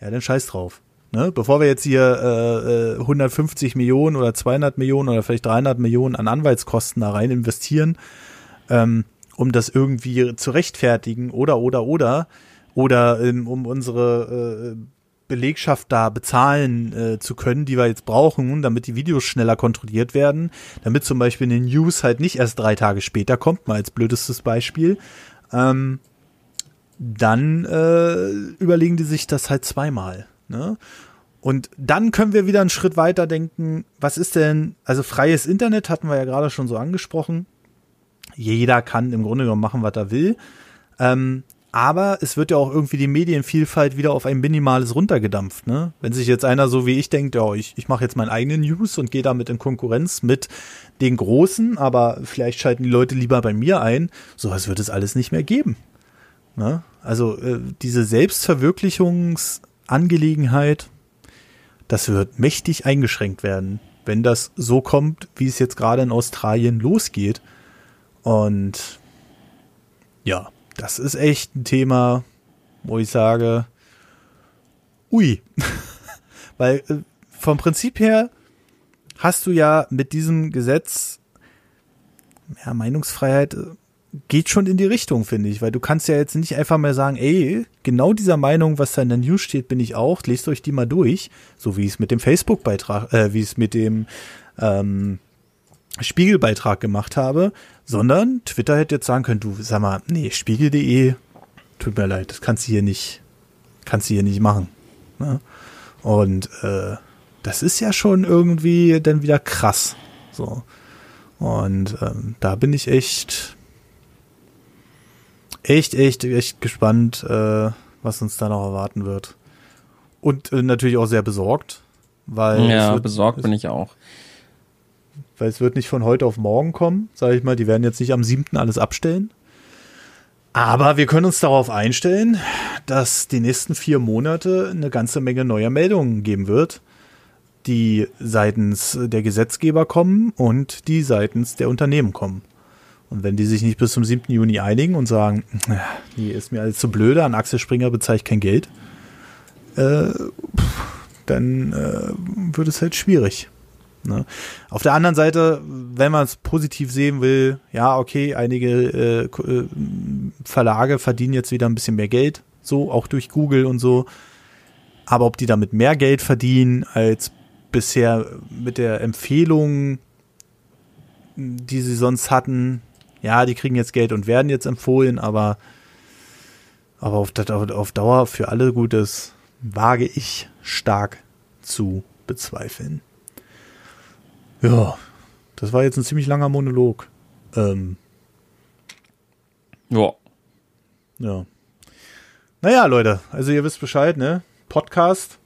ja, dann scheiß drauf. Ne? Bevor wir jetzt hier äh, 150 äh, Millionen oder 200 Millionen oder vielleicht 300 Millionen an Anwaltskosten da rein investieren, ähm, um das irgendwie zu rechtfertigen oder, oder, oder, oder ähm, um unsere äh, Belegschaft da bezahlen äh, zu können, die wir jetzt brauchen, damit die Videos schneller kontrolliert werden, damit zum Beispiel eine News halt nicht erst drei Tage später kommt, mal als blödestes Beispiel, ähm, dann äh, überlegen die sich das halt zweimal. Ne? Und dann können wir wieder einen Schritt weiter denken, was ist denn, also freies Internet hatten wir ja gerade schon so angesprochen. Jeder kann im Grunde genommen machen, was er will. Ähm, aber es wird ja auch irgendwie die Medienvielfalt wieder auf ein minimales runtergedampft. Ne? Wenn sich jetzt einer so wie ich denkt, ja, ich, ich mache jetzt meinen eigenen News und gehe damit in Konkurrenz mit den Großen, aber vielleicht schalten die Leute lieber bei mir ein, sowas wird es alles nicht mehr geben. Ne? Also äh, diese Selbstverwirklichungsangelegenheit, das wird mächtig eingeschränkt werden, wenn das so kommt, wie es jetzt gerade in Australien losgeht. Und ja, das ist echt ein Thema, wo ich sage, ui. Weil äh, vom Prinzip her hast du ja mit diesem Gesetz, ja, Meinungsfreiheit äh, geht schon in die Richtung, finde ich, weil du kannst ja jetzt nicht einfach mehr sagen, ey, genau dieser Meinung, was da in der News steht, bin ich auch, lest euch die mal durch, so wie es mit dem Facebook-Beitrag, äh, wie es mit dem ähm, Spiegelbeitrag gemacht habe, sondern Twitter hätte jetzt sagen können, du sag mal, nee, spiegel.de, tut mir leid, das kannst du hier nicht, kannst du hier nicht machen. Ne? Und äh, das ist ja schon irgendwie dann wieder krass. So. Und ähm, da bin ich echt, echt, echt, echt gespannt, äh, was uns da noch erwarten wird. Und äh, natürlich auch sehr besorgt, weil. Ja, wird, besorgt bin ich auch weil es wird nicht von heute auf morgen kommen, sage ich mal. Die werden jetzt nicht am 7. alles abstellen. Aber wir können uns darauf einstellen, dass die nächsten vier Monate eine ganze Menge neuer Meldungen geben wird, die seitens der Gesetzgeber kommen und die seitens der Unternehmen kommen. Und wenn die sich nicht bis zum 7. Juni einigen und sagen, die ist mir alles zu blöde, an Axel Springer bezahle ich kein Geld, äh, dann äh, wird es halt schwierig. Ne? Auf der anderen Seite, wenn man es positiv sehen will, ja, okay, einige äh, äh, Verlage verdienen jetzt wieder ein bisschen mehr Geld, so auch durch Google und so. Aber ob die damit mehr Geld verdienen als bisher mit der Empfehlung, die sie sonst hatten, ja, die kriegen jetzt Geld und werden jetzt empfohlen, aber, aber auf, auf Dauer für alle Gutes wage ich stark zu bezweifeln. Ja, das war jetzt ein ziemlich langer Monolog. Ähm, ja. Ja. Naja, Leute, also ihr wisst Bescheid, ne? Podcast.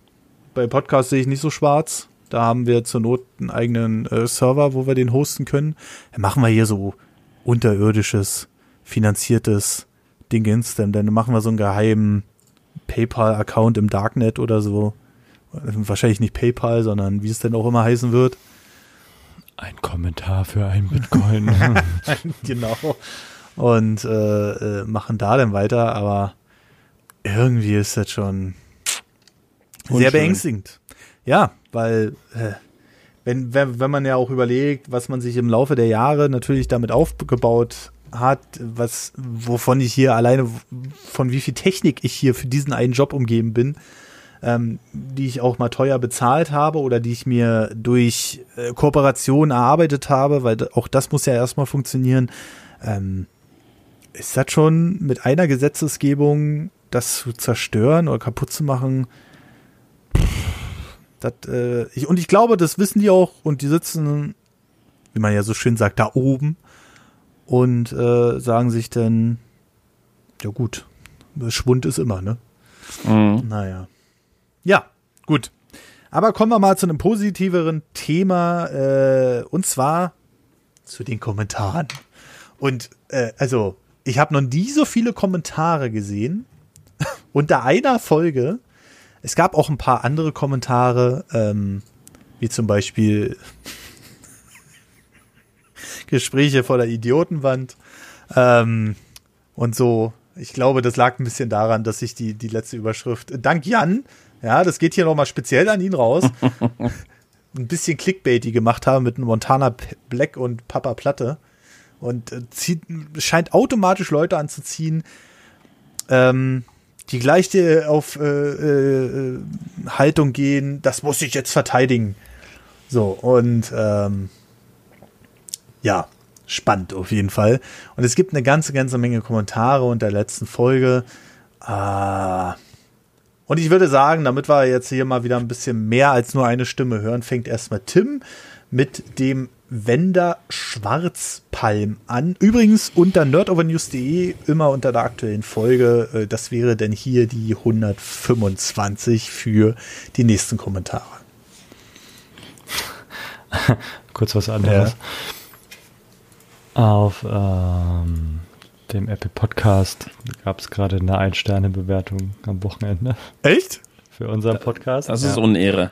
Bei Podcast sehe ich nicht so schwarz. Da haben wir zur Not einen eigenen äh, Server, wo wir den hosten können. Dann machen wir hier so unterirdisches, finanziertes Dingens. Dann, dann machen wir so einen geheimen PayPal-Account im Darknet oder so. Wahrscheinlich nicht PayPal, sondern wie es denn auch immer heißen wird. Ein Kommentar für ein Bitcoin. genau. Und äh, äh, machen da dann weiter, aber irgendwie ist das schon Unschön. sehr beängstigend. Ja, weil äh, wenn, wenn, wenn man ja auch überlegt, was man sich im Laufe der Jahre natürlich damit aufgebaut hat, was, wovon ich hier alleine, von wie viel Technik ich hier für diesen einen Job umgeben bin, ähm, die ich auch mal teuer bezahlt habe oder die ich mir durch äh, Kooperation erarbeitet habe, weil auch das muss ja erstmal funktionieren. Ähm, ist das schon mit einer Gesetzesgebung das zu zerstören oder kaputt zu machen? Das, äh, ich, und ich glaube, das wissen die auch und die sitzen, wie man ja so schön sagt, da oben und äh, sagen sich dann, ja gut, Schwund ist immer, ne? Mhm. Naja. Ja, gut. Aber kommen wir mal zu einem positiveren Thema äh, und zwar zu den Kommentaren. Und äh, also, ich habe noch nie so viele Kommentare gesehen unter einer Folge. Es gab auch ein paar andere Kommentare, ähm, wie zum Beispiel Gespräche vor der Idiotenwand ähm, und so. Ich glaube, das lag ein bisschen daran, dass ich die, die letzte Überschrift, dank Jan, ja, das geht hier nochmal speziell an ihn raus. ein bisschen Clickbaity gemacht haben mit Montana Black und Papa Platte. Und äh, zieht, scheint automatisch Leute anzuziehen, ähm, die gleiche auf äh, äh, Haltung gehen, das muss ich jetzt verteidigen. So, und ähm, ja, spannend auf jeden Fall. Und es gibt eine ganze, ganze Menge Kommentare unter der letzten Folge Ah. Und ich würde sagen, damit wir jetzt hier mal wieder ein bisschen mehr als nur eine Stimme hören, fängt erstmal Tim mit dem Wender Schwarzpalm an. Übrigens unter nerdovernews.de immer unter der aktuellen Folge. Äh, das wäre denn hier die 125 für die nächsten Kommentare. Kurz was anderes. Ja. Auf ähm, dem Apple Podcast gab es gerade eine Ein-Sterne-Bewertung am Wochenende. Echt? Für unseren Podcast. Das ist ja. Unehre.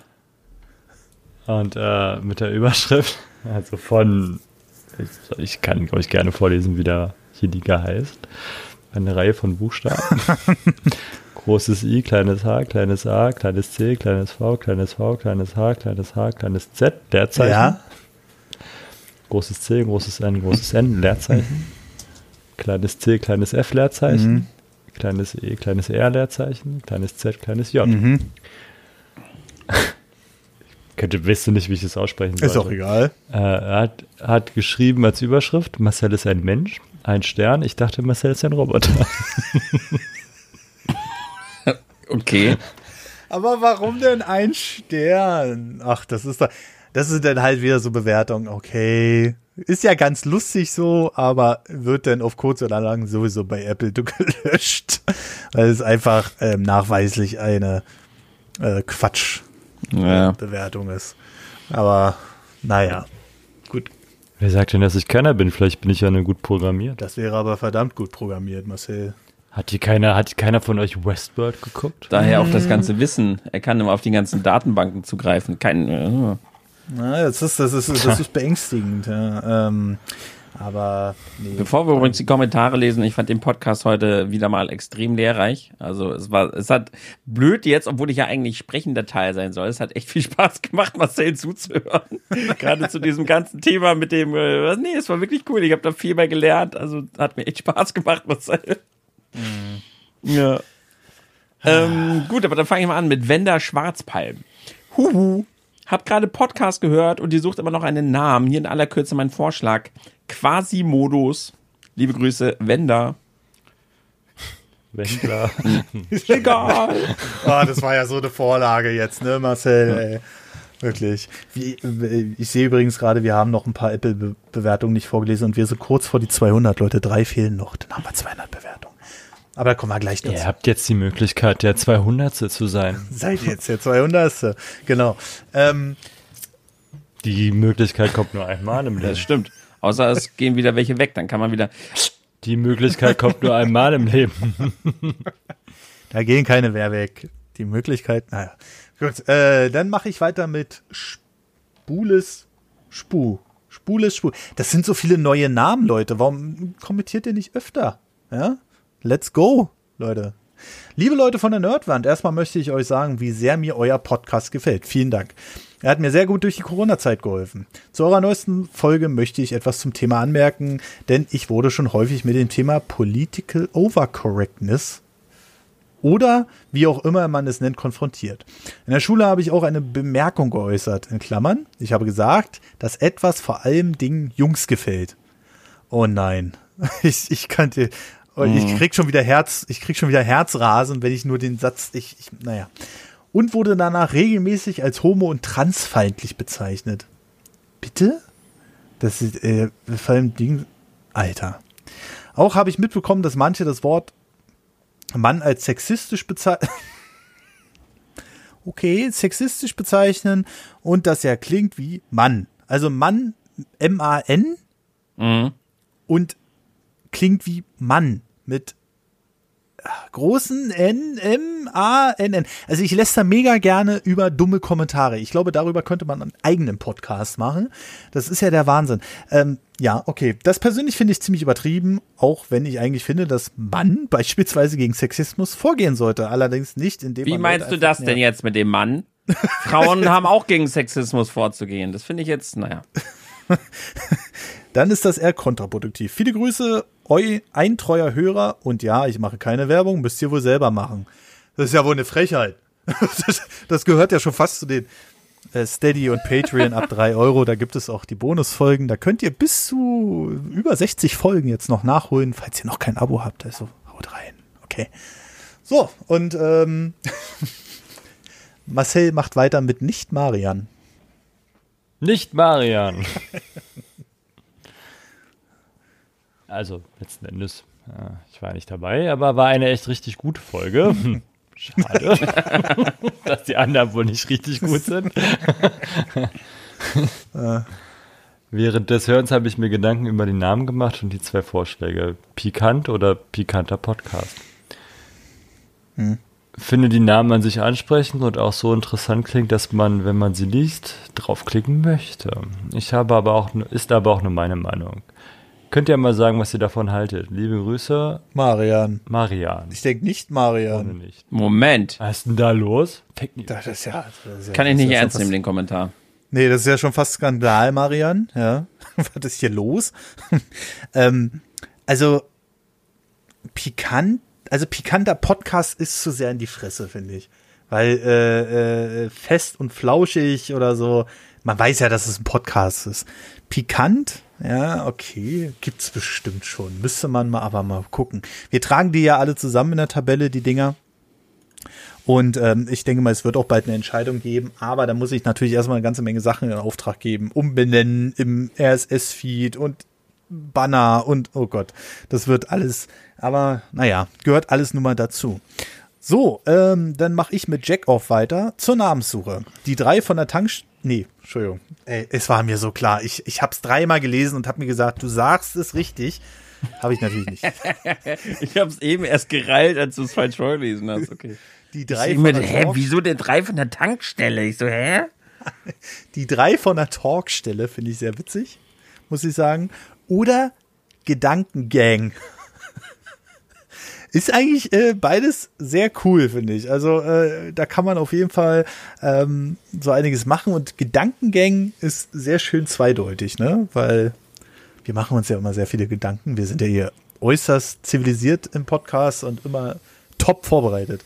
Und äh, mit der Überschrift, also von, ich, ich kann euch gerne vorlesen, wie der derjenige heißt. Eine Reihe von Buchstaben. Großes I, kleines H, kleines A, kleines C, kleines V, kleines V, kleines H, kleines H, kleines Z, Leerzeichen. Ja. Großes C, großes N, großes N, Leerzeichen. Kleines C, kleines F, Leerzeichen. Mhm. Kleines E, kleines R, Leerzeichen. Kleines Z, kleines J. Mhm. Könnte, weißt du nicht, wie ich das aussprechen soll. Ist auch egal. Äh, er hat, hat geschrieben als Überschrift, Marcel ist ein Mensch, ein Stern. Ich dachte, Marcel ist ein Roboter. okay. Aber warum denn ein Stern? Ach, das ist da, das ist dann halt wieder so Bewertung. Okay, ist ja ganz lustig so, aber wird dann auf kurz oder lang sowieso bei Apple gelöscht, weil es einfach ähm, nachweislich eine äh, Quatsch ja. Bewertung ist. Aber naja, gut. Wer sagt denn, dass ich keiner bin? Vielleicht bin ich ja nur gut programmiert. Das wäre aber verdammt gut programmiert, Marcel. Hat hier keiner, hat keiner von euch Westworld geguckt? Daher auch das ganze Wissen. Er kann immer auf die ganzen Datenbanken zugreifen. Kein. Äh. Na, das ist, das ist, das ist beängstigend. Ja. Ähm, aber nee. Bevor wir übrigens die Kommentare lesen, ich fand den Podcast heute wieder mal extrem lehrreich. Also es war, es hat blöd jetzt, obwohl ich ja eigentlich sprechender Teil sein soll. Es hat echt viel Spaß gemacht, Marcel zuzuhören. Gerade zu diesem ganzen Thema mit dem, äh, nee, es war wirklich cool. Ich habe da viel mehr gelernt. Also hat mir echt Spaß gemacht, Marcel. Mhm. Ja. Ähm, gut, aber dann fange ich mal an mit Wender Schwarzpalm. Huhu. Hab gerade Podcast gehört und die sucht immer noch einen Namen. Hier in aller Kürze mein Vorschlag. Quasi-Modus. Liebe Grüße, Wender. Wendler. Egal. oh, das war ja so eine Vorlage jetzt, ne, Marcel? Ey. Wirklich. Wie, ich sehe übrigens gerade, wir haben noch ein paar Apple-Bewertungen nicht vorgelesen und wir sind kurz vor die 200, Leute. Drei fehlen noch. Dann haben wir 200 Bewertungen. Aber da kommen wir gleich dazu. Ihr habt jetzt die Möglichkeit, der 200. zu sein. Seid jetzt der 200. Genau. Ähm, die Möglichkeit kommt nur einmal im Leben. Das stimmt. Außer es gehen wieder welche weg, dann kann man wieder. Die Möglichkeit kommt nur einmal im Leben. Da gehen keine mehr weg. Die Möglichkeit, naja. Gut, äh, dann mache ich weiter mit Spules Spu. Spules Spu. Das sind so viele neue Namen, Leute. Warum kommentiert ihr nicht öfter? Ja? Let's go, Leute. Liebe Leute von der Nerdwand, erstmal möchte ich euch sagen, wie sehr mir euer Podcast gefällt. Vielen Dank. Er hat mir sehr gut durch die Corona-Zeit geholfen. Zu eurer neuesten Folge möchte ich etwas zum Thema anmerken, denn ich wurde schon häufig mit dem Thema Political Overcorrectness oder wie auch immer man es nennt, konfrontiert. In der Schule habe ich auch eine Bemerkung geäußert, in Klammern. Ich habe gesagt, dass etwas vor allem Dingen Jungs gefällt. Oh nein. Ich, ich kannte, und ich mhm. krieg schon wieder Herz, ich krieg schon wieder Herzrasen, wenn ich nur den Satz, ich, ich naja. Und wurde danach regelmäßig als homo- und transfeindlich bezeichnet. Bitte? Das ist, äh, vor allem Ding, Alter. Auch habe ich mitbekommen, dass manche das Wort Mann als sexistisch bezeichnen. okay, sexistisch bezeichnen und das ja klingt wie Mann. Also Mann, M-A-N mhm. und klingt wie Mann mit großen N, M, A, N, N. Also ich lässt da mega gerne über dumme Kommentare. Ich glaube, darüber könnte man einen eigenen Podcast machen. Das ist ja der Wahnsinn. Ähm, ja, okay. Das persönlich finde ich ziemlich übertrieben, auch wenn ich eigentlich finde, dass man beispielsweise gegen Sexismus vorgehen sollte. Allerdings nicht, indem Wie man. Wie meinst du das denn jetzt mit dem Mann? Frauen haben auch gegen Sexismus vorzugehen. Das finde ich jetzt, naja. dann ist das eher kontraproduktiv. Viele Grüße, eu, ein treuer Hörer und ja, ich mache keine Werbung, müsst ihr wohl selber machen. Das ist ja wohl eine Frechheit. Das, das gehört ja schon fast zu den äh, Steady und Patreon ab drei Euro. Da gibt es auch die Bonusfolgen. Da könnt ihr bis zu über 60 Folgen jetzt noch nachholen, falls ihr noch kein Abo habt. Also haut rein. Okay. So, und ähm, Marcel macht weiter mit nicht Marian. Also, letzten Endes, ja, ich war nicht dabei, aber war eine echt richtig gute Folge. Schade, dass die anderen wohl nicht richtig gut sind. Während des Hörens habe ich mir Gedanken über den Namen gemacht und die zwei Vorschläge. Pikant oder pikanter Podcast. Hm. Finde die Namen an sich ansprechend und auch so interessant klingt, dass man, wenn man sie liest, draufklicken möchte. Ich habe aber auch, ist aber auch nur meine Meinung. Könnt ihr mal sagen, was ihr davon haltet? Liebe Grüße. Marian. Marian. Ich denke nicht Marian. Nicht. Moment. Was ist denn da los? Das ist ja, das ist ja Kann ich nicht ernst nehmen, den Kommentar. Nee, das ist ja schon fast Skandal, Marian. Ja. Was ist hier los? ähm, also, pikant, also pikanter Podcast ist zu sehr in die Fresse, finde ich. Weil äh, äh, fest und flauschig oder so, man weiß ja, dass es ein Podcast ist. Pikant, ja, okay, gibt's bestimmt schon. Müsste man mal aber mal gucken. Wir tragen die ja alle zusammen in der Tabelle, die Dinger. Und ähm, ich denke mal, es wird auch bald eine Entscheidung geben, aber da muss ich natürlich erstmal eine ganze Menge Sachen in Auftrag geben. Umbenennen im RSS-Feed und Banner und oh Gott, das wird alles, aber naja, gehört alles nun mal dazu. So, ähm, dann mache ich mit Jack off weiter zur Namenssuche. Die drei von der Tankstelle. Nee, Entschuldigung. Ey, es war mir so klar. Ich, ich habe es dreimal gelesen und habe mir gesagt, du sagst es richtig. Habe ich natürlich nicht. ich habe es eben erst gereilt, als du es falsch vorgelesen hast. Okay. Die drei ich von mit, der hä, wieso denn drei von der Tankstelle? Ich so, hä? Die drei von der Talkstelle finde ich sehr witzig, muss ich sagen. Oder Gedankengang. Ist eigentlich äh, beides sehr cool, finde ich. Also äh, da kann man auf jeden Fall ähm, so einiges machen und Gedankengang ist sehr schön zweideutig, ne? Weil wir machen uns ja immer sehr viele Gedanken. Wir sind ja hier äußerst zivilisiert im Podcast und immer top vorbereitet.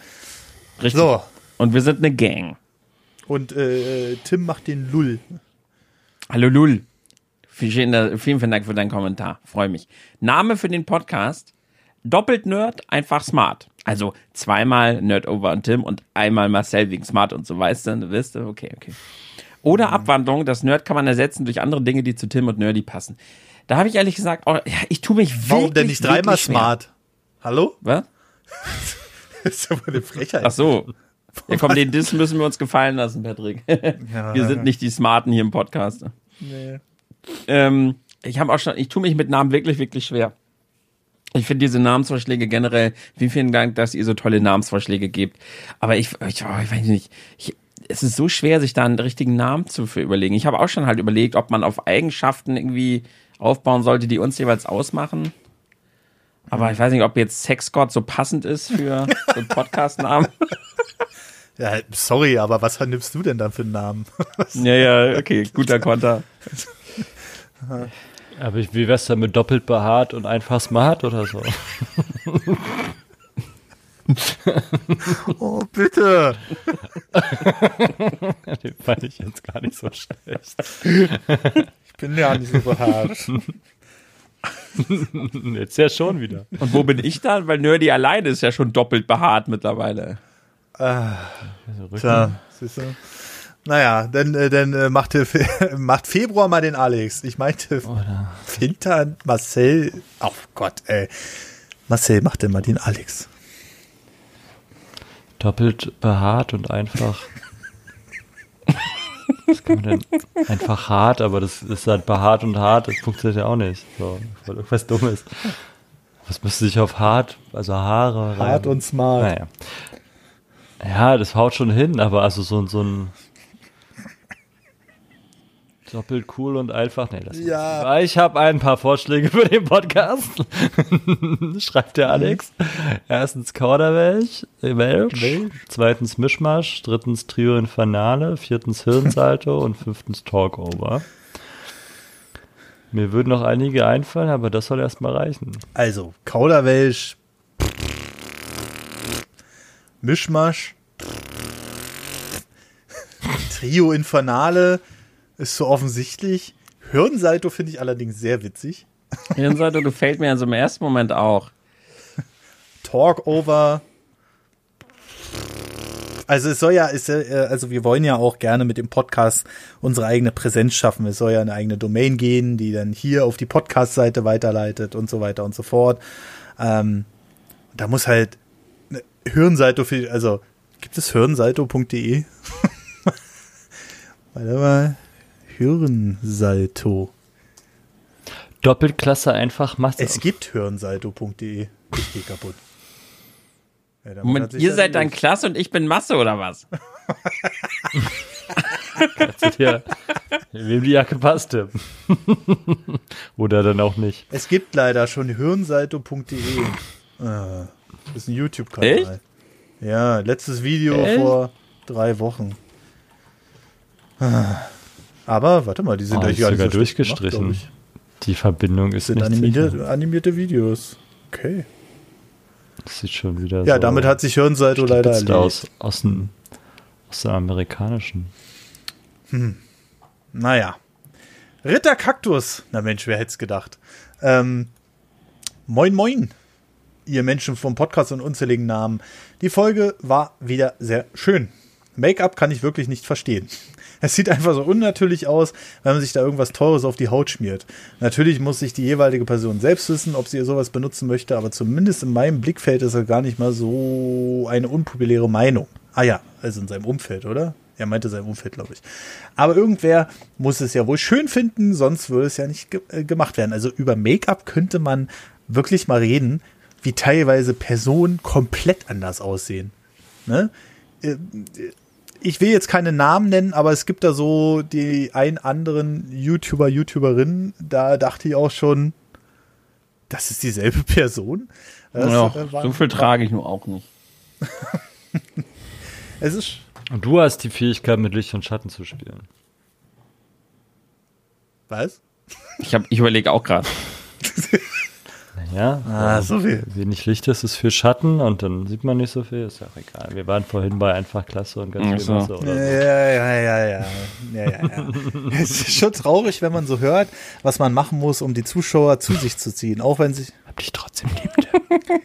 Richtig. So, Und wir sind eine Gang. und äh, Tim macht den Lull. Hallo Lul. Vielen, vielen, vielen Dank für deinen Kommentar. Freue mich. Name für den Podcast. Doppelt Nerd, einfach smart. Also zweimal Nerd over und Tim und einmal Marcel wegen smart und so, weißt du, wisst du, okay, okay. Oder Abwandlung, das Nerd kann man ersetzen durch andere Dinge, die zu Tim und Nerdy passen. Da habe ich ehrlich gesagt, oh, ja, ich tue mich wirklich, Warum denn nicht dreimal schwer. smart? Hallo? Was? Das ist aber eine Frechheit. Ach so. Ja, komm, den Diss müssen wir uns gefallen lassen, Patrick. Wir sind nicht die Smarten hier im Podcast. Nee. Ähm, ich habe auch schon, ich tue mich mit Namen wirklich, wirklich schwer. Ich finde diese Namensvorschläge generell, wie vielen Dank, dass ihr so tolle Namensvorschläge gebt. Aber ich, ich, oh, ich weiß nicht, ich, es ist so schwer, sich da einen richtigen Namen zu für überlegen. Ich habe auch schon halt überlegt, ob man auf Eigenschaften irgendwie aufbauen sollte, die uns jeweils ausmachen. Aber ich weiß nicht, ob jetzt Sexgott so passend ist für einen Podcast-Namen. Ja, sorry, aber was nimmst du denn dann für einen Namen? ja, ja, okay, guter Konter. Aber ich, wie wär's denn mit doppelt behaart und einfach smart oder so? oh, bitte. Den fand ich jetzt gar nicht so schlecht. Ich bin ja nicht so behaart. Jetzt ja schon wieder. Und wo bin ich dann? Weil Nerdy alleine ist ja schon doppelt behaart mittlerweile. Tja, siehst du? Naja, dann, äh, dann äh, macht, Fe- macht Februar mal den Alex. Ich meinte Oder? Winter, Marcel. Oh Gott, ey. Marcel macht mal den Alex. Doppelt behaart und einfach. Was kann man denn? Einfach hart, aber das ist halt behaart und hart, das funktioniert ja auch nicht. So, weil irgendwas Dummes. Was müsste sich auf hart, also Haare Hart reiben? und smart. Naja. Ja, das haut schon hin, aber also so, so ein doppelt cool und einfach. Nee, das Ja. Ich habe ein paar Vorschläge für den Podcast. Schreibt der Alex. Erstens Kauderwelsch. Zweitens Mischmasch. Drittens Trio Infernale. Viertens Hirnsalto und fünftens Talkover. Mir würden noch einige einfallen, aber das soll erstmal reichen. Also, Kauderwelsch. Mischmasch. Trio Infernale ist so offensichtlich. Hirnsalto finde ich allerdings sehr witzig. Hirnsalto gefällt mir also im ersten Moment auch. Talkover. Also es soll ja, ist, äh, also wir wollen ja auch gerne mit dem Podcast unsere eigene Präsenz schaffen. Es soll ja eine eigene Domain gehen, die dann hier auf die Podcast-Seite weiterleitet und so weiter und so fort. Ähm, da muss halt eine Hirnseito für, also gibt es hirnsalto.de? Warte mal. Hirnsalto. Doppelklasse einfach Masse. Es gibt hirnsalto.de. Ich gehe kaputt. Ja, Moment, ihr seid dann klasse und ich bin Masse oder was? ja, wem die Jacke passte. Oder dann auch nicht. Es gibt leider schon hirnsalto.de. Ah, das ist ein YouTube-Kanal. Echt? Ja, letztes Video Echt? vor drei Wochen. Ah. Aber warte mal, die sind Oh, nicht sogar so durchgestrichen. Gemacht, Die Verbindung ist Das sind nicht animierte, animierte Videos. Okay. Das sieht schon wieder Ja, so damit hat sich Hirnsalto leider erledigt. aus, aus, dem, aus der amerikanischen. Naja. Ritter Kaktus. Na Mensch, wer hätte es gedacht? Ähm, moin, moin, ihr Menschen vom Podcast und unzähligen Namen. Die Folge war wieder sehr schön. Make-up kann ich wirklich nicht verstehen. Es sieht einfach so unnatürlich aus, wenn man sich da irgendwas Teures auf die Haut schmiert. Natürlich muss sich die jeweilige Person selbst wissen, ob sie sowas benutzen möchte, aber zumindest in meinem Blickfeld ist das gar nicht mal so eine unpopuläre Meinung. Ah ja, also in seinem Umfeld, oder? Er meinte sein Umfeld, glaube ich. Aber irgendwer muss es ja wohl schön finden, sonst würde es ja nicht ge äh, gemacht werden. Also über Make-up könnte man wirklich mal reden, wie teilweise Personen komplett anders aussehen. Ne? Äh, Ich will jetzt keine Namen nennen, aber es gibt da so die ein anderen YouTuber, YouTuberinnen, da dachte ich auch schon, das ist dieselbe Person. Das, ja, äh, so viel trage ich nur auch nicht. Es ist Und du hast die Fähigkeit, mit Licht und Schatten zu spielen. was? Ich, hab- ich überlege auch gerade. Ja, Ah, so viel. wenig Licht ist es für Schatten und dann sieht man nicht so viel. Ist ja auch egal. Wir waren vorhin bei einfach klasse und ganz viel so. Masse oder Ja, so. ja, ja, ja, ja. ja, ja, ja. es ist schon traurig, wenn man so hört, was man machen muss, um die Zuschauer zu sich zu ziehen. Auch wenn sich, Hab dich trotzdem lieb.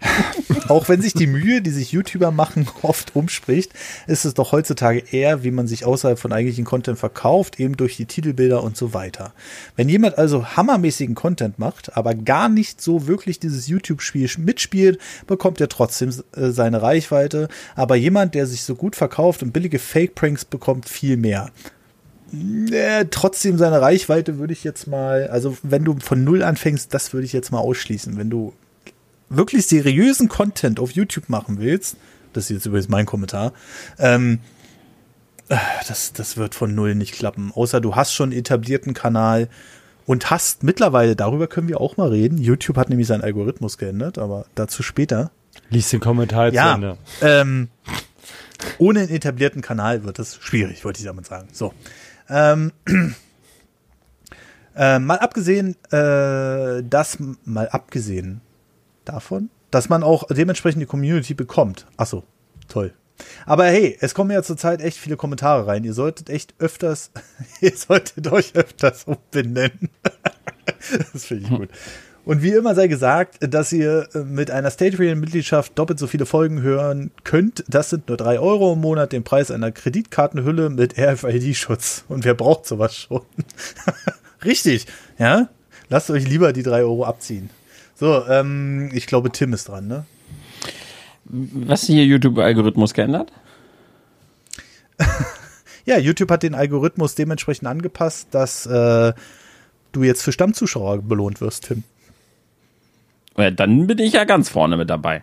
auch wenn sich die Mühe, die sich YouTuber machen, oft umspricht, ist es doch heutzutage eher, wie man sich außerhalb von eigentlichen Content verkauft, eben durch die Titelbilder und so weiter. Wenn jemand also hammermäßigen Content macht, aber gar nicht so wirklich dieses YouTube-Spiel mitspielt, bekommt er trotzdem äh, seine Reichweite. Aber jemand, der sich so gut verkauft und billige Fake-Pranks bekommt, viel mehr. Äh, trotzdem seine Reichweite würde ich jetzt mal, also wenn du von null anfängst, das würde ich jetzt mal ausschließen. Wenn du wirklich seriösen Content auf YouTube machen willst, das ist jetzt übrigens mein Kommentar, ähm, äh, das, das wird von null nicht klappen. Außer du hast schon einen etablierten Kanal und hast mittlerweile, darüber können wir auch mal reden. YouTube hat nämlich seinen Algorithmus geändert, aber dazu später. Lies den Kommentar zu Ja, Ende. ähm, ohne einen etablierten Kanal wird es schwierig, wollte ich damit sagen. So. Ähm, äh, mal abgesehen, äh, das mal abgesehen davon, dass man auch dementsprechend die Community bekommt. Ach so, toll. Aber hey, es kommen ja zurzeit echt viele Kommentare rein. Ihr solltet echt öfters, ihr solltet euch öfters umbenennen. das finde ich gut. Und wie immer sei gesagt, dass ihr äh, mit einer Patreon-Mitgliedschaft doppelt so viele Folgen hören könnt. Das sind nur drei Euro im Monat, den Preis einer Kreditkartenhülle mit RFID-Schutz. Und wer braucht sowas schon? Richtig, ja? Lasst euch lieber die drei Euro abziehen. So, ähm, ich glaube, Tim ist dran, ne? Was hier YouTube-Algorithmus geändert? Ja, YouTube hat den Algorithmus dementsprechend angepasst, dass äh, du jetzt für Stammzuschauer belohnt wirst, Tim. Ja, dann bin ich ja ganz vorne mit dabei.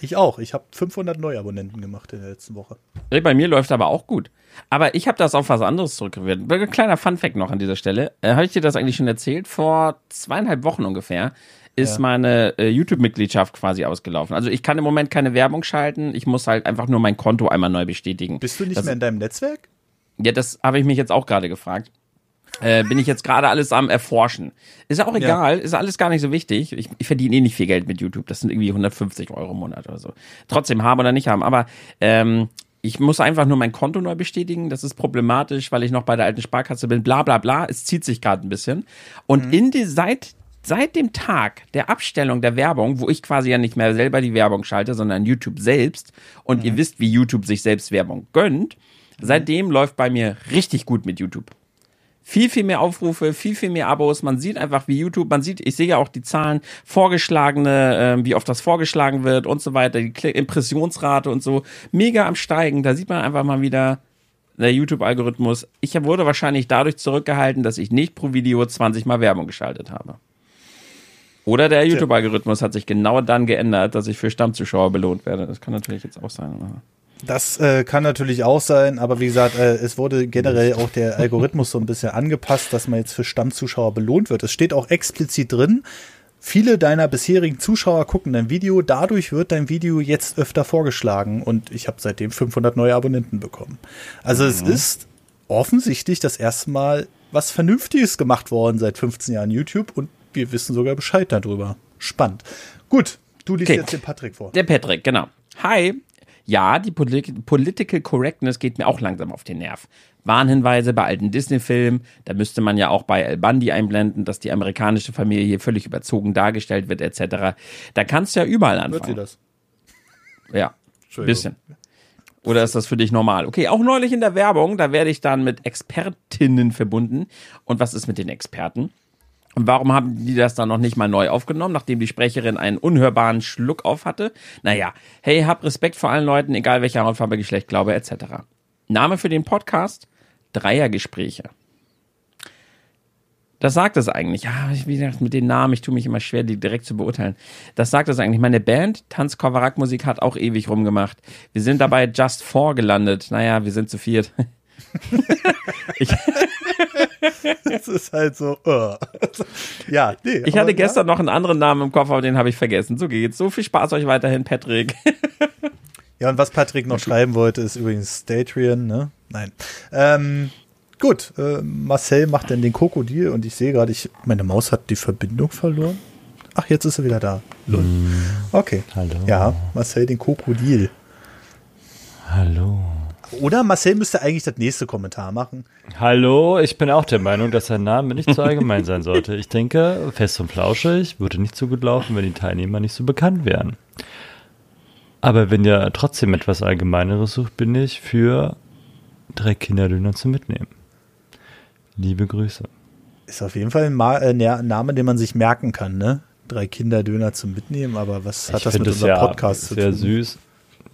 Ich auch. Ich habe 500 Neuabonnenten gemacht in der letzten Woche. Bei mir läuft aber auch gut. Aber ich habe das auf was anderes zurückgewirkt. Ein kleiner Funfact noch an dieser Stelle. Äh, habe ich dir das eigentlich schon erzählt? Vor zweieinhalb Wochen ungefähr ist Ja. meine äh, YouTube-Mitgliedschaft quasi ausgelaufen. Also ich kann im Moment keine Werbung schalten. Ich muss halt einfach nur mein Konto einmal neu bestätigen. Bist du nicht das, mehr in deinem Netzwerk? Ja, das habe ich mich jetzt auch gerade gefragt. Äh, bin ich jetzt gerade alles am Erforschen. Ist ja auch egal, ist alles gar nicht so wichtig. Ich, ich verdiene eh nicht viel Geld mit YouTube. Das sind irgendwie 150 Euro im Monat oder so. Trotzdem haben oder nicht haben. Aber ähm, ich muss einfach nur mein Konto neu bestätigen. Das ist problematisch, weil ich noch bei der alten Sparkasse bin. Bla bla bla. Es zieht sich gerade ein bisschen. Und in die, seit seit dem Tag der Abstellung der Werbung, wo ich quasi ja nicht mehr selber die Werbung schalte, sondern YouTube selbst, und ihr wisst, wie YouTube sich selbst Werbung gönnt, seitdem läuft bei mir richtig gut mit YouTube viel, viel mehr Aufrufe, viel, viel mehr Abos. Man sieht einfach, wie YouTube, man sieht, ich sehe ja auch die Zahlen, vorgeschlagene, äh, wie oft das vorgeschlagen wird und so weiter, die Kli- Impressionsrate und so, mega am Steigen. Da sieht man einfach mal wieder, der YouTube-Algorithmus. Ich wurde wahrscheinlich dadurch zurückgehalten, dass ich nicht pro Video 20 Mal Werbung geschaltet habe. Oder der YouTube-Algorithmus hat sich genau dann geändert, dass ich für Stammzuschauer belohnt werde. Das kann natürlich jetzt auch sein. aber- Das äh, kann natürlich auch sein, aber wie gesagt, äh, es wurde generell auch der Algorithmus so ein bisschen angepasst, dass man jetzt für Stammzuschauer belohnt wird. Es steht auch explizit drin, viele deiner bisherigen Zuschauer gucken dein Video, dadurch wird dein Video jetzt öfter vorgeschlagen und ich habe seitdem 500 neue Abonnenten bekommen. Also es ist offensichtlich das erste Mal was Vernünftiges gemacht worden seit 15 Jahren YouTube und wir wissen sogar Bescheid darüber. Spannend. Gut, du liest Okay. jetzt den Patrick vor. Der Patrick, genau. Hi. Ja, die Polit Political Correctness geht mir auch langsam auf den Nerv. Warnhinweise bei alten Disney-Filmen, da müsste man ja auch bei El Bundy einblenden, dass die amerikanische Familie hier völlig überzogen dargestellt wird, etc. Da kannst du ja überall Hört sie anfangen. das? Ja, Entschuldigung. bisschen. Oder ist das für dich normal? Okay, auch neulich in der Werbung, da werde ich dann mit Expertinnen verbunden. Und was ist mit den Experten? Und warum haben die das dann noch nicht mal neu aufgenommen, nachdem die Sprecherin einen unhörbaren Schluck auf hatte? Naja, hey, hab Respekt vor allen Leuten, egal welcher Hautfarbe, Geschlecht, Glaube etc. Name für den Podcast? Dreiergespräche. Das sagt es eigentlich. Ja, wie gesagt, mit den Namen, ich tue mich immer schwer, die direkt zu beurteilen. Das sagt es eigentlich. Meine Band, Tanz Kovarak Musik, hat auch ewig rumgemacht. Wir sind dabei Just Four gelandet. Naja, wir sind zu viert. ich, Das ist halt so. Uh. ja, nee. ich aber hatte gestern noch einen anderen Namen im Kopf, aber den habe ich vergessen. So geht's. So viel Spaß euch weiterhin, Patrick. Ja. ja, und was Patrick noch schreiben wollte, ist übrigens Statrian, ne? Nein. Ähm, gut, äh, Marcel macht dann den Krokodil und ich sehe gerade, ich, meine Maus hat die Verbindung verloren. Ach, jetzt ist sie wieder da. Lol. Okay. Hallo. Ja, Marcel den Krokodil. Hallo. Oder Marcel müsste eigentlich das nächste Kommentar machen. Hallo, ich bin auch der Meinung, dass sein Name nicht so allgemein sein sollte. Ich denke, fest und flauschig würde nicht so gut laufen, wenn die Teilnehmer nicht so bekannt wären. Aber wenn ihr trotzdem etwas Allgemeineres sucht, bin ich für drei Kinderdöner zum Mitnehmen. Liebe Grüße. Ist auf jeden Fall ein Ma äh, Name, den man sich merken kann, ne? Drei Kinderdöner zum Mitnehmen, aber was hat ich das mit unserem ja Podcast zu sehr tun? süß.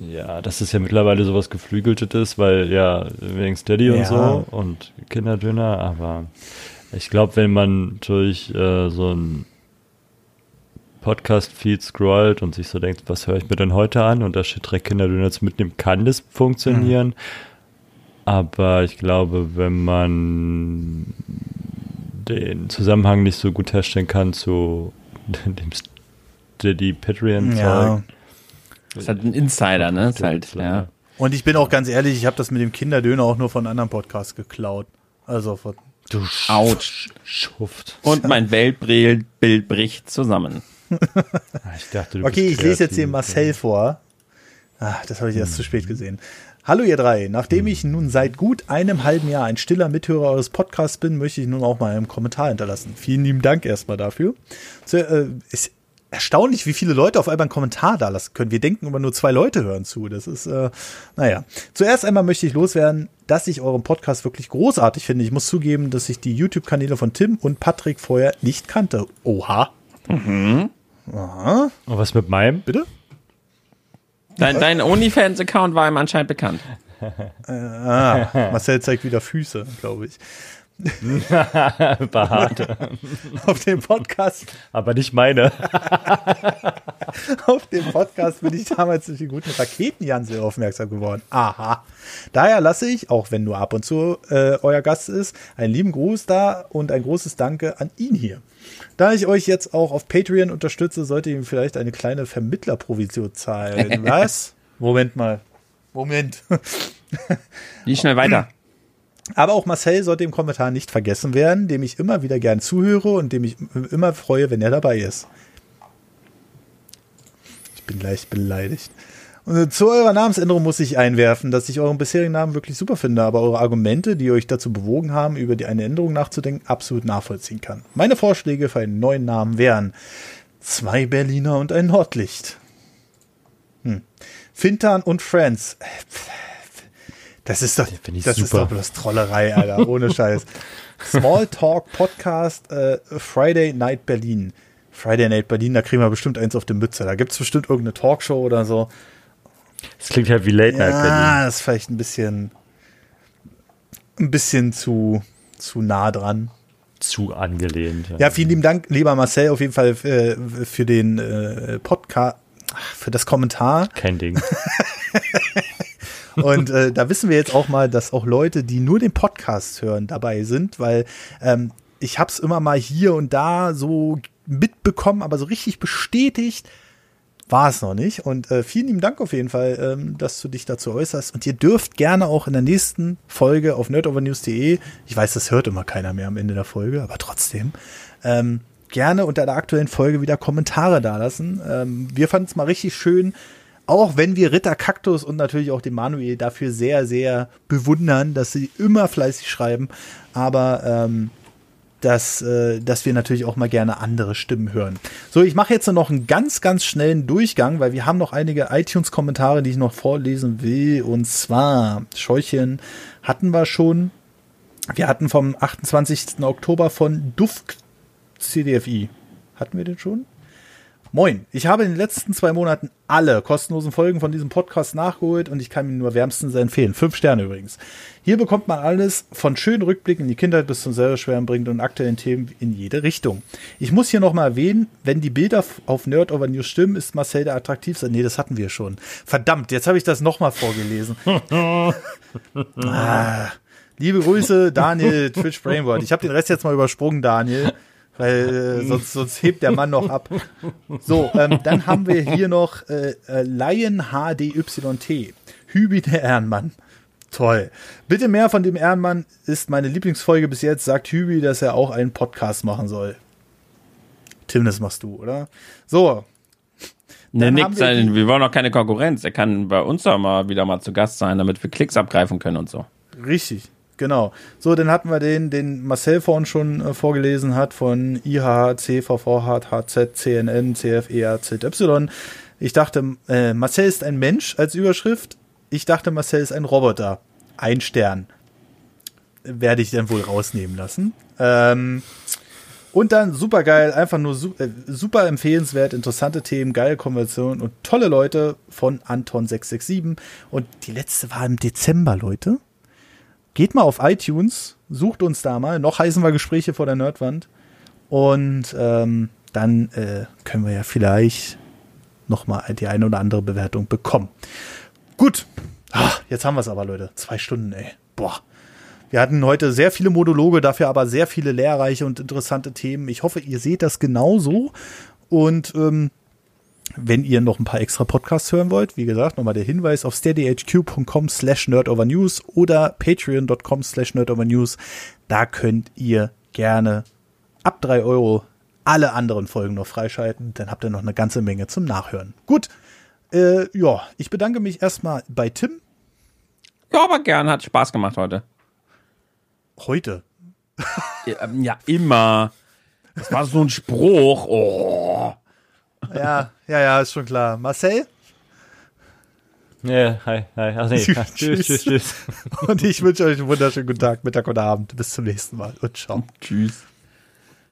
Ja, dass es ja mittlerweile sowas Geflügeltes, weil ja, wegen Steady und Ja. so und Kinderdöner, aber ich glaube, wenn man durch äh, so ein Podcast-Feed scrollt und sich so denkt, was höre ich mir denn heute an und da steht drei Kinderdöner zu mitnehmen, kann das funktionieren. Mhm. Aber ich glaube, wenn man den Zusammenhang nicht so gut herstellen kann zu dem Steady Patreon-Zeug, Ja. Das ist halt ein Insider, ne? Ist halt, ja. Und ich bin auch ganz ehrlich, ich habe das mit dem Kinderdöner auch nur von anderen Podcasts geklaut. Also von, Du Autsch. Schuft. Und mein Weltbild Bild bricht zusammen. Ich dachte, du Okay, bist ich lese jetzt den kreativ. Marcel vor. Ah, das habe ich erst zu spät gesehen. Hallo ihr drei, nachdem ich nun seit gut einem halben Jahr ein stiller Mithörer eures Podcasts bin, möchte ich nun auch mal einen Kommentar hinterlassen. Vielen lieben Dank erstmal dafür. So, äh, ist erstaunlich, wie viele Leute auf einmal einen Kommentar da lassen können. Wir denken immer nur zwei Leute hören zu. Das ist, äh, naja. Zuerst einmal möchte ich loswerden, dass ich euren Podcast wirklich großartig finde. Ich muss zugeben, dass ich die YouTube-Kanäle von Tim und Patrick vorher nicht kannte. Oha. Und was mit meinem? Bitte? Dein, dein OnlyFans-Account war ihm anscheinend bekannt. Ah, Marcel zeigt wieder Füße, glaube ich. Behaart. Auf dem Podcast, Aber nicht meine. auf dem Podcast bin ich damals durch den guten Raketen sehr aufmerksam geworden. Aha. Daher lasse ich, auch wenn nur ab und zu äh, euer Gast ist, einen lieben Gruß da und ein großes Danke an ihn hier. Da ich euch jetzt auch auf Patreon unterstütze, sollte ich ihm vielleicht eine kleine Vermittlerprovision zahlen. Was? Moment mal. Moment. Lies schnell weiter. Aber auch Marcel sollte im Kommentar nicht vergessen werden, dem ich immer wieder gern zuhöre und dem ich immer freue, wenn er dabei ist. Ich bin leicht beleidigt. Und äh, zu eurer Namensänderung muss ich einwerfen, dass ich euren bisherigen Namen wirklich super finde, aber eure Argumente, die euch dazu bewogen haben, über die eine Änderung nachzudenken, absolut nachvollziehen kann. Meine Vorschläge für einen neuen Namen wären zwei Berliner und ein Nordlicht. Hm. Fintan und Friends. Das ist doch, das ist doch bloß Trollerei, Alter, ohne Scheiß. Small Talk Podcast äh, Friday Night Berlin. Friday Night Berlin, da kriegen wir bestimmt eins auf die Mütze. Da gibt es bestimmt irgendeine Talkshow oder so. Das klingt halt wie Late Night Berlin. Ja, das ist vielleicht ein bisschen, ein bisschen zu, zu nah dran. Zu angelehnt. Ja, vielen lieben Dank, lieber Marcel, auf jeden Fall äh, für den äh, Podcast, für das Kommentar. Kein Ding. Und äh, da wissen wir jetzt auch mal, dass auch Leute, die nur den Podcast hören, dabei sind, weil ähm, ich habe es immer mal hier und da so mitbekommen, aber so richtig bestätigt war es noch nicht. Und äh, vielen lieben Dank auf jeden Fall, ähm, dass du dich dazu äußerst. Und ihr dürft gerne auch in der nächsten Folge auf nerdovernews.de, ich weiß, das hört immer keiner mehr am Ende der Folge, aber trotzdem, ähm, gerne unter der aktuellen Folge wieder Kommentare dalassen. Ähm, wir fanden es mal richtig schön, auch wenn wir Ritter Kaktus und natürlich auch den Manuel dafür sehr, sehr bewundern, dass sie immer fleißig schreiben, aber ähm, dass, äh, dass wir natürlich auch mal gerne andere Stimmen hören. So, ich mache jetzt noch einen ganz, ganz schnellen Durchgang, weil wir haben noch einige iTunes-Kommentare, die ich noch vorlesen will. Und zwar, Scheuchen hatten wir schon. Wir hatten vom 28. Oktober von Duft CDFI. Hatten wir den schon? Moin, ich habe in den letzten zwei Monaten alle kostenlosen Folgen von diesem Podcast nachgeholt und ich kann Ihnen nur wärmstens empfehlen. Fünf Sterne übrigens. Hier bekommt man alles von schönen Rückblicken in die Kindheit bis zum selber bringt und aktuellen Themen in jede Richtung. Ich muss hier nochmal erwähnen, wenn die Bilder auf Nerd Over News stimmen, ist Marcel der attraktivste. Nee, das hatten wir schon. Verdammt, jetzt habe ich das nochmal vorgelesen. ah, liebe Grüße, Daniel, Twitch Brainword. Ich habe den Rest jetzt mal übersprungen, Daniel weil äh, sonst, sonst hebt der Mann noch ab. So, ähm, dann haben wir hier noch äh, äh, Lion HDYT, Hübi der Ehrenmann. Toll. Bitte mehr von dem Ehrenmann ist meine Lieblingsfolge bis jetzt. Sagt Hübi, dass er auch einen Podcast machen soll. Tim, das machst du, oder? So. Ne, nix, wir, wir wollen auch keine Konkurrenz. Er kann bei uns doch mal wieder mal zu Gast sein, damit wir Klicks abgreifen können und so. Richtig. Genau. So, dann hatten wir den, den Marcel vorhin schon äh, vorgelesen hat von IHH, CVV, HZ, CNN, CFEA, ZY. Ich dachte, äh, Marcel ist ein Mensch als Überschrift. Ich dachte, Marcel ist ein Roboter. Ein Stern. Werde ich dann wohl rausnehmen lassen. Ähm, und dann super geil, einfach nur su äh, super empfehlenswert, interessante Themen, geile Konversationen und tolle Leute von Anton667. Und die letzte war im Dezember, Leute. Geht mal auf iTunes, sucht uns da mal. Noch heißen wir Gespräche vor der Nerdwand. Und ähm, dann äh, können wir ja vielleicht noch mal die eine oder andere Bewertung bekommen. Gut, Ach, jetzt haben wir es aber, Leute. Zwei Stunden, ey. Boah. Wir hatten heute sehr viele Monologe, dafür aber sehr viele lehrreiche und interessante Themen. Ich hoffe, ihr seht das genauso. Und ähm, wenn ihr noch ein paar extra Podcasts hören wollt, wie gesagt, nochmal der Hinweis auf steadyhq.com slash nerdovernews oder patreon.com slash nerdovernews. Da könnt ihr gerne ab drei Euro alle anderen Folgen noch freischalten. Dann habt ihr noch eine ganze Menge zum Nachhören. Gut, äh, ja, ich bedanke mich erstmal bei Tim. Ja, aber gern, hat Spaß gemacht heute. Heute? ja, ähm, ja, immer. Das war so ein Spruch. Oh. Ja, ja, ja, ist schon klar. Marcel? Ja, hi, hi. Ach nee. tschüss, tschüss, tschüss, tschüss. Und ich wünsche euch einen wunderschönen guten Tag, Mittag oder Abend. Bis zum nächsten Mal und ciao. Tschüss.